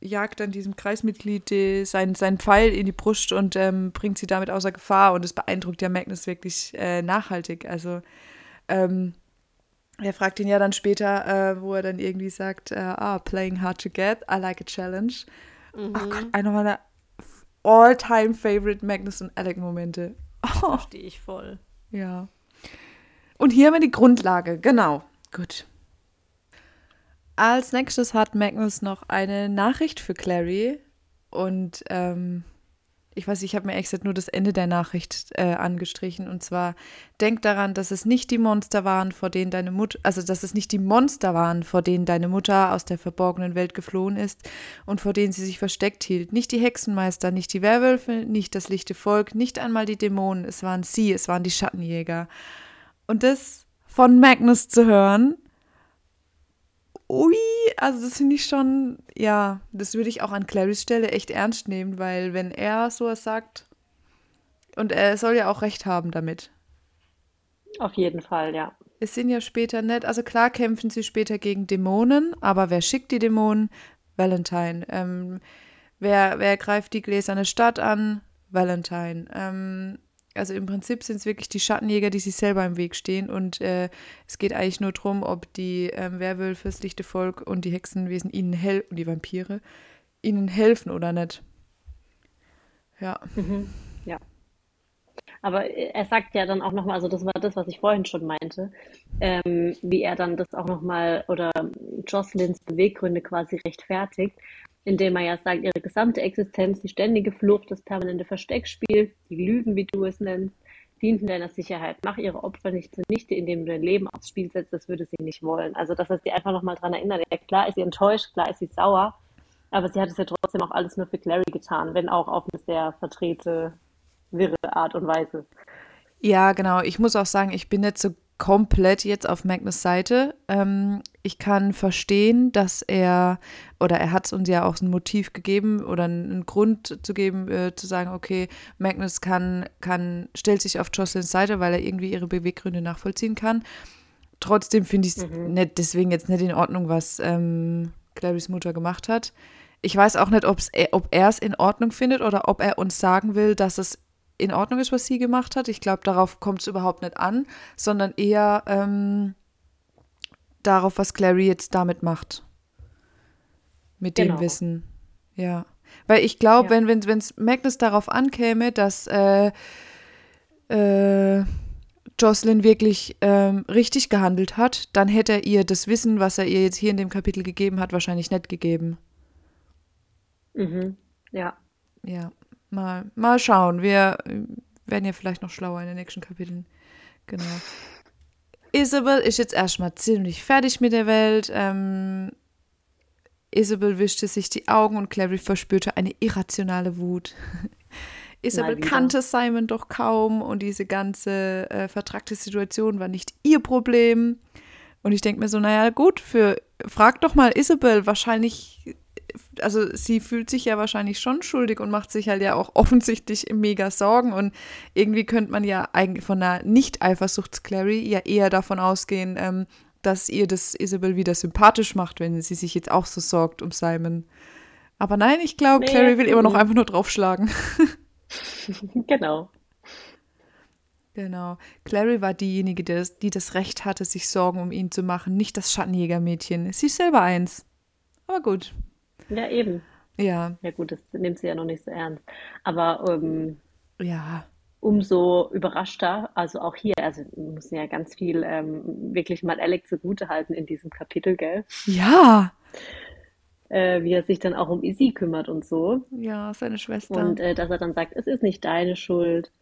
Speaker 1: jagt dann diesem Kreismitglied die, sein, seinen Pfeil in die Brust und ähm, bringt sie damit außer Gefahr und es beeindruckt ja Magnus wirklich äh, nachhaltig. Also ähm, er fragt ihn ja dann später, äh, wo er dann irgendwie sagt, äh, ah, playing hard to get, I like a challenge. Ach Gott, einer meiner all-time favorite Magnus und Alec-Momente. Oh,
Speaker 2: Verstehe ich voll.
Speaker 1: ja. Und hier haben wir die Grundlage, genau. Gut. Als nächstes hat Magnus noch eine Nachricht für Clary. Und ähm, ich weiß, ich habe mir extra nur das Ende der Nachricht äh, angestrichen. Und zwar, denk daran, dass es nicht die Monster waren, vor denen deine Mutter, also dass es nicht die Monster waren, vor denen deine Mutter aus der verborgenen Welt geflohen ist und vor denen sie sich versteckt hielt. Nicht die Hexenmeister, nicht die Werwölfe, nicht das lichte Volk, nicht einmal die Dämonen. Es waren sie, es waren die Schattenjäger. Und das von Magnus zu hören, ui, also das finde ich schon, ja, das würde ich auch an Clarys Stelle echt ernst nehmen, weil wenn er sowas sagt, und er soll ja auch recht haben damit.
Speaker 3: Auf jeden Fall, ja.
Speaker 1: Es sind ja später nicht, also klar kämpfen sie später gegen Dämonen, aber wer schickt die Dämonen? Valentine. Ähm, wer, wer greift die gläserne Stadt an? Valentine. Ähm, also im Prinzip sind es wirklich die Schattenjäger, die sich selber im Weg stehen und äh, es geht eigentlich nur darum, ob die ähm, Werwölfe, das lichte Volk und die Hexenwesen ihnen helfen, und die Vampire, ihnen helfen oder nicht. Ja.
Speaker 3: Mhm. Ja. Aber er sagt ja dann auch nochmal, also das war das, was ich vorhin schon meinte, ähm, wie er dann das auch nochmal oder Jocelyns Beweggründe quasi rechtfertigt, indem er ja sagt, ihre gesamte Existenz, die ständige Flucht, das permanente Versteckspiel, die Lügen, wie du es nennst, dienten deiner Sicherheit. Mach ihre Opfer nicht zunichte, indem du dein Leben aufs Spiel setzt, das würde sie nicht wollen. Also, dass er sie einfach nochmal dran erinnert. Ja, klar ist sie enttäuscht, klar ist sie sauer, aber sie hat es ja trotzdem auch alles nur für Clary getan, wenn auch auf eine sehr verdrehte, wirre Art und Weise.
Speaker 1: Ja, genau. Ich muss auch sagen, ich bin nicht so komplett jetzt auf Magnus Seite. Ähm, ich kann verstehen, dass er, oder er hat es uns ja auch ein Motiv gegeben oder einen, Grund zu geben, äh, zu sagen, okay, Magnus kann, kann, stellt sich auf Jocelyns Seite, weil er irgendwie ihre Beweggründe nachvollziehen kann. Trotzdem finde ich es
Speaker 3: Mhm.
Speaker 1: nicht, deswegen jetzt nicht in Ordnung, was ähm, Clarys Mutter gemacht hat. Ich weiß auch nicht, ob's, er- ob er es in Ordnung findet oder ob er uns sagen will, dass es in Ordnung ist, was sie gemacht hat. Ich glaube, darauf kommt es überhaupt nicht an, sondern eher ähm, darauf, was Clary jetzt damit macht. Mit dem
Speaker 3: Genau.
Speaker 1: Wissen. Ja. Weil ich glaube,
Speaker 3: Ja.
Speaker 1: wenn wenn wenn, es Magnus darauf ankäme, dass äh, äh, Jocelyn wirklich ähm, richtig gehandelt hat, dann hätte er ihr das Wissen, was er ihr jetzt hier in dem Kapitel gegeben hat, wahrscheinlich nicht gegeben.
Speaker 3: Mhm. Ja.
Speaker 1: Ja, mal, mal schauen. Wir äh, werden ja vielleicht noch schlauer in den nächsten Kapiteln. Genau. Isabel ist jetzt erstmal ziemlich fertig mit der Welt. Ähm, Isabel wischte sich die Augen und Clary verspürte eine irrationale Wut. Isabel kannte Simon doch kaum und diese ganze äh, vertragte Situation war nicht ihr Problem. Und ich denke mir so, naja, gut, für frag doch mal Isabel, wahrscheinlich, also sie fühlt sich ja wahrscheinlich schon schuldig und macht sich halt ja auch offensichtlich mega Sorgen. Und irgendwie könnte man ja eigentlich von einer Nicht-Eifersuchts-Clary ja eher davon ausgehen, ähm, dass ihr das Isabel wieder sympathisch macht, wenn sie sich jetzt auch so sorgt um Simon. Aber nein, ich glaube,
Speaker 2: Nee,
Speaker 1: Clary will immer noch einfach nur draufschlagen.
Speaker 2: Genau.
Speaker 1: Genau. Clary war diejenige, die das, die das Recht hatte, sich Sorgen um ihn zu machen, nicht das Schattenjägermädchen. Sie ist selber eins. Aber gut.
Speaker 2: Ja, eben.
Speaker 1: Ja,
Speaker 2: Ja gut, das nimmt sie ja noch nicht so ernst. Aber ähm,
Speaker 1: ja.
Speaker 2: umso überraschter, also auch hier, also wir müssen ja ganz viel ähm, wirklich mal Alec zugutehalten in diesem Kapitel, gell?
Speaker 1: Ja.
Speaker 2: Äh, wie er sich dann auch um Izzy kümmert und so.
Speaker 1: Ja, seine Schwester.
Speaker 2: Und äh, dass er dann sagt, es ist nicht deine Schuld.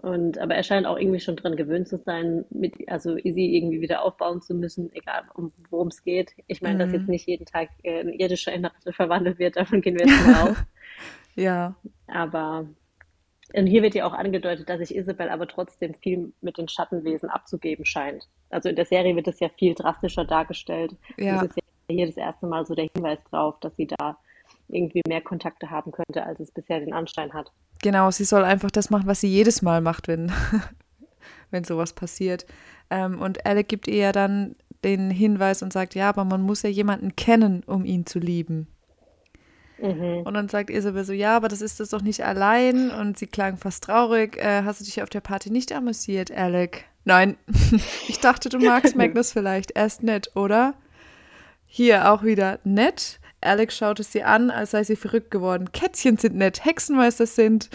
Speaker 2: Und aber er scheint auch irgendwie schon dran gewöhnt zu sein, mit, also Izzy irgendwie wieder aufbauen zu müssen, egal um, worum es geht. Ich meine, dass
Speaker 1: Mhm.
Speaker 2: jetzt nicht jeden Tag äh, ein irdischer in Ratte verwandelt wird, davon gehen wir jetzt mal aus.
Speaker 1: ja.
Speaker 2: Aber und hier wird ja auch angedeutet, dass sich Isabel aber trotzdem viel mit den Schattenwesen abzugeben scheint. Also in der Serie wird das ja viel drastischer dargestellt.
Speaker 1: Ja.
Speaker 2: Das ist ja hier das erste Mal so der Hinweis drauf, dass sie da irgendwie mehr Kontakte haben könnte, als es bisher den Anschein hat.
Speaker 1: Genau, sie soll einfach das machen, was sie jedes Mal macht, wenn, wenn sowas passiert. Ähm, und Alec gibt ihr ja dann den Hinweis und sagt, ja, aber man muss ja jemanden kennen, um ihn zu lieben.
Speaker 2: Mhm.
Speaker 1: Und dann sagt Isabel so, ja, aber das ist das doch nicht allein. Und sie klang fast traurig. Äh, hast du dich auf der Party nicht amüsiert, Alec? Nein. ich dachte, du magst Magnus vielleicht. Er ist nett, oder? Hier auch wieder nett. Alex schaute sie an, als sei sie verrückt geworden. Kätzchen sind nett, Hexenmeister sind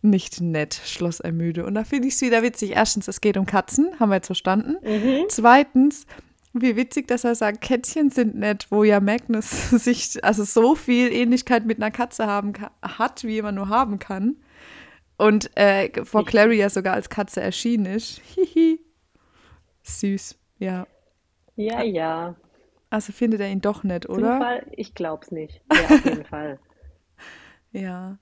Speaker 1: nicht nett, schloss er müde. Und da finde ich es wieder witzig. Erstens, es geht um Katzen, haben wir jetzt verstanden.
Speaker 2: Mhm.
Speaker 1: Zweitens, wie witzig, dass er sagt, Kätzchen sind nett, wo ja Magnus sich also so viel Ähnlichkeit mit einer Katze haben hat, wie man nur haben kann. Und äh, vor Clary ja sogar als Katze erschienen ist. Hihi. Süß, ja.
Speaker 2: Ja, ja.
Speaker 1: Also findet er ihn doch nett, oder?
Speaker 2: Zufall? Ich glaub's nicht. Ja, auf jeden Fall.
Speaker 1: Ja.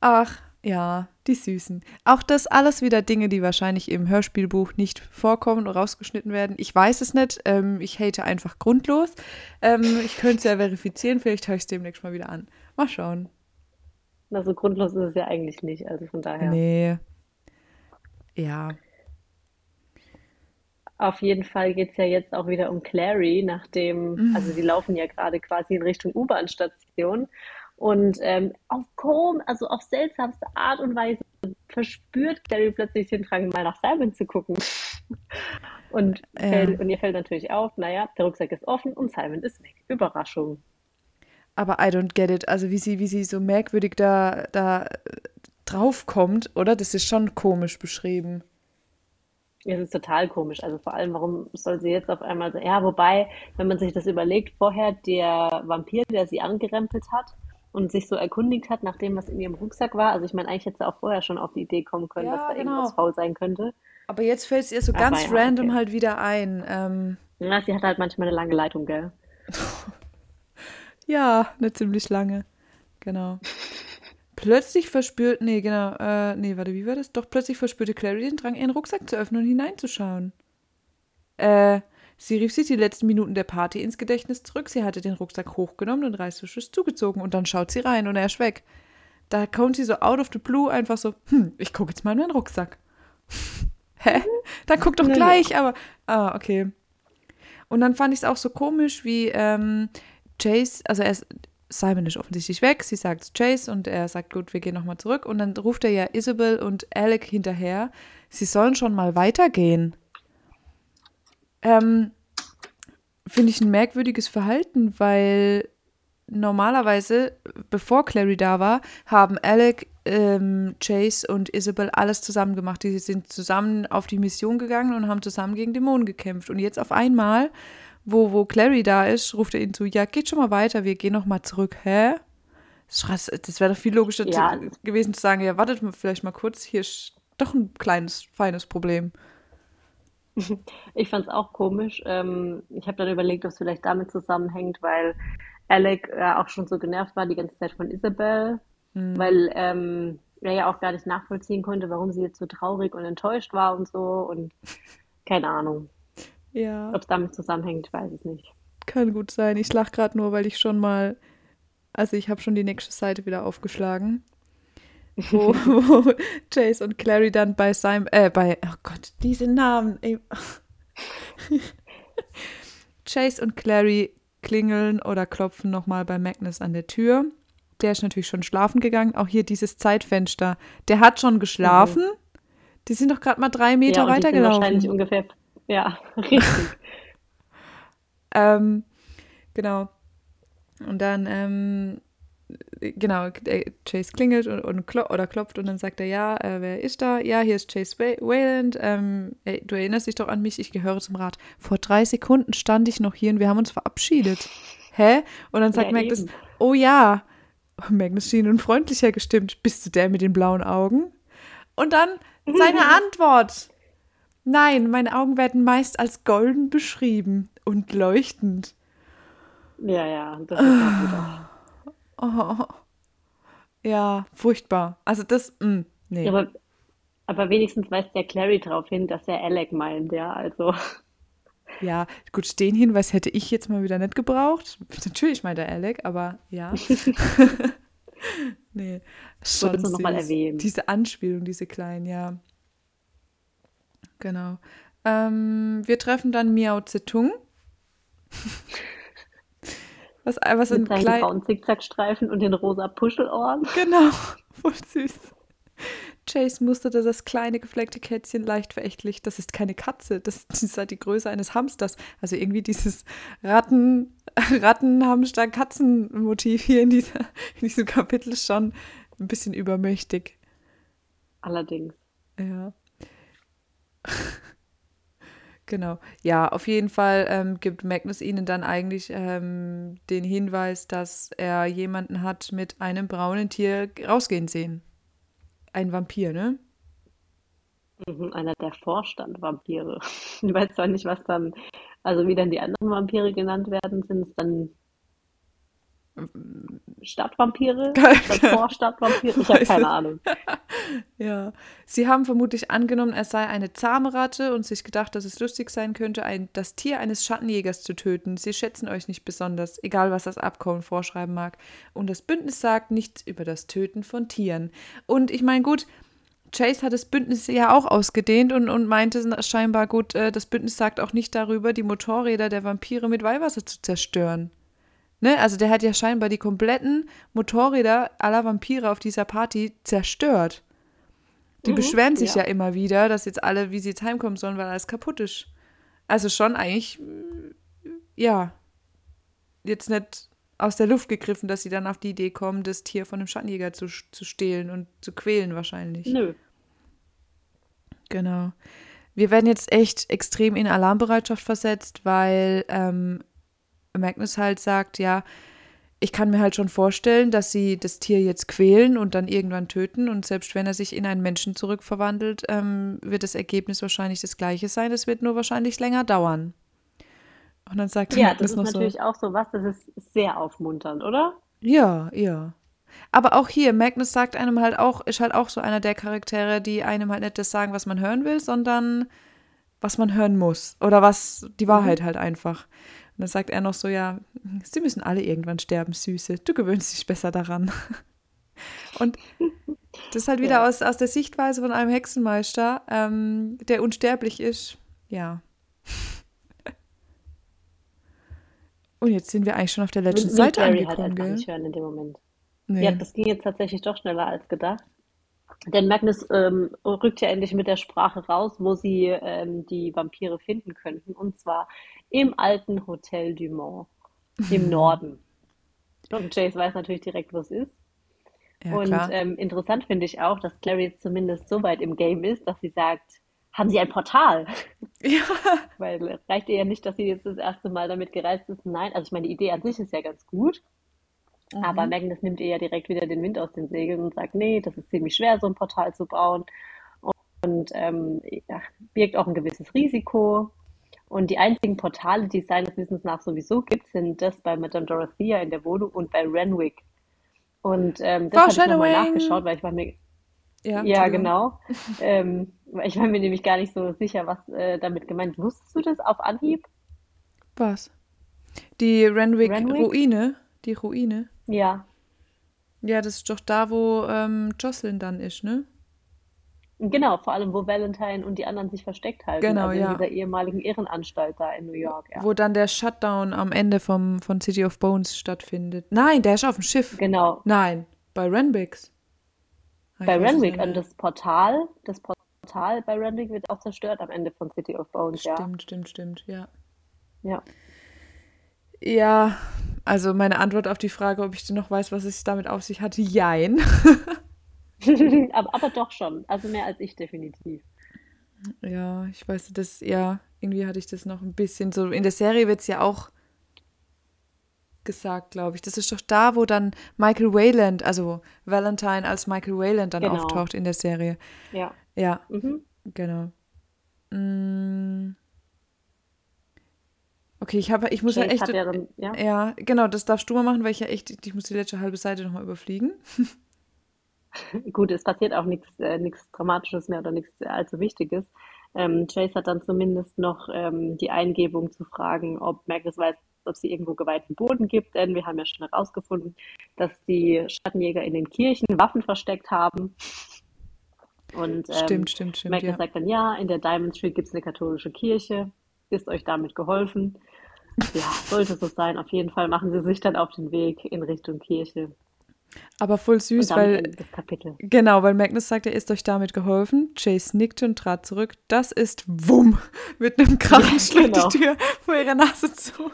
Speaker 1: Ach, ja, die Süßen. Auch das alles wieder Dinge, die wahrscheinlich im Hörspielbuch nicht vorkommen oder rausgeschnitten werden. Ich weiß es nicht. Ähm, ich hate einfach grundlos. Ähm, ich könnte es ja verifizieren. Vielleicht höre ich es demnächst mal wieder an. Mal schauen.
Speaker 2: Na, so grundlos ist es ja eigentlich nicht. Also von daher.
Speaker 1: Nee. Ja.
Speaker 2: Auf jeden Fall geht's ja jetzt auch wieder um Clary, nachdem, also die laufen ja gerade quasi in Richtung U-Bahn-Station. Und ähm, auf kom, also auf seltsamste Art und Weise verspürt Clary plötzlich den Drang, mal nach Simon zu gucken. Und,
Speaker 1: Ja.
Speaker 2: fällt, und ihr fällt natürlich auf, naja, der Rucksack ist offen und Simon ist weg. Überraschung.
Speaker 1: Aber I don't get it. Also wie sie, wie sie so merkwürdig da, da äh, draufkommt, oder? Das ist schon komisch beschrieben.
Speaker 2: Es ist total komisch. Also vor allem, warum soll sie jetzt auf einmal so, ja, wobei, wenn man sich das überlegt, vorher der Vampir, der sie angerempelt hat und sich so erkundigt hat nach dem, was in ihrem Rucksack war. Also ich meine, eigentlich hätte sie auch vorher schon auf die Idee kommen können,
Speaker 1: Ja,
Speaker 2: dass da
Speaker 1: genau.
Speaker 2: irgendwas faul sein könnte.
Speaker 1: Aber jetzt fällt es ihr so
Speaker 2: Aber
Speaker 1: ganz
Speaker 2: ja,
Speaker 1: random
Speaker 2: okay.
Speaker 1: halt wieder ein. Ähm,
Speaker 2: Ja, sie hat halt manchmal eine lange Leitung, gell?
Speaker 1: Ja, eine ziemlich lange. Genau. Plötzlich verspürt, nee, genau, äh, nee, warte, wie war das? Doch plötzlich verspürte Clary den Drang, ihren Rucksack zu öffnen und hineinzuschauen. Äh, sie rief sich die letzten Minuten der Party ins Gedächtnis zurück. Sie hatte den Rucksack hochgenommen und reißverschluss zugezogen und dann schaut sie rein und er ist weg. Da kommt sie so out of the blue einfach so, hm, ich gucke jetzt mal in meinen Rucksack. Hä? Dann guck doch gleich, aber, ah, okay. Und dann fand ich es auch so komisch, wie ähm, Chase, also er ist, Simon ist offensichtlich weg, sie sagt Chase und er sagt, gut, wir gehen nochmal zurück. Und dann ruft er ja Isabel und Alec hinterher, sie sollen schon mal weitergehen. Ähm, Finde ich ein merkwürdiges Verhalten, weil normalerweise, bevor Clary da war, haben Alec, ähm, Chase und Isabel alles zusammen gemacht. Die sind zusammen auf die Mission gegangen und haben zusammen gegen Dämonen gekämpft. Und jetzt auf einmal, wo, wo Clary da ist, ruft er ihnen zu, ja, geht schon mal weiter, wir gehen noch mal zurück. Hä? Das, das wäre doch viel logischer
Speaker 2: Ja.
Speaker 1: zu, gewesen zu sagen, ja, wartet mal vielleicht mal kurz, hier ist doch ein kleines, feines Problem.
Speaker 2: Ich fand es auch komisch. Ähm, ich habe dann überlegt, ob es vielleicht damit zusammenhängt, weil Alec äh, auch schon so genervt war die ganze Zeit von Isabel, weil ähm, er ja auch gar nicht nachvollziehen konnte, warum sie jetzt so traurig und enttäuscht war und so. Und keine Ahnung,
Speaker 1: Ja.
Speaker 2: ob es damit zusammenhängt, ich weiß es nicht.
Speaker 1: Kann gut sein. Ich lach gerade nur, weil ich schon mal, also ich habe schon die nächste Seite wieder aufgeschlagen, wo, wo Chase und Clary dann bei Simon, äh, bei, oh Gott, diese Namen. Ey. Chase und Clary klingeln oder klopfen nochmal bei Magnus an der Tür. Der ist natürlich schon schlafen gegangen. Auch hier dieses Zeitfenster. Der hat schon geschlafen. Mhm. Die sind doch gerade mal drei Meter ja, weitergelaufen.
Speaker 2: Wahrscheinlich ungefähr, ja, richtig.
Speaker 1: ähm, genau. Und dann, ähm, genau, Chase klingelt und, und klop oder klopft und dann sagt er, ja, äh, wer ist da? Ja, hier ist Chase Wayland. Ähm, ey, du erinnerst dich doch an mich, ich gehöre zum Rat. Vor drei Sekunden stand ich noch hier und wir haben uns verabschiedet. Hä? Und dann sagt ja, Magnus, eben. oh ja. Magnus schien nun freundlicher gestimmt. Bist du der mit den blauen Augen? Und dann seine Antwort. Nein, meine Augen werden meist als golden beschrieben und leuchtend.
Speaker 2: Ja, ja, das ist auch wieder.
Speaker 1: Oh. Ja, furchtbar. Also das, mh, mm, nee.
Speaker 2: aber, aber wenigstens weist der Clary darauf hin, dass er Alec meint, ja, also.
Speaker 1: Ja, gut, den Hinweis hätte ich jetzt mal wieder nicht gebraucht. Natürlich meint er Alec, aber ja. nee, schon
Speaker 2: noch mal erwähnen.
Speaker 1: Diese Anspielung, diese kleinen, ja. Genau. Ähm, wir treffen dann Miao Zedong.
Speaker 2: Was, was Mit seinen klein... grauen Zickzackstreifen und den rosa Puschelohren.
Speaker 1: Genau, voll süß. Chase musterte das kleine gefleckte Kätzchen leicht verächtlich. Das ist keine Katze, das, ist halt die Größe eines Hamsters. Also irgendwie dieses Ratten, Ratten-Hamster-Katzen-Motiv hier in, dieser, in diesem Kapitel ist schon ein bisschen übermächtig.
Speaker 2: Allerdings.
Speaker 1: Ja. Genau. Ja, auf jeden Fall ähm, gibt Magnus ihnen dann eigentlich ähm, den Hinweis, dass er jemanden hat mit einem braunen Tier rausgehen sehen. Ein Vampir, ne?
Speaker 2: Mhm, einer der Vorstandvampire. Ich weiß zwar nicht, was dann, also wie dann die anderen Vampire genannt werden, sind es dann Stadtvampire? Vorstadtvampire? Ich habe keine Ahnung.
Speaker 1: ja. Sie haben vermutlich angenommen, er sei eine zahme Ratte und sich gedacht, dass es lustig sein könnte, ein, das Tier eines Schattenjägers zu töten. Sie schätzen euch nicht besonders, egal was das Abkommen vorschreiben mag. Und das Bündnis sagt nichts über das Töten von Tieren. Und ich meine, gut, Chase hat das Bündnis ja auch ausgedehnt und, und meinte scheinbar, gut, äh, das Bündnis sagt auch nicht darüber, die Motorräder der Vampire mit Weihwasser zu zerstören. Ne? Also der hat ja scheinbar die kompletten Motorräder aller Vampire auf dieser Party zerstört. Die mhm, beschweren sich ja. ja. immer wieder, dass jetzt alle, wie sie jetzt heimkommen sollen, weil alles kaputt ist. Also schon eigentlich, ja, jetzt nicht aus der Luft gegriffen, dass sie dann auf die Idee kommen, das Tier von einem Schattenjäger zu, zu stehlen und zu quälen wahrscheinlich.
Speaker 2: Nö.
Speaker 1: Genau. Wir werden jetzt echt extrem in Alarmbereitschaft versetzt, weil ähm, Magnus halt sagt, ja, ich kann mir halt schon vorstellen, dass sie das Tier jetzt quälen und dann irgendwann töten. Und selbst wenn er sich in einen Menschen zurückverwandelt, ähm, wird das Ergebnis wahrscheinlich das gleiche sein. Es wird nur wahrscheinlich länger dauern. Und dann sagt
Speaker 2: Ja, das ist natürlich auch so was, das ist sehr aufmunternd, oder?
Speaker 1: Ja, ja. Aber auch hier, Magnus sagt einem halt auch, ist halt auch so einer der Charaktere, die einem halt nicht das sagen, was man hören will, sondern was man hören muss. Oder was die Wahrheit mhm. halt einfach. Und dann sagt er noch so, ja, sie müssen alle irgendwann sterben, Süße. Du gewöhnst dich besser daran. Und das ist halt wieder ja. aus, aus der Sichtweise von einem Hexenmeister, ähm, der unsterblich ist. Ja. Und jetzt sind wir eigentlich schon auf der letzten Seite angekommen, halt
Speaker 2: nicht hören in dem Moment. Nee. Ja, das ging jetzt tatsächlich doch schneller als gedacht. Denn Magnus ähm, rückt ja endlich mit der Sprache raus, wo sie ähm, die Vampire finden könnten. Und zwar im alten Hotel Dumont im Norden. Und Chase weiß natürlich direkt, wo es ist. Ja, und ähm, interessant finde ich auch, dass Clary jetzt zumindest so weit im Game ist, dass sie sagt, haben Sie ein Portal?
Speaker 1: Ja.
Speaker 2: Weil reicht ihr ja nicht, dass sie jetzt das erste Mal damit gereist ist. Nein, also ich meine, die Idee an sich ist ja ganz gut. Mhm. Aber Magnus nimmt ihr ja direkt wieder den Wind aus den Segeln und sagt, nee, das ist ziemlich schwer, so ein Portal zu bauen. Und ähm, ja, birgt auch ein gewisses Risiko. Und die einzigen Portale, die es seines Wissens nach sowieso gibt, sind das bei Madame Dorothea in der Wohnung und bei Renwick. Und ähm, das habe ich nochmal nachgeschaut, weil ich war mir. Ja, ja genau. ähm, ich war mir nämlich gar nicht so sicher, was äh, damit gemeint. Wusstest du das auf Anhieb?
Speaker 1: Was? Die Renwick-Ruine? Die Ruine?
Speaker 2: Ja.
Speaker 1: Ja, das ist doch da, wo ähm, Jocelyn dann ist, ne?
Speaker 2: Genau, vor allem, wo Valentine und die anderen sich versteckt halten.
Speaker 1: Genau,
Speaker 2: also
Speaker 1: ja.
Speaker 2: in dieser ehemaligen Irrenanstalt da in New York. Ja.
Speaker 1: Wo dann der Shutdown am Ende vom, von City of Bones stattfindet. Nein, der ist auf dem Schiff.
Speaker 2: Genau,
Speaker 1: Nein, bei Renbix. Ah,
Speaker 2: bei Renwick. Und das Portal, das Portal bei Renwick wird auch zerstört am Ende von City of Bones, ja.
Speaker 1: Stimmt, stimmt, stimmt, ja.
Speaker 2: Ja.
Speaker 1: Ja, also meine Antwort auf die Frage, ob ich denn noch weiß, was es damit auf sich hat, jein.
Speaker 2: aber, aber doch schon. Also mehr als ich definitiv.
Speaker 1: Ja, ich weiß, das, ja, irgendwie hatte ich das noch ein bisschen so. In der Serie wird es ja auch gesagt, glaube ich. Das ist doch da, wo dann Michael Wayland, also Valentine als Michael Wayland dann
Speaker 2: Genau.
Speaker 1: auftaucht in der Serie.
Speaker 2: Ja.
Speaker 1: Ja,
Speaker 2: Mhm.
Speaker 1: genau. Mm. Okay, ich habe, ich muss ja
Speaker 2: Chase
Speaker 1: echt.
Speaker 2: hat ja dann, ja.
Speaker 1: Ja, genau, das darfst du mal machen, weil ich ja echt, ich muss die letzte halbe Seite nochmal überfliegen.
Speaker 2: Gut, es passiert auch nichts äh, Dramatisches mehr oder nichts allzu Wichtiges. Ähm, Chase hat dann zumindest noch ähm, die Eingebung zu fragen, ob Magnus weiß, ob sie irgendwo geweihten Boden gibt, denn wir haben ja schon herausgefunden, dass die Schattenjäger in den Kirchen Waffen versteckt haben. Und ähm,
Speaker 1: Stimmt, stimmt, stimmt,
Speaker 2: Magnus
Speaker 1: ja.
Speaker 2: sagt dann, ja, in der Diamond Street gibt es eine katholische Kirche. Ist euch damit geholfen? Ja, sollte so sein. Auf jeden Fall machen sie sich dann auf den Weg in Richtung Kirche.
Speaker 1: Aber voll süß, weil
Speaker 2: das Kapitel.
Speaker 1: Genau, weil Magnus sagt, er ist euch damit geholfen. Chase nickte und trat zurück. Das ist Wumm. Mit einem Krachen
Speaker 2: Ja,
Speaker 1: schlägt
Speaker 2: genau.
Speaker 1: die Tür vor ihrer Nase zu.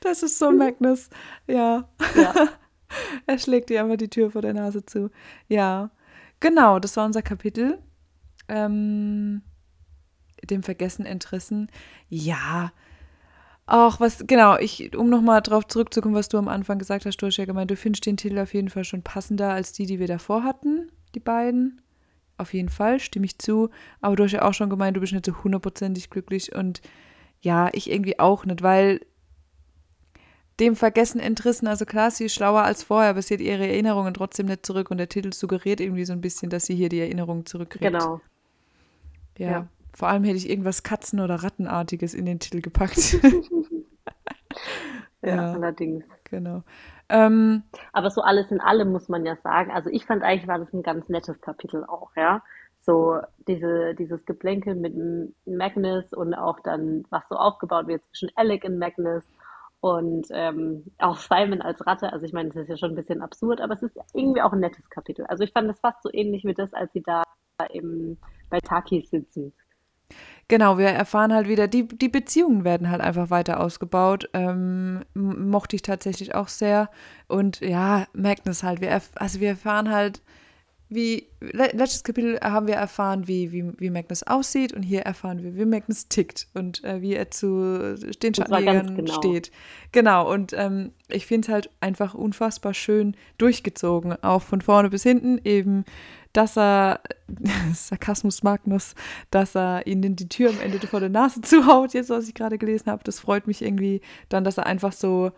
Speaker 1: Das ist so Magnus. Ja.
Speaker 2: Ja.
Speaker 1: Er schlägt ihr einfach die Tür vor der Nase zu. Ja. Genau, das war unser Kapitel. Ähm, dem Vergessen entrissen. Ja. Auch was, genau, ich, um nochmal drauf zurückzukommen, was du am Anfang gesagt hast, du hast ja gemeint, du findest den Titel auf jeden Fall schon passender als die, die wir davor hatten, die beiden. Auf jeden Fall, stimme ich zu. Aber du hast ja auch schon gemeint, du bist nicht so hundertprozentig glücklich und ja, ich irgendwie auch nicht, weil dem Vergessen entrissen, also klar, sie ist schlauer als vorher, aber sie hat ihre Erinnerungen trotzdem nicht zurück und der Titel suggeriert irgendwie so ein bisschen, dass sie hier die Erinnerungen zurückkriegt.
Speaker 2: Genau.
Speaker 1: Ja.
Speaker 2: Ja.
Speaker 1: Vor allem hätte ich irgendwas Katzen- oder Rattenartiges in den Titel gepackt.
Speaker 2: Ja,
Speaker 1: Ja.
Speaker 2: allerdings.
Speaker 1: genau. Ähm,
Speaker 2: Aber so alles in allem muss man ja sagen. Also ich fand eigentlich war das ein ganz nettes Kapitel auch, ja. So diese, dieses Geplänkel mit Magnus und auch dann, was so aufgebaut wird zwischen Alec und Magnus und ähm, auch Simon als Ratte. Also ich meine, das ist ja schon ein bisschen absurd, aber es ist irgendwie auch ein nettes Kapitel. Also ich fand das fast so ähnlich wie das, als sie da im, bei Takis sitzen.
Speaker 1: Genau, wir erfahren halt wieder, die, die Beziehungen werden halt einfach weiter ausgebaut. Ähm, mochte ich tatsächlich auch sehr. Und ja, Magnus halt, wir also wir erfahren halt, wie, le letztes Kapitel haben wir erfahren, wie, wie, wie Magnus aussieht und hier erfahren wir, wie Magnus tickt und äh, wie er zu den Schattenjägern
Speaker 2: genau.
Speaker 1: steht. Genau, und ähm, ich finde es halt einfach unfassbar schön durchgezogen, auch von vorne bis hinten eben, dass er, Sarkasmus Magnus, dass er ihnen die Tür am Ende vor der Nase zuhaut, jetzt was ich gerade gelesen habe, das freut mich irgendwie dann, dass er einfach so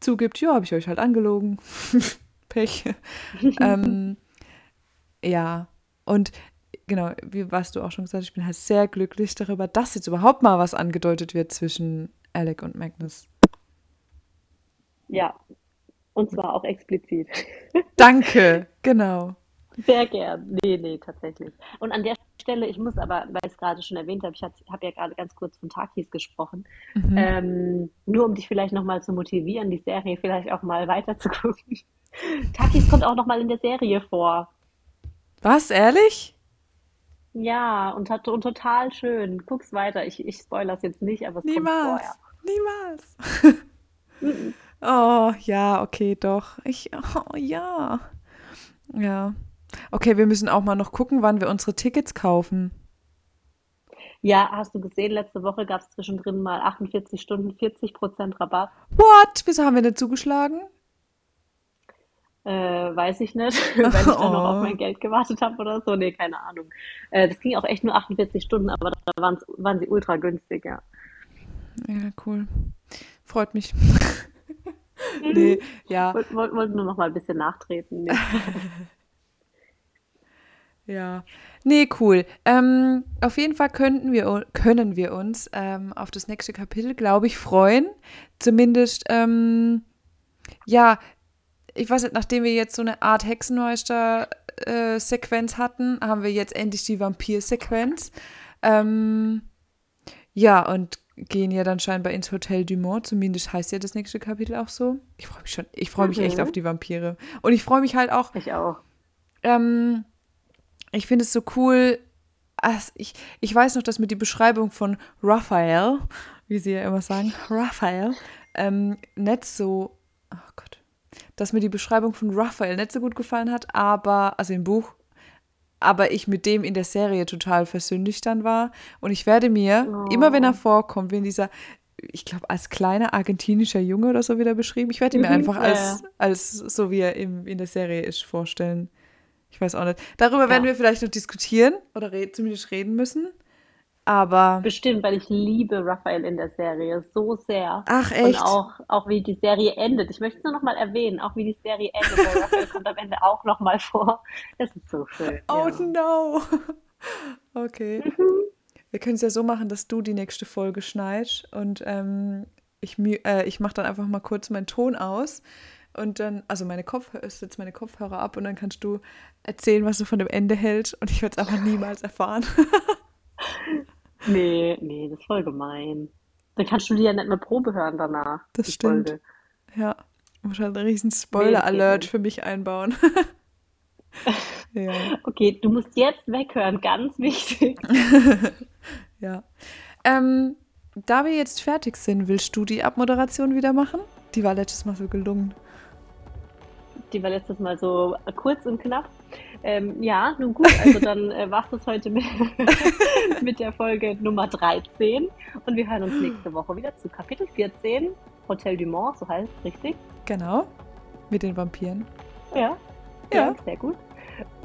Speaker 1: zugibt, ja, habe ich euch halt angelogen, Pech. ähm, ja, und genau, wie was du auch schon gesagt hast, ich bin halt sehr glücklich darüber, dass jetzt überhaupt mal was angedeutet wird zwischen Alec und Magnus.
Speaker 2: Ja. Und zwar auch explizit.
Speaker 1: Danke, genau.
Speaker 2: Sehr gern. Nee, nee, tatsächlich. Und an der Stelle, ich muss aber, weil ich es gerade schon erwähnt habe, ich habe ja gerade ganz kurz von Takis gesprochen,
Speaker 1: Mhm.
Speaker 2: ähm, nur um dich vielleicht nochmal zu motivieren, die Serie vielleicht auch mal weiter zu gucken. Takis kommt auch nochmal in der Serie vor.
Speaker 1: Was, ehrlich?
Speaker 2: Ja, und, hat, und total schön. Guck's weiter. Ich, ich spoilere es jetzt nicht, aber es kommt
Speaker 1: Niemals.
Speaker 2: vorher.
Speaker 1: Niemals.
Speaker 2: Mhm.
Speaker 1: oh, ja, okay, doch. Ich, oh, ja. Ja. Okay, wir müssen auch mal noch gucken, wann wir unsere Tickets kaufen.
Speaker 2: Ja, hast du gesehen, letzte Woche gab es zwischendrin mal 48 Stunden 40% Rabatt.
Speaker 1: What? Wieso haben wir nicht zugeschlagen?
Speaker 2: Äh, weiß ich nicht, weil ich dann noch auf
Speaker 1: Oh.
Speaker 2: mein Geld gewartet habe oder so. Nee, keine Ahnung. Äh, das ging auch echt nur 48 Stunden, aber da waren sie ultra günstig, ja.
Speaker 1: Ja, cool. Freut mich. nee, ja,
Speaker 2: Wollte wollt, wollt nur noch mal ein bisschen nachtreten. Nee.
Speaker 1: Ja. Nee, cool. Ähm, auf jeden Fall könnten wir, können wir uns ähm, auf das nächste Kapitel, glaube ich, freuen. Zumindest, ähm, ja, ich weiß nicht, nachdem wir jetzt so eine Art Hexenmeister Vampir-Sequenz äh, hatten, haben wir jetzt endlich die Vampir-Sequenz. Ähm, ja, und gehen ja dann scheinbar ins Hotel Dumont. Zumindest heißt ja das nächste Kapitel auch so. Ich freue mich schon. Ich freue mich mhm. echt auf die Vampire. Und ich freue mich halt auch.
Speaker 2: Ich auch.
Speaker 1: Ähm, ich finde es so cool. Also ich, ich weiß noch, dass mir die Beschreibung von Raphael, wie sie ja immer sagen, Raphael, ähm, nicht so. Oh Gott. Dass mir die Beschreibung von Raphael nicht so gut gefallen hat, aber, also im Buch, aber ich mit dem in der Serie total versündigt dann war. Und ich werde mir, oh. immer wenn er vorkommt, wie in dieser, ich glaube, als kleiner argentinischer Junge oder so wieder beschrieben, ich werde ihn mir mhm, einfach als, als so wie er im, in der Serie ist, vorstellen. Ich weiß auch nicht. Darüber ja. werden wir vielleicht noch diskutieren oder red, zumindest reden müssen. Aber.
Speaker 2: Bestimmt, weil ich liebe Raphael in der Serie so sehr.
Speaker 1: Ach, echt?
Speaker 2: Und auch, auch wie die Serie endet. Ich möchte es nur noch mal erwähnen, auch wie die Serie endet, weil Raphael kommt am Ende auch noch mal vor. Das ist so schön.
Speaker 1: Oh ja. no. Okay. Mhm. Wir können es ja so machen, dass du die nächste Folge schneidest und ähm, ich, äh, ich mache dann einfach mal kurz meinen Ton aus und dann, also meine Kopfhörer, setze meine Kopfhörer ab und dann kannst du erzählen, was du von dem Ende hältst und ich werde es einfach niemals erfahren.
Speaker 2: Nee, nee, das ist voll gemein. Dann kannst du die ja nicht mehr Probe hören danach.
Speaker 1: Das stimmt. Folge. Ja, ich muss halt einen riesen Spoiler-Alert für mich einbauen.
Speaker 2: ja. Okay, du musst jetzt weghören, ganz wichtig.
Speaker 1: ja. Ähm, da wir jetzt fertig sind, willst du die Abmoderation wieder machen? Die war letztes Mal so gelungen.
Speaker 2: Die war letztes Mal so kurz und knapp. Ähm, ja, nun gut, also dann äh, war es das heute mit, mit der Folge Nummer 13 und wir hören uns nächste Woche wieder zu Kapitel 14, Hotel Dumont, so heißt es richtig.
Speaker 1: Genau, mit den Vampiren.
Speaker 2: Ja, ja, ja sehr gut.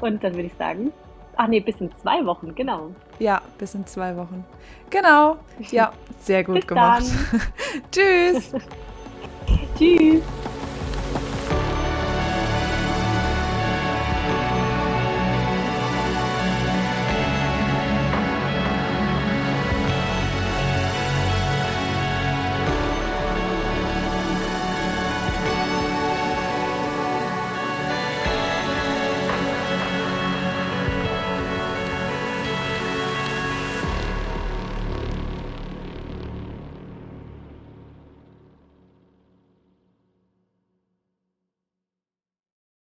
Speaker 2: Und dann würde ich sagen, ach nee, bis in zwei Wochen, genau.
Speaker 1: Ja, bis in zwei Wochen. Genau, ja, sehr gut
Speaker 2: bis
Speaker 1: gemacht.
Speaker 2: Tschüss. Tschüss.